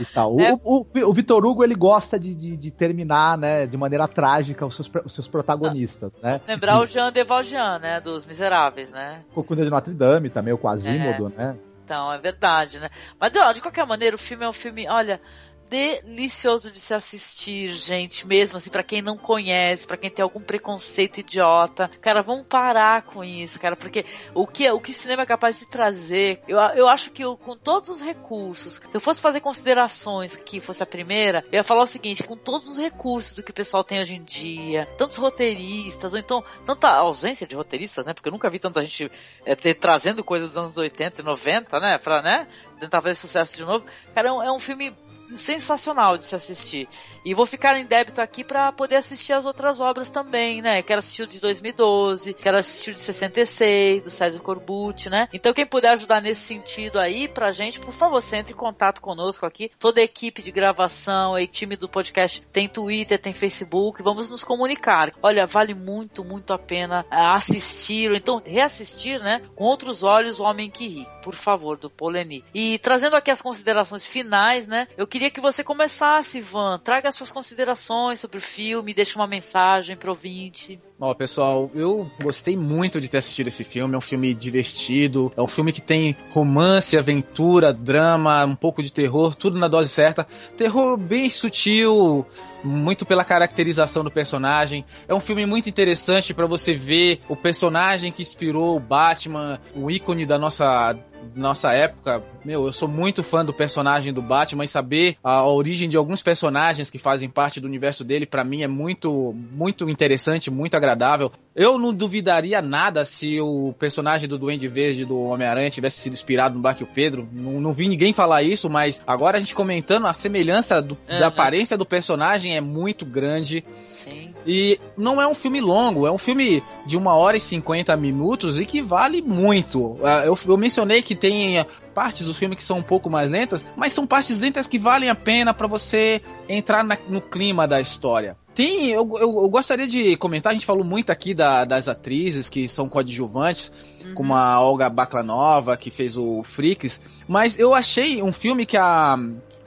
E tal. É. O, o, o Vitor Hugo ele gosta de, de, de terminar, né, de maneira trágica os seus, os seus protagonistas, né? Lembrar o Jean de Valjean, né? Dos Miseráveis, né? Cocunda de Notre Dame também, o Quasimodo, né? Então, é verdade, né? Mas de, de qualquer maneira, o filme é um filme, olha, delicioso de se assistir, gente, mesmo assim, para quem não conhece, para quem tem algum preconceito idiota. Cara, vamos parar com isso, cara, porque o que o que cinema é capaz de trazer, eu, eu acho que eu, com todos os recursos, se eu fosse fazer considerações que fosse a primeira, eu ia falar o seguinte, com todos os recursos do que o pessoal tem hoje em dia, tantos roteiristas, ou então tanta ausência de roteiristas, né? Porque eu nunca vi tanta gente é, ter, trazendo coisas dos anos 80 e 90, né? Pra, né? Tentar fazer sucesso de novo. Cara, é um, é um filme sensacional de se assistir. E vou ficar em débito aqui para poder assistir as outras obras também, né? Quero assistir o de 2012, quero assistir o de 66, do César Corbucci, né? Então quem puder ajudar nesse sentido aí pra gente, por favor, entre em contato conosco aqui. Toda a equipe de gravação, a time do podcast tem Twitter, tem Facebook, vamos nos comunicar. Olha, vale muito, muito a pena é, assistir, ou então reassistir, né? Com outros olhos, O Homem que Ri, por favor, do Poleni. E trazendo aqui as considerações finais, né? Eu queria que você começasse, Ivan. Traga as suas considerações sobre o filme, deixe uma mensagem pro ouvinte. Ó, pessoal, eu gostei muito de ter assistido esse filme. É um filme divertido, é um filme que tem romance, aventura, drama, um pouco de terror, tudo na dose certa. Terror bem sutil, muito pela caracterização do personagem. É um filme muito interessante para você ver o personagem que inspirou o Batman, o ícone da nossa nossa época, meu, eu sou muito fã do personagem do Batman e saber a origem de alguns personagens que fazem parte do universo dele, para mim é muito, muito interessante, muito agradável. Eu não duvidaria nada se o personagem do Duende Verde do Homem-Aranha tivesse sido inspirado no Barque Pedro. Não, não, vi ninguém falar isso, mas agora a gente comentando, a semelhança do, uhum. da aparência do personagem é muito grande. Sim. E não é um filme longo, é um filme de uma hora e cinquenta minutos e que vale muito. Ah, eu, eu mencionei que tem partes do filme que são um pouco mais lentas, mas são partes lentas que valem a pena para você entrar na, no clima da história. Tem, eu, eu, eu, gostaria de comentar, a gente falou muito aqui da, das atrizes que são coadjuvantes, uhum. como a Olga Baklanova, que fez o Freaks, mas eu achei um filme que a,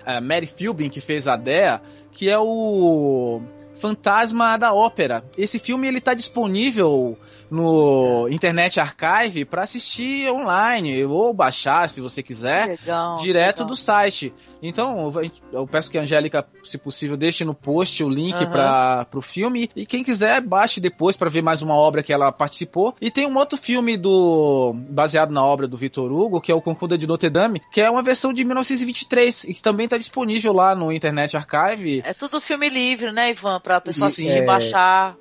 a Mary Philbin, que fez a Dea, que é o Fantasma da Ópera. Esse filme ele tá disponível no Internet Archive para assistir online ou baixar, se você quiser, legal, direto legal. do site. Então, eu peço que a Angélica, se possível, deixe no post o link uhum. para o filme e quem quiser baixe depois para ver mais uma obra que ela participou. E tem um outro filme do baseado na obra do Victor Hugo, que é o Confunda de Notre Dame, que é uma versão de 1923 e que também está disponível lá no Internet Archive. É tudo filme livre, né, Ivan, para pessoa assistir, é... baixar,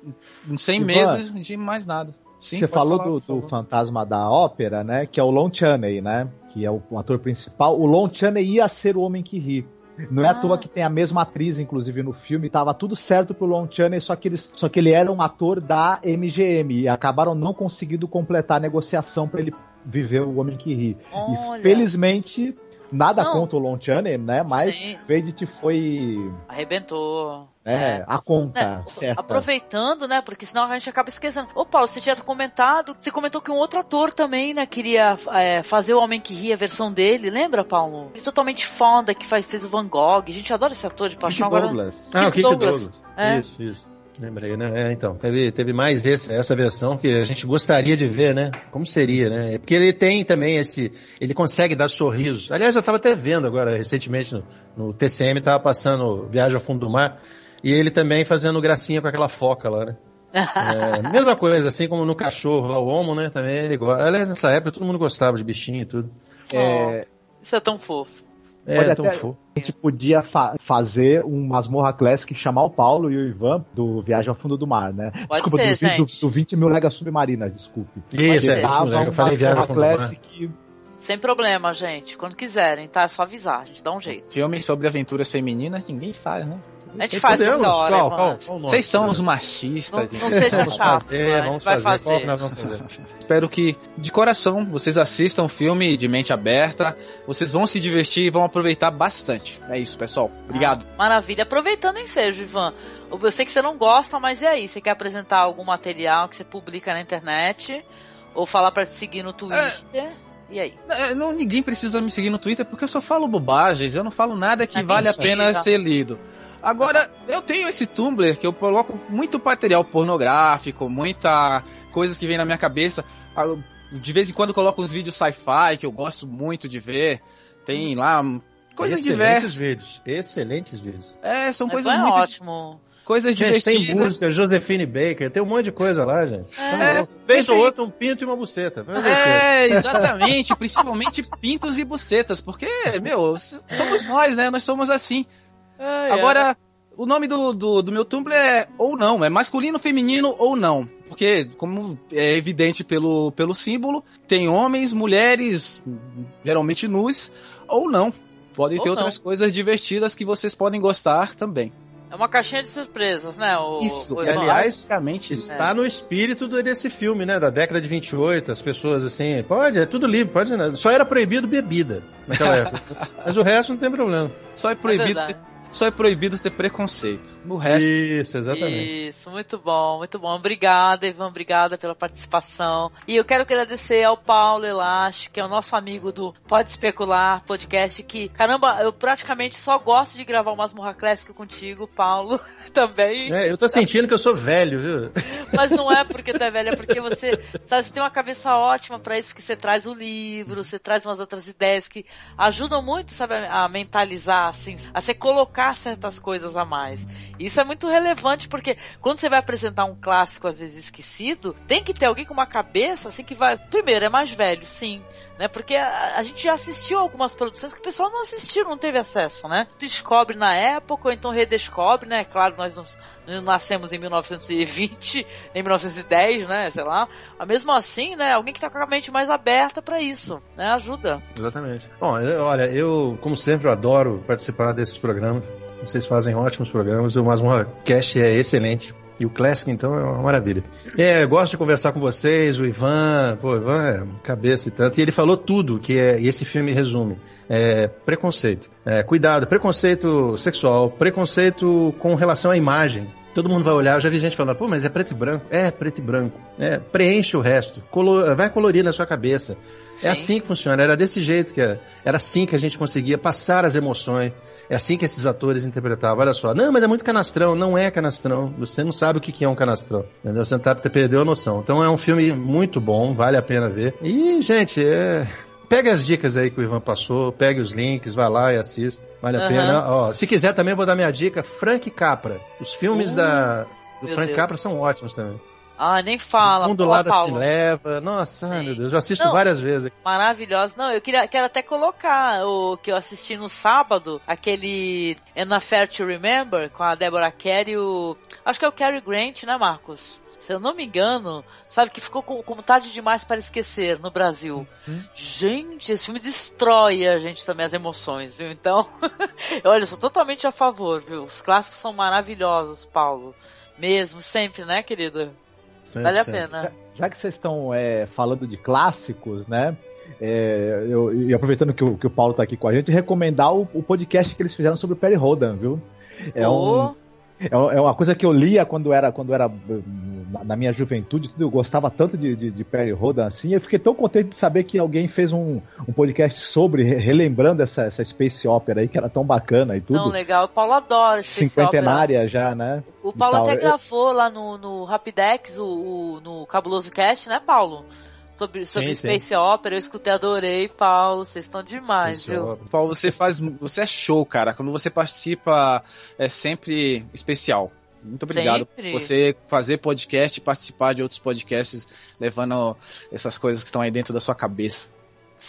sem Ivan, medo de mais nada. Sim, Você falou falar, do, do fantasma da ópera, né? Que é o Lon Chaney, né? Que é o, o ator principal. O Lon Chaney ia ser o homem que ri. Não é ah. à toa que tem a mesma atriz, inclusive, no filme. Tava tudo certo pro Lon Chaney, só que, ele, só que ele era um ator da MGM. E acabaram não conseguindo completar a negociação para ele viver o Homem que Ri. Olha. E felizmente, nada não. contra o Lon Chaney, né? Mas Sim. Faded foi... Arrebentou. É, é, a conta, né, Aproveitando, né, porque senão a gente acaba esquecendo. Ô Paulo, você tinha comentado, você comentou que um outro ator também, né, queria é, fazer o Homem que Ria, a versão dele, lembra, Paulo? Ele totalmente foda, que faz, fez o Van Gogh. A gente adora esse ator de paixão Kick agora. Douglas. Ah, o Douglas. Douglas. É. Isso, isso. Lembrei, né? É, então, teve, teve mais esse, essa versão que a gente gostaria de ver, né? Como seria, né? É porque ele tem também esse. Ele consegue dar sorrisos. Aliás, eu estava até vendo agora, recentemente, no, no TCM, estava passando Viagem ao Fundo do Mar. E ele também fazendo gracinha com aquela foca lá, né? é, mesma coisa, assim como no cachorro lá, o Homo, né? Também ele gosta. Aliás, nessa época todo mundo gostava de bichinho e tudo. É... Isso é tão fofo. É, Olha, tão fofo. A gente podia fa fazer um Masmorra Classic chamar o Paulo e o Ivan do Viagem ao Fundo do Mar, né? Pode desculpa, ser, do, do, do 20 mil legas submarinas, desculpe. Isso, é, isso, eu falei Viagem ao Fundo do Mar. Sem problema, gente. Quando quiserem, tá? É só avisar, a gente dá um jeito. Filmes sobre aventuras femininas ninguém faz, né? A gente faz podemos, toda hora, qual, qual, qual Vocês são os machistas. Não, não seja chato, fazer, vamos vai fazer. fazer. Espero que, de coração, vocês assistam o filme de mente aberta. Vocês vão se divertir e vão aproveitar bastante. É isso, pessoal. Obrigado. Ah, maravilha. Aproveitando em seja, Ivan. Eu sei que você não gosta, mas e aí? Você quer apresentar algum material que você publica na internet? Ou falar para te seguir no Twitter? É. E aí? É, não, ninguém precisa me seguir no Twitter porque eu só falo bobagens, eu não falo nada que é vale a pena ser lido. Agora, eu tenho esse Tumblr que eu coloco muito material pornográfico, muita coisas que vem na minha cabeça. Ah, de vez em quando eu coloco uns vídeos sci-fi que eu gosto muito de ver. Tem lá coisas Excelentes diversas. vídeos. Excelentes vídeos. É, são Mas coisas é muito. ótimo. Coisas Gente, tem divertidas. música, Josefine Baker, tem um monte de coisa lá, gente. É. Vez ou outro, um pinto e uma buceta. É, exatamente, principalmente pintos e bucetas, porque, meu, somos nós, né? Nós somos assim. Ai, Agora, o nome do, do, do meu Tumblr é ou não, é masculino, feminino ou não. Porque, como é evidente pelo, pelo símbolo, tem homens, mulheres, geralmente nus, ou não. Podem Ou ter não. outras coisas divertidas que vocês podem gostar também. É uma caixinha de surpresas, né? O, Isso, o E, aliás, Está no espírito desse filme, né? Da década de 28, as pessoas assim, pode, é tudo livre, pode. né? Só era proibido bebida naquela época. Mas o resto não tem problema. só é É proibido, verdade. Só é proibido ter preconceito. No resto, Isso, exatamente. Isso, muito bom, muito bom. Obrigada, Ivan, obrigada pela participação. E eu quero agradecer ao Paulo Elache, que é o nosso amigo do Pode Especular podcast, que, caramba, eu praticamente só gosto de gravar umas Morra Classic contigo, Paulo, também. É, eu tô sentindo que eu sou velho, viu? Mas não é porque tu é velho, é porque você, sabe, você tem uma cabeça ótima pra isso, porque você traz o livro, você traz umas outras ideias que ajudam muito, sabe, a mentalizar, assim, a você colocar certas coisas a mais. Isso é muito relevante, porque quando você vai apresentar um clássico, às vezes esquecido, tem que ter alguém com uma cabeça, assim, que vai, primeiro, é mais velho, sim, né? Porque a, a gente já assistiu algumas produções que o pessoal não assistiu, não teve acesso, né? Descobre na época, ou então redescobre, né? Claro, nós não, não nascemos em 1920, nem 1910, né? Sei lá. Mas mesmo assim, né? Alguém que tá com a mente mais aberta pra isso, né? Ajuda. Exatamente. Bom, eu- olha, eu, como sempre, eu adoro participar desses programas. Vocês fazem ótimos programas. O Masmorra Cast é excelente. E o Classic, então, é uma maravilha. É, eu gosto de conversar com vocês, o Ivan, pô, o Ivan é cabeça e tanto. E ele falou tudo que é, e esse filme resume. É, preconceito. É, cuidado, preconceito sexual, preconceito com relação à imagem. Todo mundo vai olhar, eu já vi gente falando, pô, mas é preto e branco. É, preto e branco. É, preenche o resto. Colo- vai colorir na sua cabeça. Sim. É assim que funciona, era desse jeito que era. Era assim que a gente conseguia passar as emoções. É assim que esses atores interpretavam. Olha só, não, mas é muito canastrão. Não é canastrão. Você não sabe o que que é um canastrão. Entendeu? Você tá, perdeu a noção. Então é um filme muito bom, vale a pena ver. E, gente, é. Pega as dicas aí que o Ivan passou, pegue os links, vai lá e assista. Vale a Aham. pena. Ó, se quiser também vou dar minha dica, Frank Capra. Os filmes Uh, da do meu Frank Deus. Capra são ótimos também. Ah, nem fala. o mundo da se leva. Nossa, Sim. meu Deus, eu assisto Não. várias vezes. Maravilhosa. Não, eu queria, quero até colocar o que eu assisti no sábado, aquele An Affair to Remember, com a Deborah Kerr e o... Acho que é o Cary Grant, né, Marcos? Se eu não me engano, sabe que ficou com, como tarde demais para esquecer no Brasil. Gente, esse filme destrói a gente também, as emoções, viu? Então, olha, eu sou totalmente a favor, viu? Os clássicos são maravilhosos, Paulo. Mesmo, sempre, né, querido? Sempre, Vale a sempre. pena. Já que vocês estão é, falando de clássicos, né? é, eu, e aproveitando que o, que o Paulo tá aqui com a gente, recomendar o, o podcast que eles fizeram sobre o Perry Rodan, viu? É, é um- é uma coisa que eu lia quando era, quando era na- minha juventude, eu gostava tanto de, de, de Perry Rodan assim, eu fiquei tão contente de saber que alguém fez um, um podcast sobre, re- relembrando essa, essa Space Opera aí, que era tão bacana e tudo. Tão legal. O Paulo adora esse Cinquentenária já, né? O Paulo até gravou lá no, no Rapidex, o, o- no Cabuloso Cast, né, Paulo? Sobre, sobre Sim, sim. Space Opera, eu escutei, adorei, Paulo. Vocês estão demais, Space viu? Opera. Paulo, você faz. Você é show, cara. Quando você participa, é sempre especial. Muito obrigado Sempre. por você fazer podcast participar de outros podcasts, levando essas coisas que estão aí dentro da sua cabeça.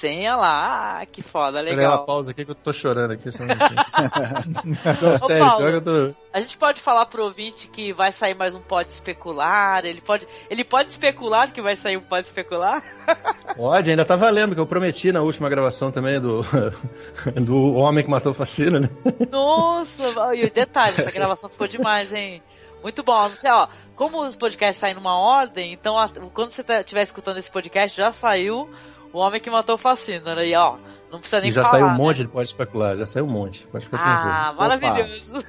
Olha lá, ah, que foda, Peraí, uma legal. pausa aqui que eu tô chorando aqui. Só um Ô, sério, Paulo. pior que eu tô... A gente pode falar pro ouvinte que vai sair mais um Pode Especular, ele pode, ele pode especular que vai sair um Pode Especular? Pode, ainda tá valendo, que eu prometi na última gravação também do, do Homem que Matou o Fascino, né? Nossa, e detalhe, essa gravação ficou demais, hein? Muito bom, não sei, ó, como os podcasts saem numa ordem, então a- quando você tá- estiver escutando esse podcast, já saiu o Homem que Matou o Fascino, né? E ó, não precisa nem E já falar. saiu um né? monte de Pode Especular, já saiu um monte. Pode ficar Ah, maravilhoso.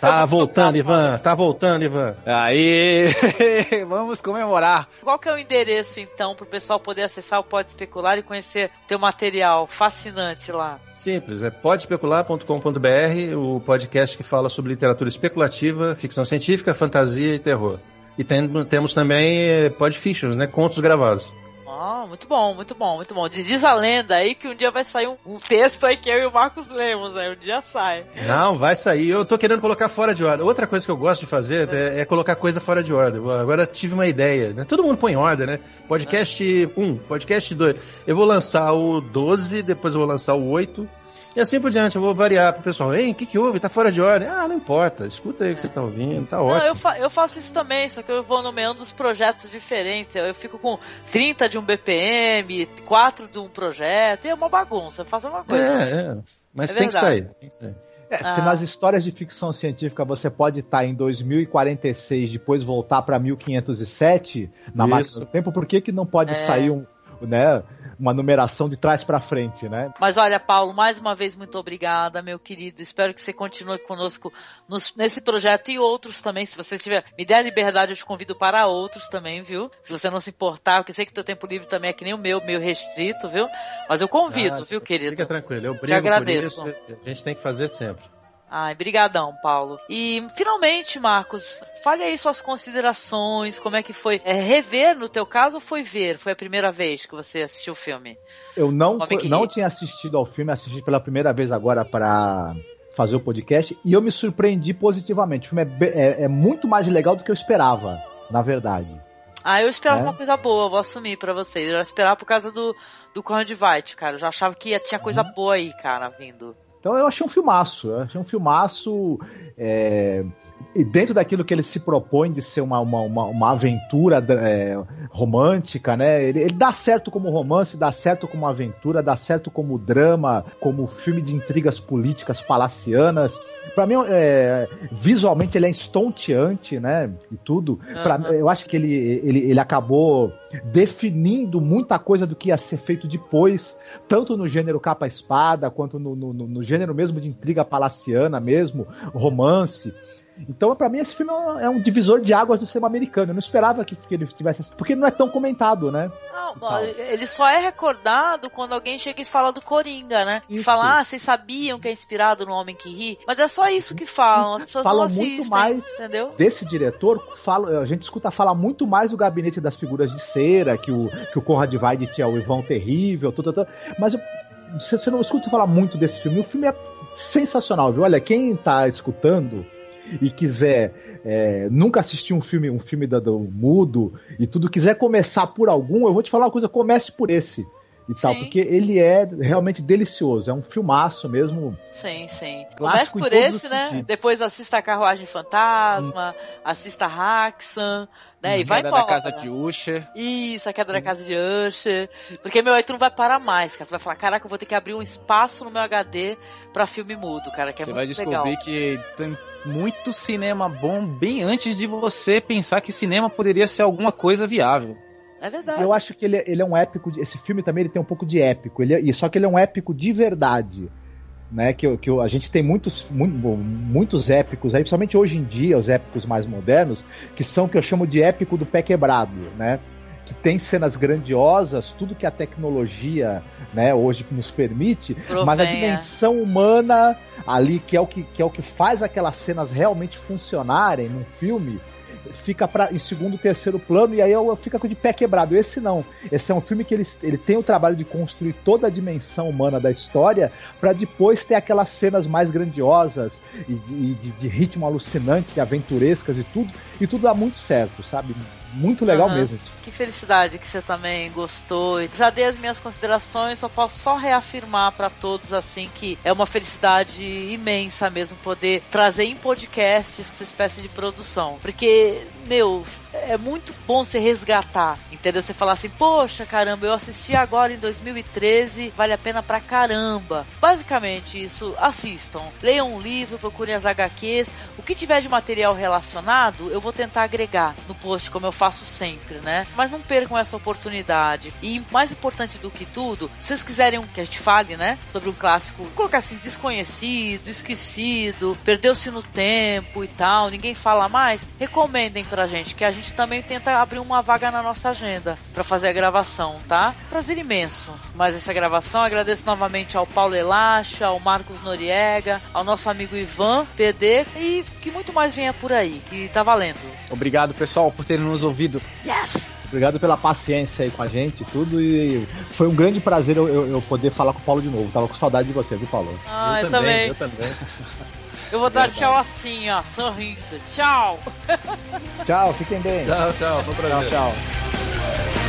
Tá voltando, Ivan, tá voltando, Ivan. Aí, vamos comemorar. Qual que é o endereço, então, pro pessoal poder acessar o Pode Especular e conhecer teu material fascinante lá? Simples, é podespecular.com.br, o podcast que fala sobre literatura especulativa, ficção científica, fantasia e terror. E tem- temos também eh, podfictions, né, contos gravados. Não, muito bom, muito bom, muito bom. Diz a lenda aí que um dia vai sair um, um texto aí que eu e o Marcos lemos, aí um dia sai. Não, vai sair. Eu tô querendo colocar fora de ordem. Outra coisa que eu gosto de fazer é, é colocar coisa fora de ordem. Agora tive uma ideia. Né? Todo mundo põe em ordem, né? Podcast 1, podcast 2. Eu vou lançar o 12, depois eu vou lançar o 8. E assim por diante, eu vou variar pro pessoal. Ei, o que, que houve? Tá fora de ordem? Ah, não importa. Escuta aí o que você tá ouvindo, tá ótimo. Não, eu, fa eu faço isso também, só que eu vou nomeando os projetos diferentes. Eu, eu fico com 30 de um BPM, 4 de um projeto, e é uma bagunça, eu faço uma coisa. É, é. Mas é tem, que sair, tem que sair. É, ah. Se nas histórias de ficção científica você pode estar em 2046 depois voltar para 1507 na Isso. máquina do tempo, por que, que não pode é. sair um, né, uma numeração de trás para frente, né? Mas olha, Paulo, mais uma vez muito obrigada, meu querido. Espero que você continue conosco nos, nesse projeto e outros também. Se você tiver, me der a liberdade, eu te convido para outros também, viu? Se você não se importar, porque eu sei que teu tempo livre também é que nem o meu, meio restrito, viu? Mas eu convido, ah, viu, querido? Fica tranquilo, eu brigo te agradeço. por isso. A gente tem que fazer sempre. Ai, brigadão, Paulo. E finalmente, Marcos, fale aí suas considerações, como é que foi é, rever, no teu caso, ou foi ver? Foi a primeira vez que você assistiu o filme? Eu não, não tinha assistido ao filme, assisti pela primeira vez agora para fazer o podcast, e eu me surpreendi positivamente. O filme é, é, é muito mais legal do que eu esperava, na verdade. Ah, eu esperava é? uma coisa boa, vou assumir para vocês. Eu esperava por causa do, do Conrad White, cara. Eu já achava que tinha coisa uhum. boa aí, cara, vindo. Então eu achei um filmaço. Eu achei um filmaço. É, e dentro daquilo que ele se propõe de ser uma, uma, uma, uma aventura é, romântica, né? Ele, ele, dá certo como romance, dá certo como aventura, dá certo como drama, como filme de intrigas políticas palacianas. Para mim, é, visualmente ele é estonteante, né? E tudo. Uhum. Pra, eu acho que ele, ele, ele acabou definindo muita coisa do que ia ser feito depois, tanto no gênero capa-espada, quanto no, no, no, gênero mesmo de intriga palaciana mesmo, romance. Então, para mim, esse filme é um divisor de águas do cinema americano. Eu não esperava que, que ele tivesse. Porque não é tão comentado, né? Não, ele só é recordado quando alguém chega e fala do Coringa, né? Isso. E fala, ah, vocês sabiam que é inspirado no Homem que Ri? Mas é só isso que falam. As pessoas falam não assistem, muito mais entendeu? desse diretor. Fala, a gente escuta falar muito mais do gabinete das figuras de cera, que o, que o Conrad Weid tinha o Ivão Terrível, tudo, tudo. Mas você não escuta falar muito desse filme. O filme é sensacional, viu? Olha, quem tá escutando e quiser é, nunca assistir um filme, um filme da, do mudo e tudo, quiser começar por algum, eu vou te falar uma coisa, comece por esse. E tal, porque ele é realmente delicioso, é um filmaço mesmo. Sim, sim. Comece por esse, né? Sentidos. Depois assista a Carruagem Fantasma, hum. assista Haxan, né? E vai embora. da casa de Usher. Isso, a queda da casa de Usher. Porque, meu, aí tu não vai parar mais, cara. Tu vai falar, caraca, eu vou ter que abrir um espaço no meu HD pra filme mudo, cara, que é Você muito legal. Você vai descobrir que tem muito cinema bom bem antes de você pensar que o cinema poderia ser alguma coisa viável. É verdade. Eu acho que ele, ele é um épico. De, esse filme também ele tem um pouco de épico. Ele é, só que ele é um épico de verdade. Né, que, que a gente tem muitos, muito, muitos épicos aí, principalmente hoje em dia, os épicos mais modernos, que são o que eu chamo de épico do pé quebrado, né? Que tem cenas grandiosas, tudo que a tecnologia, né, hoje nos permite, Provenha. mas a dimensão humana ali que é o que, que é o que faz aquelas cenas realmente funcionarem num filme, fica pra, em segundo, terceiro plano, e aí eu, eu fico de pé quebrado. Esse não. Esse é um filme que ele, ele tem o trabalho de construir toda a dimensão humana da história para depois ter aquelas cenas mais grandiosas e, e de, de, ritmo alucinante, aventurescas e tudo, e tudo dá muito certo, sabe? Muito legal uhum. mesmo. Que felicidade que você também gostou. Já dei as minhas considerações, só posso só reafirmar para todos assim que é uma felicidade imensa mesmo poder trazer em podcast essa espécie de produção. Porque, meu, é muito bom você resgatar, entendeu? Você falar assim, poxa, caramba, eu assisti agora em 2013, vale a pena pra caramba. Basicamente isso, assistam, leiam um livro, procurem as HQs, o que tiver de material relacionado, eu vou tentar agregar no post, como eu faço sempre, né? Mas não percam essa oportunidade. E mais importante do que tudo, se vocês quiserem que a gente fale, né, sobre um clássico, colocar assim, desconhecido, esquecido, perdeu-se no tempo e tal, ninguém fala mais, recomendem pra gente, que a gente também tenta abrir uma vaga na nossa agenda para fazer a gravação, tá? Prazer imenso. Mas essa gravação, agradeço novamente ao Paulo Elacha, ao Marcos Noriega, ao nosso amigo Ivan PD e que muito mais venha por aí, que tá valendo. Obrigado, pessoal, por terem nos ouvido. Yes! Obrigado pela paciência aí com a gente e tudo. E foi um grande prazer eu, eu- eu poder falar com o Paulo de novo. Tava com saudade de você, viu, Paulo? Ah, eu, também. Eu também. Eu vou dar tchau assim, ó, sorrindo. Tchau! Tchau, fiquem bem. Tchau, tchau, foi um prazer. Tchau, tchau.